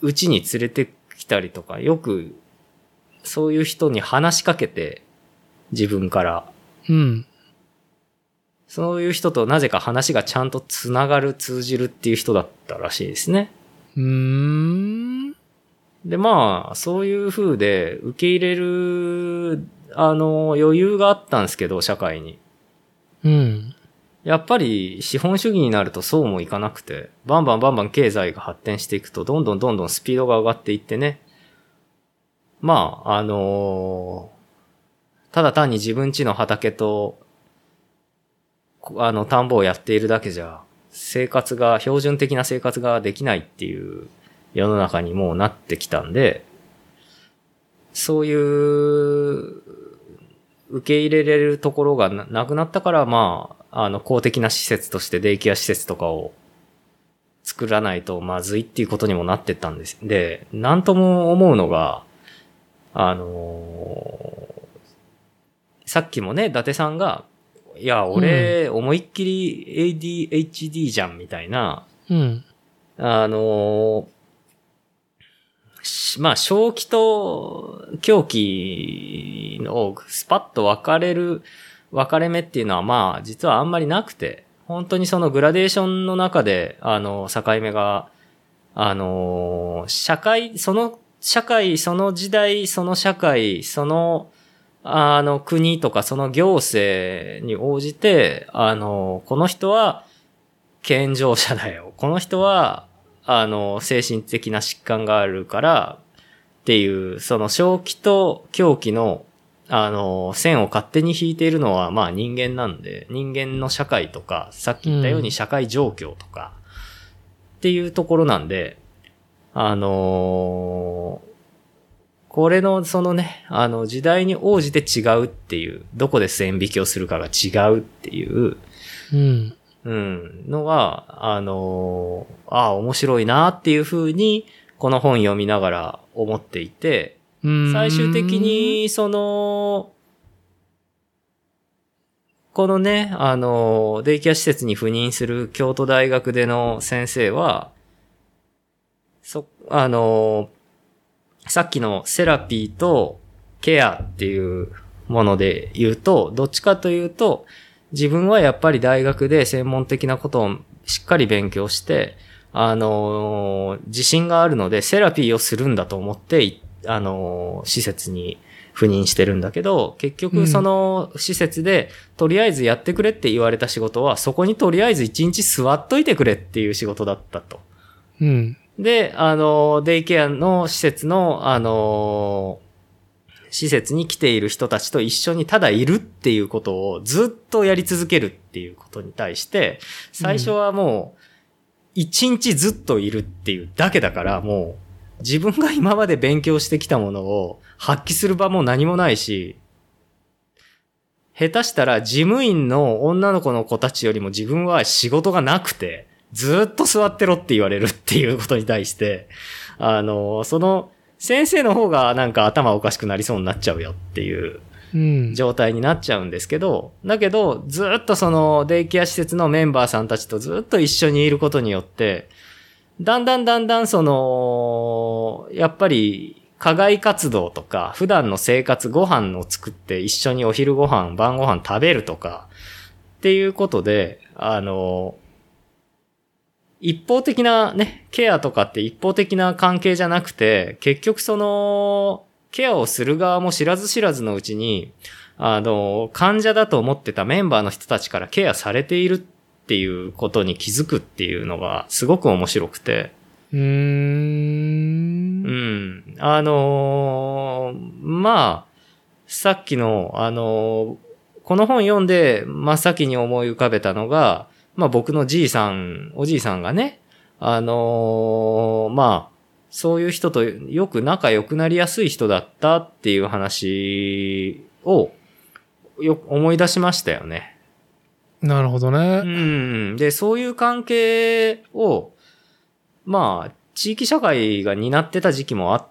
うちに連れてきたりとか、よく、そういう人に話しかけて、自分から。うん。そういう人となぜか話がちゃんとつながる、通じるっていう人だったらしいですね。うーん。で、まあ、そういう風で受け入れる、あの、余裕があったんですけど、社会に。うん。やっぱり資本主義になるとそうもいかなくて、バンバンバンバン経済が発展していくと、どんどんどんどんスピードが上がっていってね。まあ、あのただ単に自分家の畑と、あの、田んぼをやっているだけじゃ、生活が、標準的な生活ができないっていう世の中にもうなってきたんで、そういう、受け入れれるところがなくなったから、まあ、あの、公的な施設としてデイケア施設とかを作らないとまずいっていうことにもなってったんです。で、なんとも思うのが、あのーさっきもね、伊達さんが、いや、俺、思いっきり ADHD じゃん、みたいな、うん。あのーしまあ、正気と狂気のスパッと分かれる分かれ目っていうのはまあ、実はあんまりなくて、本当にそのグラデーションの中で、あの、境目が、あの社会、その社会、その時代、その社会、その、あの、国とかその行政に応じて、あの、この人は健常者だよ。この人は、あの、精神的な疾患があるから、っていう、その正気と狂気の、あの、線を勝手に引いているのは、まあ人間なんで、人間の社会とか、さっき言ったよううんに社会状況とか、っていうところなんで、あのこれのそのね、あの時代に応じて違うっていう、どこで線引きをするかが違うっていう、うん。うん、のが、あのーああ、面白いなっていうふうに、この本読みながら思っていて、うん最終的、に、その、このね、あの、デイケア施設に赴任する京都大学での先生は、そ、あの、さっきのセラピーとケアっていうもので言うと、どっちかというと、自分はやっぱり大学で専門的なことをしっかり勉強して、あの自信があるのでセラピーをするんだと思って、あの施設に赴任してるんだけど、結局うんその施設で、とりあえずやってくれって言われた仕事は、そこにとりあえず一日座っといてくれっていう仕事だったと。うん。で、あの、デイケアの施設の、あの、施設に来ている人たちと一緒にただいるっていうことをずっとやり続けるっていうことに対して、最初はもう、一日ずっといるっていうだけだから、もう、自分が今まで勉強してきたものを発揮する場も何もないし、下手したら事務員の女の子の子たちよりも自分は仕事がなくて、ずっと座ってろって言われるっていうことに対して、あの、その、先生の方がなんか頭おかしくなりそうになっちゃうよっていううん。状態になっちゃうんですけど、だけど、ずっとそのデイケア施設のメンバーさんたちとずっと一緒にいることによって、だんだんだんだんその、やっぱり、課外活動とか、普段の生活、ご飯を作って一緒にお昼ご飯、晩ご飯食べるとか、っていうことで、あの、一方的なね、ケアとかって一方的な関係じゃなくて、結局その、ケアをする側も知らず知らずのうちに、あの、患者だと思ってたメンバーの人たちからケアされているっていうことに気づくっていうのがすごく面白くて。うー。うんん。あのーまあ、さっきの、あのーこの本読んで真っ先に思い浮かべたのが、まあ僕のじいさん、おじいさんがね、あのーまあ、そういう人とよく仲良くなりやすい人だったっていう話をよ思い出しましたよね。なるほどうね。ん。で、そういう関係を、まあ、地域社会が担ってた時期もあっ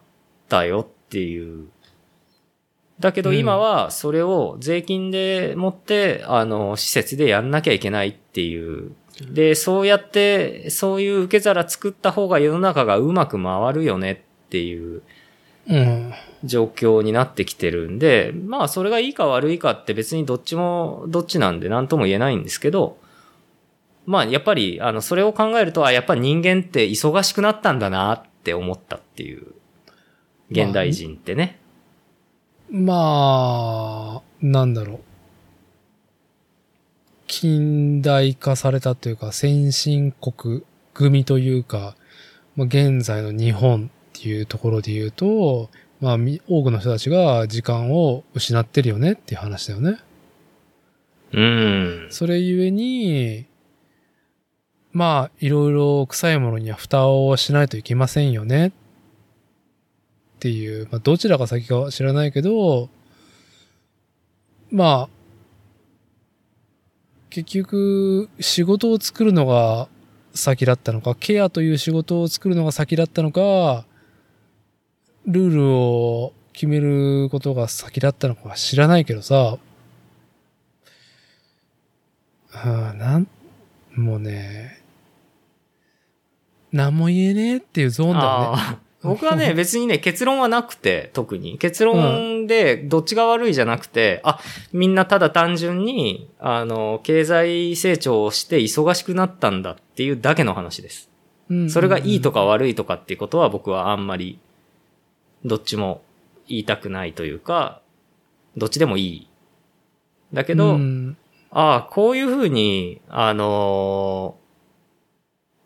たよっていう。だけどうん今はそれを税金でもって、あの、施設でやんなきゃいけないっていう。で、そうやって、そういう受け皿作った方が世の中がうまく回るよねっていううん。状況になってきてるんで、まあそれがいいか悪いかって別にどっちもどっちなんで何とも言えないんですけど、まあやっぱりあのそれを考えると、あ、やっぱり人間って忙しくなったんだなって思ったっていう、現代人ってね。まあ、なんだろう。近代化されたというか、先進国組というか、まあ、現在の日本っていうところで言うと、まあ、み多くの人たちが時間を失ってるよねっていう話だよね。うん。それゆえに、まあ、いろいろ臭いものには蓋をしないといけませんよね。っていう、まあ、どちらが先かは知らないけど、まあ、結局、仕事を作るのが先だったのか、ケアという仕事を作るのが先だったのか、ルールを決めることが先だったのかは知らないけどさ、はあ、なん、もうね、何も言えねえっていうゾーンだよね。僕はね、別にね、結論はなくて、特に。結論で、どっちが悪いじゃなくて、あ、みんなただ単純に、あの、経済成長をして忙しくなったんだっていうだけの話です。うんそれがいいとか悪いとかっていうことは僕はあんまり、どっちも言いたくないというか、どっちでもいい。だけど、うんああ、こういうふうに、あのー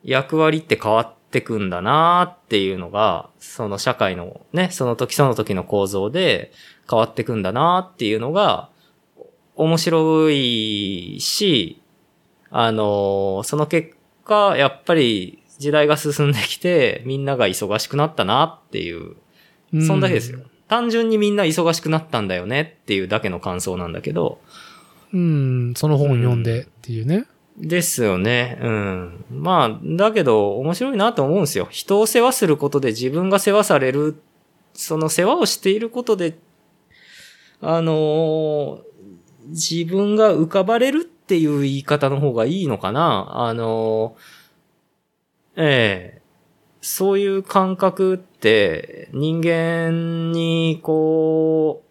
役割って変わってくんだなっていうのが、その社会のね、その時その時の構造で変わってくんだなっていうのが、面白いし、あのーその結果、やっぱり時代が進んできて、みんなが忙しくなったなっていう、そんだけですよ。。単純にみんな忙しくなったんだよねっていうだけの感想なんだけど、うん、その本読んでっていうね。ですよね。うん。まあ、だけど、面白いなと思うんですよ。人を世話することで自分が世話される、その世話をしていることで、あのー自分が浮かばれるっていう言い方の方がいいのかな。あのーええそういう感覚って人間にこう、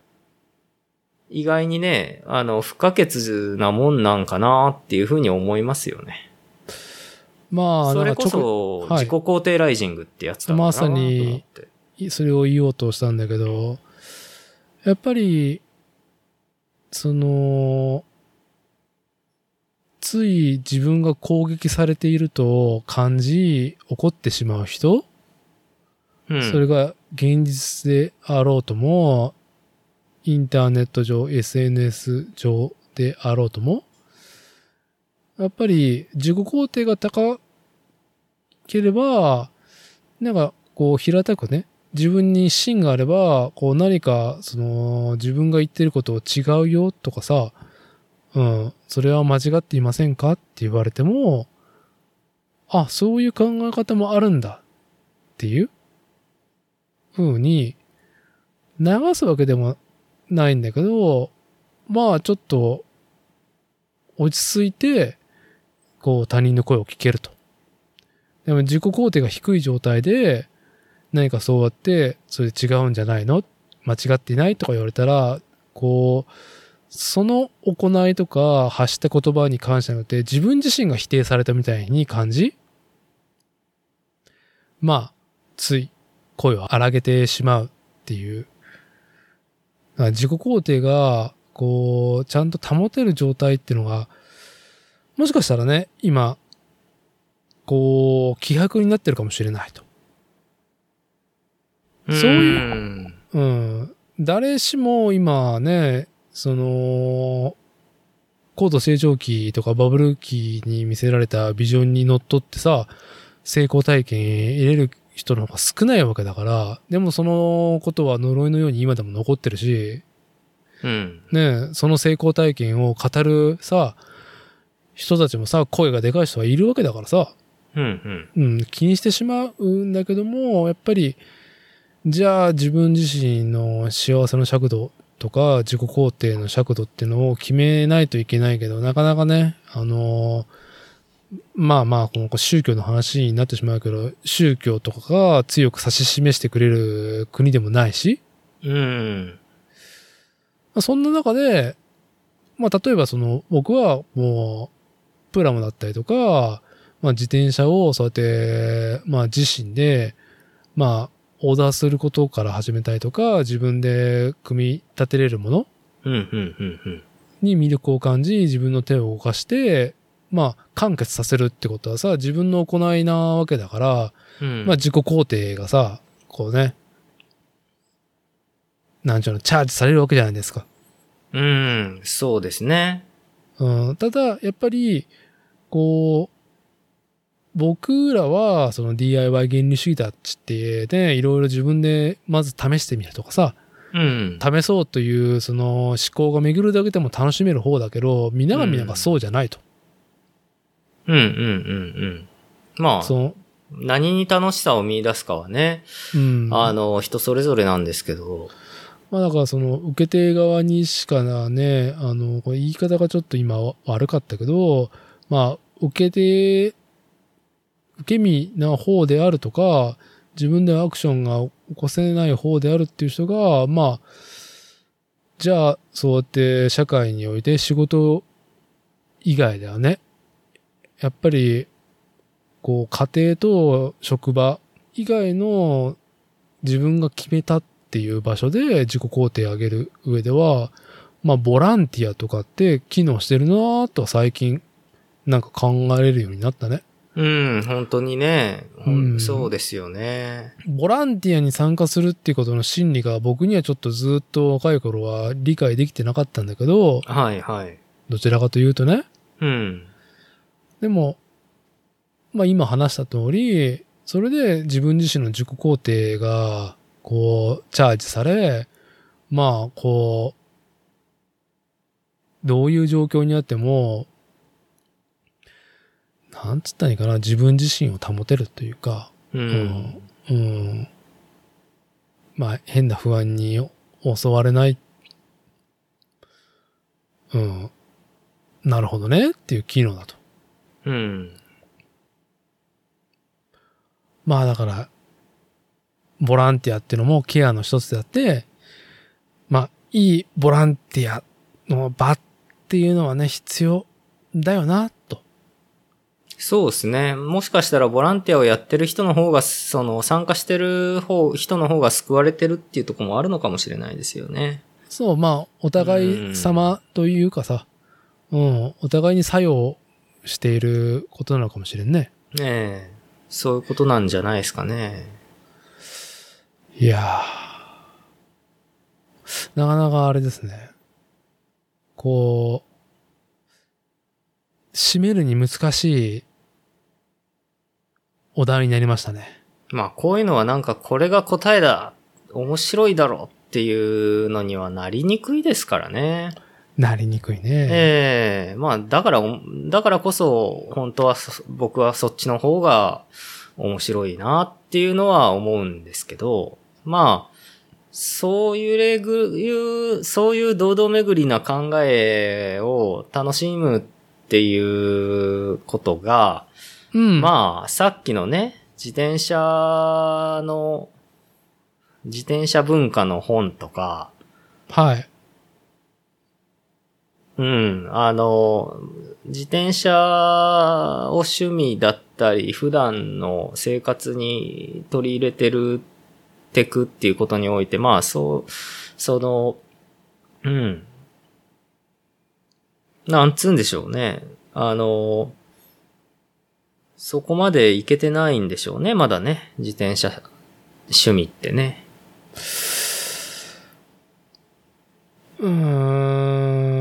意外にね、あの、不可欠なもんなんかなっていうふうに思いますよね。まあ、それこそ、はい自己肯定ライジングってやつだろうなまさにそれを言おうとしたんだけど、やっぱり、その、つい自分が攻撃されていると感じ、怒ってしまう人、それが現実であろうとも、インターネット上、SNS 上であろうとも、やっぱり自己肯定が高ければ、なんかこう平たくね、自分に芯があれば、こう何か、その、自分が言ってることを違うよとかさ、うん、それは間違っていませんかって言われても、あ、そういう考え方もあるんだっていう風に流すわけでもないんだけど、まあちょっと落ち着いて、こう他人の声を聞けると。でも自己肯定が低い状態で何かそうやって、それ違うんじゃないの？間違っていないとか言われたら、こう、その行いとか発した言葉に関してによって自分自身が否定されたみたいに感じ？まあ、つい声を荒げてしまうっていう。自己肯定が、こう、ちゃんと保てる状態っていうのが、もしかしたらね、今、こう、希薄になってるかもしれないと。そういううん。誰しも今ね、その、高度成長期とかバブル期に見せられたビジョンにのっとってさ、成功体験得れる人の方が少ないわけだから、でもそのことは呪いのように今でも残ってるし、うん。ね、その成功体験を語るさ、人たちもさ、声がでかい人はいるわけだからさ、うん。うん。うん、気にしてしまうんだけども、やっぱり、じゃあ自分自身の幸せの尺度とか自己肯定の尺度っていうのを決めないといけないけど、なかなかね、あのーまあまあ、この宗教の話になってしまうけど、宗教とかが強く指し示してくれる国でもないし、うん。まあそんな中で、まあ例えばその、僕はもう、プラモだったりとか、まあ自転車をそうやって、まあ自身で、まあ、オーダーすることから始めたりとか、自分で組み立てれるものうん。うん。うん。うん。に魅力を感じ、自分の手を動かして、まあ、完結させるってことはさ、自分の行いなわけだから、うん。まあ自己肯定がさ、こうね、なんちゅうの、チャージされるわけじゃないですか。うん、そうですね。うん、ただ、やっぱり、こう、僕らは、その DIY 原理主義だっちってね、いろいろ自分でまず試してみるとかさ、うん。試そうという、その思考が巡るだけでも楽しめる方だけど、皆が皆がそうじゃないと。うん、うん、うん、うん。まあ、その、何に楽しさを見出すかはね、うん。あの、人それぞれなんですけど、まあだからその受け手側にしかね、あの、これ言い方がちょっと今悪かったけど、まあ受け手、受け身な方であるとか、自分でアクションが起こせない方であるっていう人が、まあ、じゃあそうやって社会において仕事以外ではね、やっぱり、こう家庭と職場以外の自分が決めたっていう場所で自己肯定を上げる上では、まあ、ボランティアとかって機能してるなぁとは最近、なんか考えれるようになったね。うん、本当にね、うんそうですよね。ボランティアに参加するっていうことの心理が僕にはちょっとずっと若い頃は理解できてなかったんだけど、はい、はい。どちらかというとね。うん。でも、まあ今話した通り、それで自分自身の自己肯定が、こう、チャージされ、まあ、こう、どういう状況にあっても、なんつったらいいかな、自分自身を保てるというか、う。うんん、うん、まあ変な不安に襲われない、うん、なるほどねっていう機能だと。うん。まあだから、ボランティアっていうのもケアの一つであって、まあ、いいボランティアの場っていうのはね、必要だよな、と。そうですね。もしかしたらボランティアをやってる人の方が、その参加してる方、人の方が救われてるっていうところもあるのかもしれないですよね。そう、まあ、お互い様というかさ、うん、お互いに作用していることなのかもしれんね。ねえ。そういうことなんじゃないですかね。いやー。なかなかあれですね。こう、締めるに難しいお題になりましたね。まあ、こういうのはなんかこれが答えだ面白いだろうっていうのにはなりにくいですからね。なりにくいね。ええまあ、だから、だからこそ、本当はそ僕はそっちの方が面白いなっていうのは思うんですけど、まあ、そういうレグいう、そういう堂々巡りな考えを楽しむっていうことが、うん。まあ、さっきのね、自転車の、自転車文化の本とか、はい。うん、あの、自転車を趣味だったり、普段の生活に取り入れてる、てくっていうことにおいて、まあ、そう、その、うん。なんつうんでしょうね。あの、そこまでいけてないんでしょうね、まだね。自転車趣味ってね。うーん。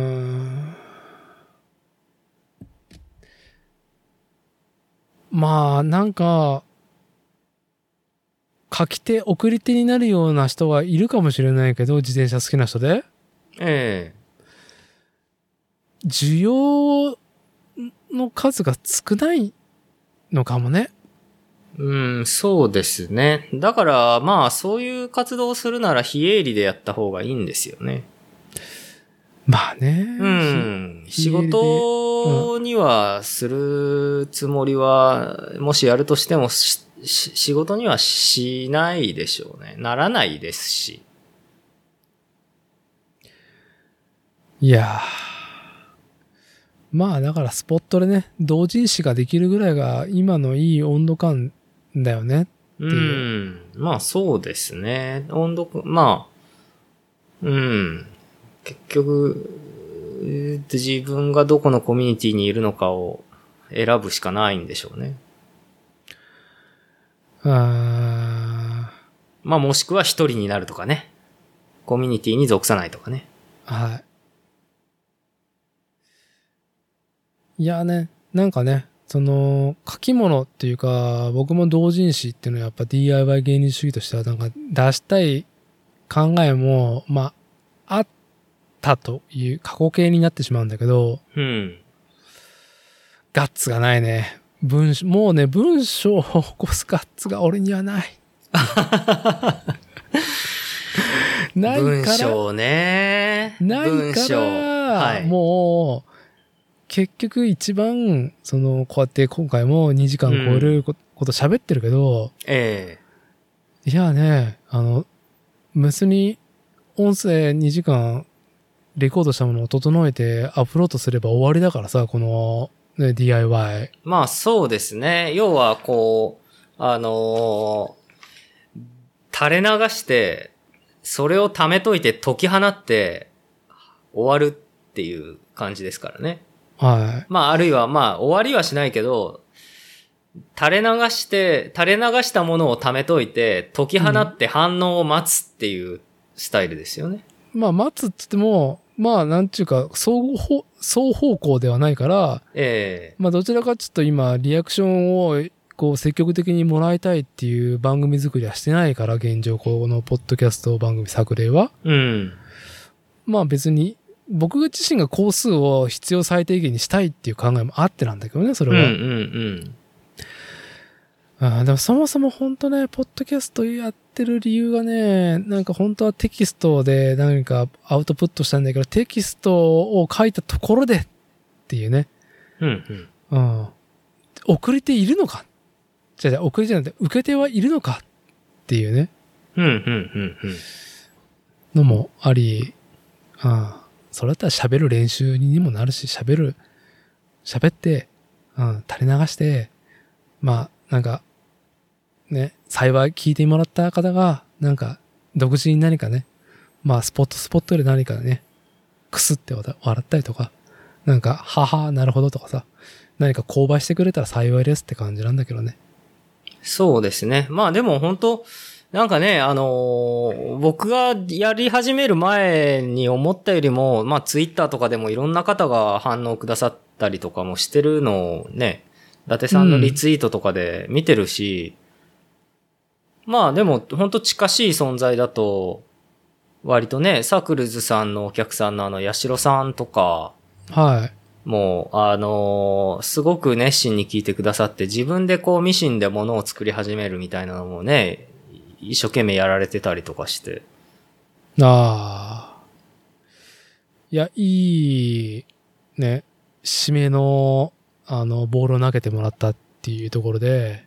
まあ、なんか、書き手、送り手になるような人はいるかもしれないけど、自転車好きな人で。え需要の数が少ないのかもね。うん、そうですね。だから、まあ、そういう活動をするなら非営利でやった方がいいんですよね。まあね。うん。仕事にはするつもりは、もしやるとしてもしし仕事にはしないでしょうね。ならないですし。いやーまあだからスポットでね、同人誌ができるぐらいが今のいい温度感だよね。う。うんまあ、そうですね。温度、まあ、うん。結局、えー自分がどこのコミュニティにいるのかを選ぶしかないんでしょうね。あまあもしくは一人になるとかね。コミュニティに属さないとかね。はい。いやね、なんかね、その、書き物っていうか、僕も同人誌っていうのはやっぱ DIY 芸人主義としてはなんか出したい考えも、まあ、あったという過去形になってしまうんだけど、うん。ガッツがないね。文章、もうね、文章を起こすガッツが俺にはない。ないから、文章ね。ないか。ら、はい。もう、結局一番、その、こうやって今回も2時間超えるここと喋ってるけど、えいやね、あの、別に音声2時間レコードしたものを整えてアップロードすれば終わりだからさ、この、ね、DIY。えまあそうですね。要はこう、あのー垂れ流して、それを溜めといて解き放って終わるっていう感じですからね。はまああるいはまあ終わりはしないけど、垂れ流して、垂れ流したものを溜めといて、解き放って反応を待つっていうスタイルですよね。い。まあ、待つっつっても、まあ、なんちゅうか、双方、双方向ではないから、ええまあ、どちらかちょっと今、リアクションを、こう、積極的にもらいたいっていう番組作りはしてないから、現状、このポッドキャスト番組作例は。うん。まあ別に、僕自身が工数を必要最低限にしたいっていう考えもあってなんだけどね、それは。うんうんうん。ああでもそもそも本当ね、ポッドキャストやってる理由がね、なんか本当はテキストで何かアウトプットしたんだけど、テキストを書いたところでっていうね。うんうん。うん。送り手いるのか？じゃあじゃあ送り手じゃなくて、受け手はいるのかっていうね、うんうんうんうん。のもあり、うん。それだったら喋る練習にもなるし、喋る、喋って、うん、垂れ流して、まあ、なんか、ね、幸い聞いてもらった方が、なんか、独自に何かね、まあ、スポットスポットで何かね、くすって笑笑ったりとか、なんか、はは、なるほどとかさ、何か購買してくれたら幸いですって感じなんだけどね。そうですね。まあでも本当なんかね、あのー僕がやり始める前に思ったよりも、まあツイッターとかでもいろんな方が反応くださったりとかもしてるのをね、伊達さんのリツイートとかで見てるし、まあでも本当近しい存在だと、割とね、サークルズさんのお客さんのあの、八代さんとか、はい。もう、あのーすごく熱心に聞いてくださって、自分でこうミシンで物を作り始めるみたいなのもね、一生懸命やられてたりとかして。ああ。いや、いい、ね、締めの、あの、ボールを投げてもらったっていうところで、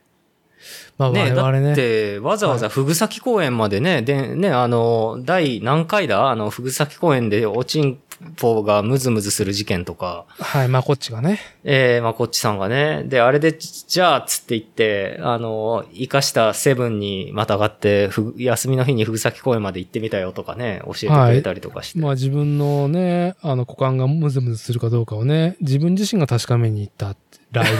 まあ、我ね、々ね。だって、わざわざふぐさき公園までね、で、ね、あの、第何回だ？あの、ふぐさき公園でおちんぽがムズムズする事件とか、はい、まあ、こっちがね。えー、まあ、こっちさんがね。で、あれで、じゃあ、つって言って、あの、生かしたセブンにまたがって、ふ休みの日にふぐさき公園まで行ってみたよとかね、教えてくれたりとかして。まあ、自分のね、あの、股間がムズムズするかどうかをね、自分自身が確かめに行ったライ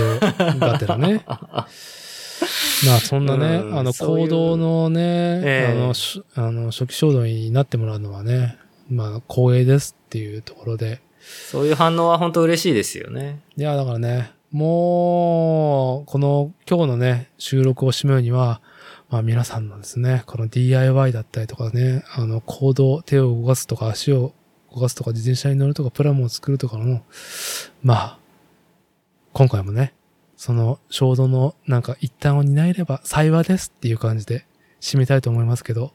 ドがてらね。まあ、そんなね、うん。あの、行動のね、ええ。あの、しあの、初期衝動になってもらうのはね、まあ、光栄ですっていうところで、そういう反応は本当嬉しいですよね。いや、だからね、もう、この今日のね、収録を締めるには、まあ皆さんのですね、この DIY だったりとかね、あの行動、手を動かすとか足を動かすとか自転車に乗るとかプラモを作るとかの、まあ、今回もね、その衝動のなんか一端を担えれば幸いですっていう感じで締めたいと思いますけど、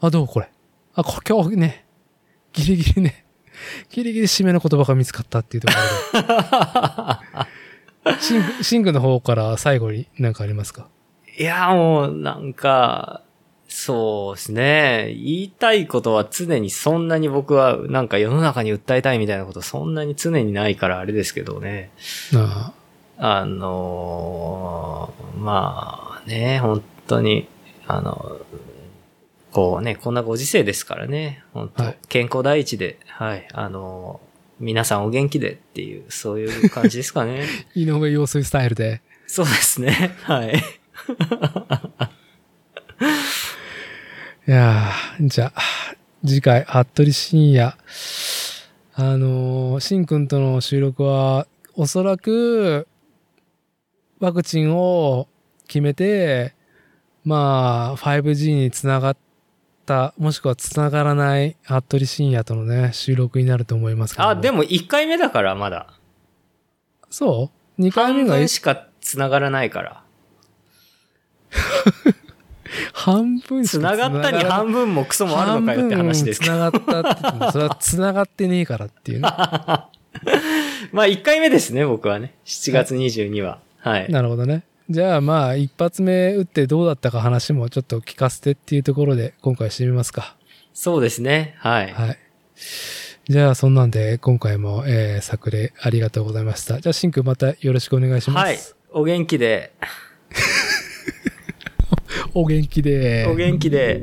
あ、どう？これ。あ、こ今日ね、ギリギリね、ギリギリ締めの言葉が見つかったっていうところで。シンク、シンクの方から最後に何かありますか？いや、もう、なんか、そうですね。言いたいことは常にそんなに僕はなんか世の中に訴えたいみたいなことそんなに常にないからあれですけどね。ああのーまあね、本当に、あの、こうね、こんなご時世ですからね、本当、はい健康第一で、はい、あの皆さんお元気でっていう、そういう感じですかね。井上陽水スタイルで。そうですね、はい。いやーじゃあ、次回、服部深夜。あのー、しんくんとの収録は、おそらく、ワクチンを決めて、まあ、5G につながった、もしくはつながらない服部深夜とのね、収録になると思いますけど。あ、でも1回目だから、まだ。そう ?2 回目が半分しか繋がらないから。半分しか繋がったに半分もクソもあるのかよって話ですけど。半分繋がったってそれは繋がってねえからっていうね。まあ1回目ですね、僕はね。7月22は。はい。なるほどね。じゃあまあ、一発目打ってどうだったか話もちょっと聞かせてっていうところで、今回締めますか。そうですね。はい。はい。じゃあ、そんなんで、今回も、えー、作例ありがとうございました。じゃあ、シンくんまたよろしくお願いします。はい。お元気で、お元気で。お元気で。